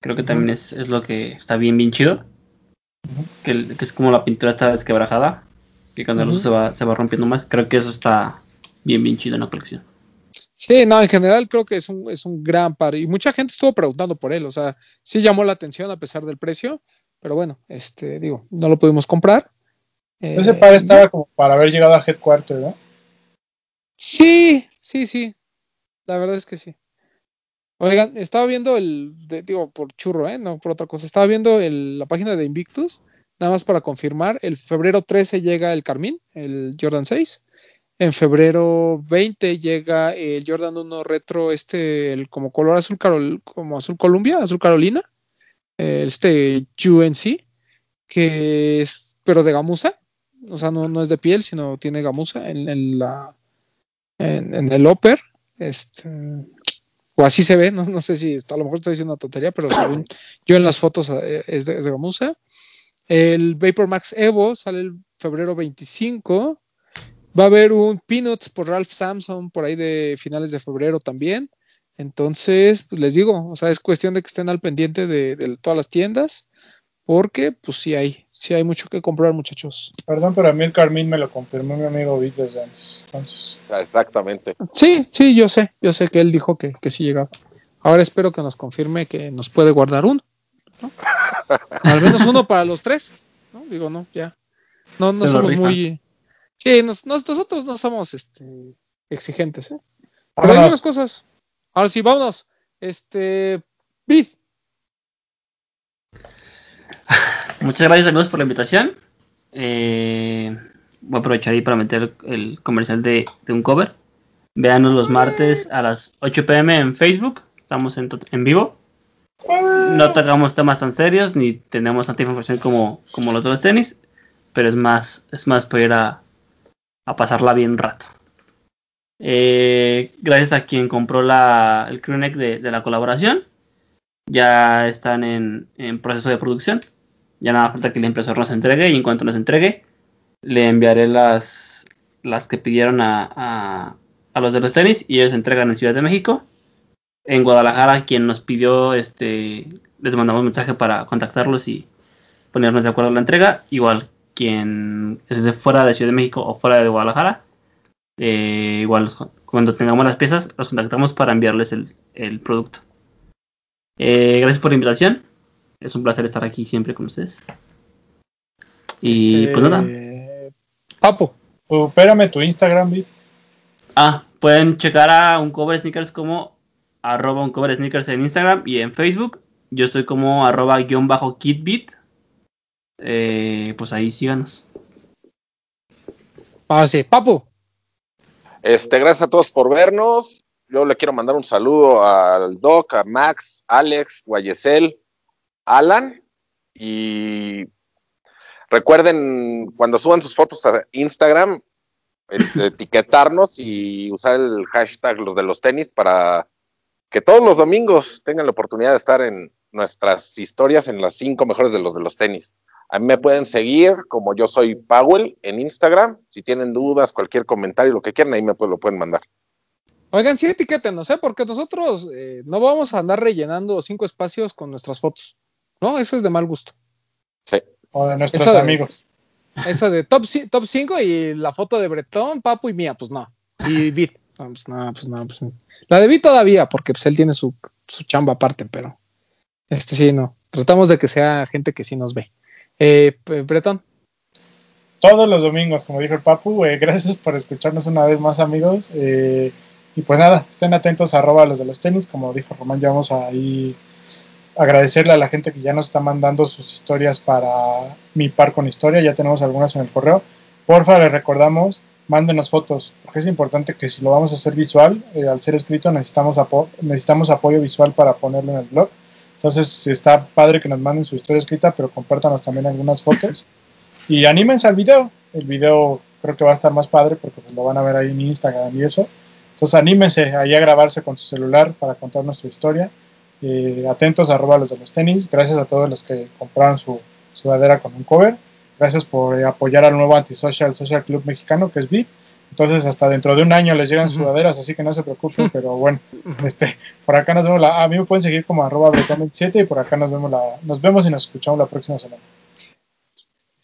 creo que también es, lo que está bien, bien chido. que, es como la pintura está desquebrajada, que cuando lo se va, se va rompiendo más. Creo que eso está bien, bien chido en la colección. Sí, no, en general creo que es un, es un gran par y mucha gente estuvo preguntando por él, o sea, sí llamó la atención a pesar del precio, pero bueno, este, digo, no lo pudimos comprar. Ese par eh, estaba como para haber llegado a Headquarter, ¿no? Sí, sí, sí, la verdad es que sí. Oigan, estaba viendo el, digo, por churro, ¿eh? No por otra cosa, estaba viendo la página de Invictus, nada más para confirmar, el febrero 13 llega el Carmín, el Jordan 6, en febrero 20 llega el Jordan 1 Retro, este, como color azul Carol, como azul Columbia, azul Carolina, este UNC, que es, pero de gamuza, o sea, no, no es de piel, sino tiene gamuza en, la, en, el upper, este, o así se ve, no, no sé si está, a lo mejor estoy diciendo una tontería, pero yo en las fotos eh, es de, es de gamuza. El Vapor Max Evo sale el febrero 25. Va a haber un Peanuts por Ralph Samson por ahí de finales de febrero también. Entonces, pues les digo, o sea, es cuestión de que estén al pendiente de, todas las tiendas, porque pues sí hay, sí hay mucho que comprar, muchachos. Perdón, pero a mí el Carmín me lo confirmó mi amigo Vic desde antes. Entonces... Ah, exactamente. Sí, sí, yo sé, yo sé que él dijo que, que sí llegaba. Ahora espero que nos confirme que nos puede guardar uno. Al menos uno para los tres. ¿no? Digo, no, ya. No, no somos muy. Sí, nosotros no somos este, exigentes, ¿eh? Pero hay unas cosas. Ahora sí, vámonos. Este. Bid. Muchas gracias amigos por la invitación. Eh, voy a aprovechar ahí para meter el comercial de, un cover. Veanos los martes a las 8 pm en Facebook. Estamos en, en vivo. No tocamos temas tan serios ni tenemos tanta información como, como los otros tenis, pero es más, es más para ir a, pasarla bien un rato. Eh, gracias a quien compró la, el crewneck de, de, la colaboración. Ya están en, proceso de producción. Ya nada falta que el impresor nos entregue y en cuanto nos entregue le enviaré las, las que pidieron a, a, a los de los tenis y ellos entregan en Ciudad de México en Guadalajara quien nos pidió, este, les mandamos mensaje para contactarlos y ponernos de acuerdo en la entrega. Igual quien es de fuera de Ciudad de México o fuera de Guadalajara, eh, igual cuando tengamos las piezas los contactamos para enviarles el, producto. Eh, gracias por la invitación. Es un placer estar aquí siempre con ustedes. Y este, pues nada. Papo, espérame tu Instagram, Ah, pueden checar a un cover sneakers como arroba un cover sneakers en Instagram y en Facebook. Yo estoy como arroba guion bajo kitbit. Eh, pues ahí síganos. Ah, sí, Papu. Este, gracias a todos por vernos. Yo le quiero mandar un saludo al Doc, a Max, Alex, Guayesel, Alan. Y recuerden, cuando suban sus fotos a Instagram, etiquetarnos y usar el hashtag los de los tenis para que todos los domingos tengan la oportunidad de estar en nuestras historias en las cinco mejores de los de los tenis. A mí me pueden seguir como yo soy Powell en Instagram. Si tienen dudas, cualquier comentario, lo que quieran, ahí me lo pueden mandar. Oigan, sí etiquétenos, ¿eh? Porque nosotros eh, no vamos a andar rellenando cinco espacios con nuestras fotos. ¿No? Eso es de mal gusto. Sí. O de nuestros amigos. Eso de top, top 5 y la foto de Bretón, Papu y mía, pues no. Y Vid. No, pues no, pues no, pues no. La debí todavía, porque pues él tiene su, su chamba aparte, pero este sí, no. Tratamos de que sea gente que sí nos ve. Eh, Bretón. Todos los domingos, como dijo el Papu, eh, gracias por escucharnos una vez más, amigos. Eh, y pues nada, estén atentos a arroba los de los tenis, como dijo Román, ya vamos a ahí agradecerle a la gente que ya nos está mandando sus historias para mi par con historia, ya tenemos algunas en el correo. Porfa, les recordamos mándenos fotos, porque es importante que si lo vamos a hacer visual, eh, al ser escrito necesitamos, necesitamos apoyo visual para ponerlo en el blog. Entonces está padre que nos manden su historia escrita, pero compártanos también algunas fotos. Y anímense al video. El video creo que va a estar más padre porque pues, lo van a ver ahí en Instagram y eso. Entonces anímense ahí a grabarse con su celular para contar nuestra historia. Eh, atentos a los de los tenis. Gracias a todos los que compraron su sudadera con un cover. Gracias por apoyar al nuevo Antisocial Social Club Mexicano, que es BIT. Entonces, hasta dentro de un año les llegan sudaderas, así que no se preocupen, pero bueno, este, por acá nos vemos, la, a mí me pueden seguir como arroba 27 y por acá nos vemos, la, nos vemos y nos escuchamos la próxima semana.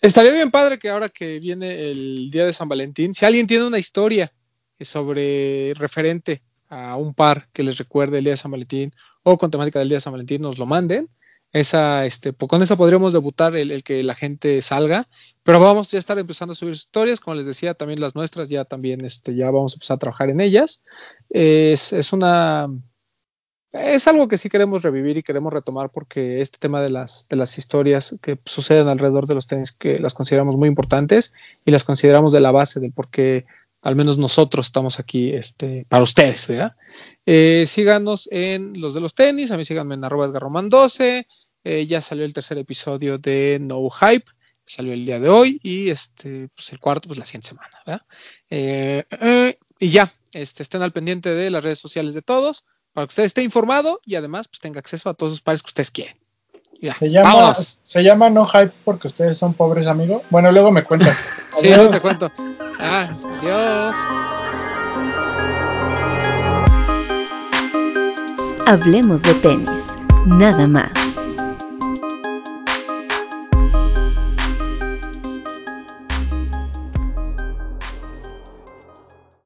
Estaría bien padre que ahora que viene el día de San Valentín, si alguien tiene una historia sobre referente a un par que les recuerde el día de San Valentín o con temática del día de San Valentín, nos lo manden esa, este, con esa podríamos debutar el, que la gente salga, pero vamos ya a estar empezando a subir historias, como les decía, también las nuestras, ya también, este, ya vamos a empezar a trabajar en ellas. Es, es una, es algo que sí queremos revivir y queremos retomar porque este tema de las, de las historias que suceden alrededor de los tenis que las consideramos muy importantes y las consideramos de la base del por qué al menos nosotros estamos aquí este, para ustedes, ¿verdad? Eh, síganos en los de los tenis, a mí síganme en arroba 12, eh, ya salió el tercer episodio de No Hype, salió el día de hoy y este, pues el cuarto, pues la siguiente semana, ¿verdad? Eh, eh, y ya, este, estén al pendiente de las redes sociales de todos para que usted esté informado y además pues tenga acceso a todos los pares que ustedes quieren. se, llama, se llama No Hype porque ustedes son pobres amigos. Bueno, luego me cuentas. sí, luego te cuento. Ah, adiós. Hablemos de tenis, nada más.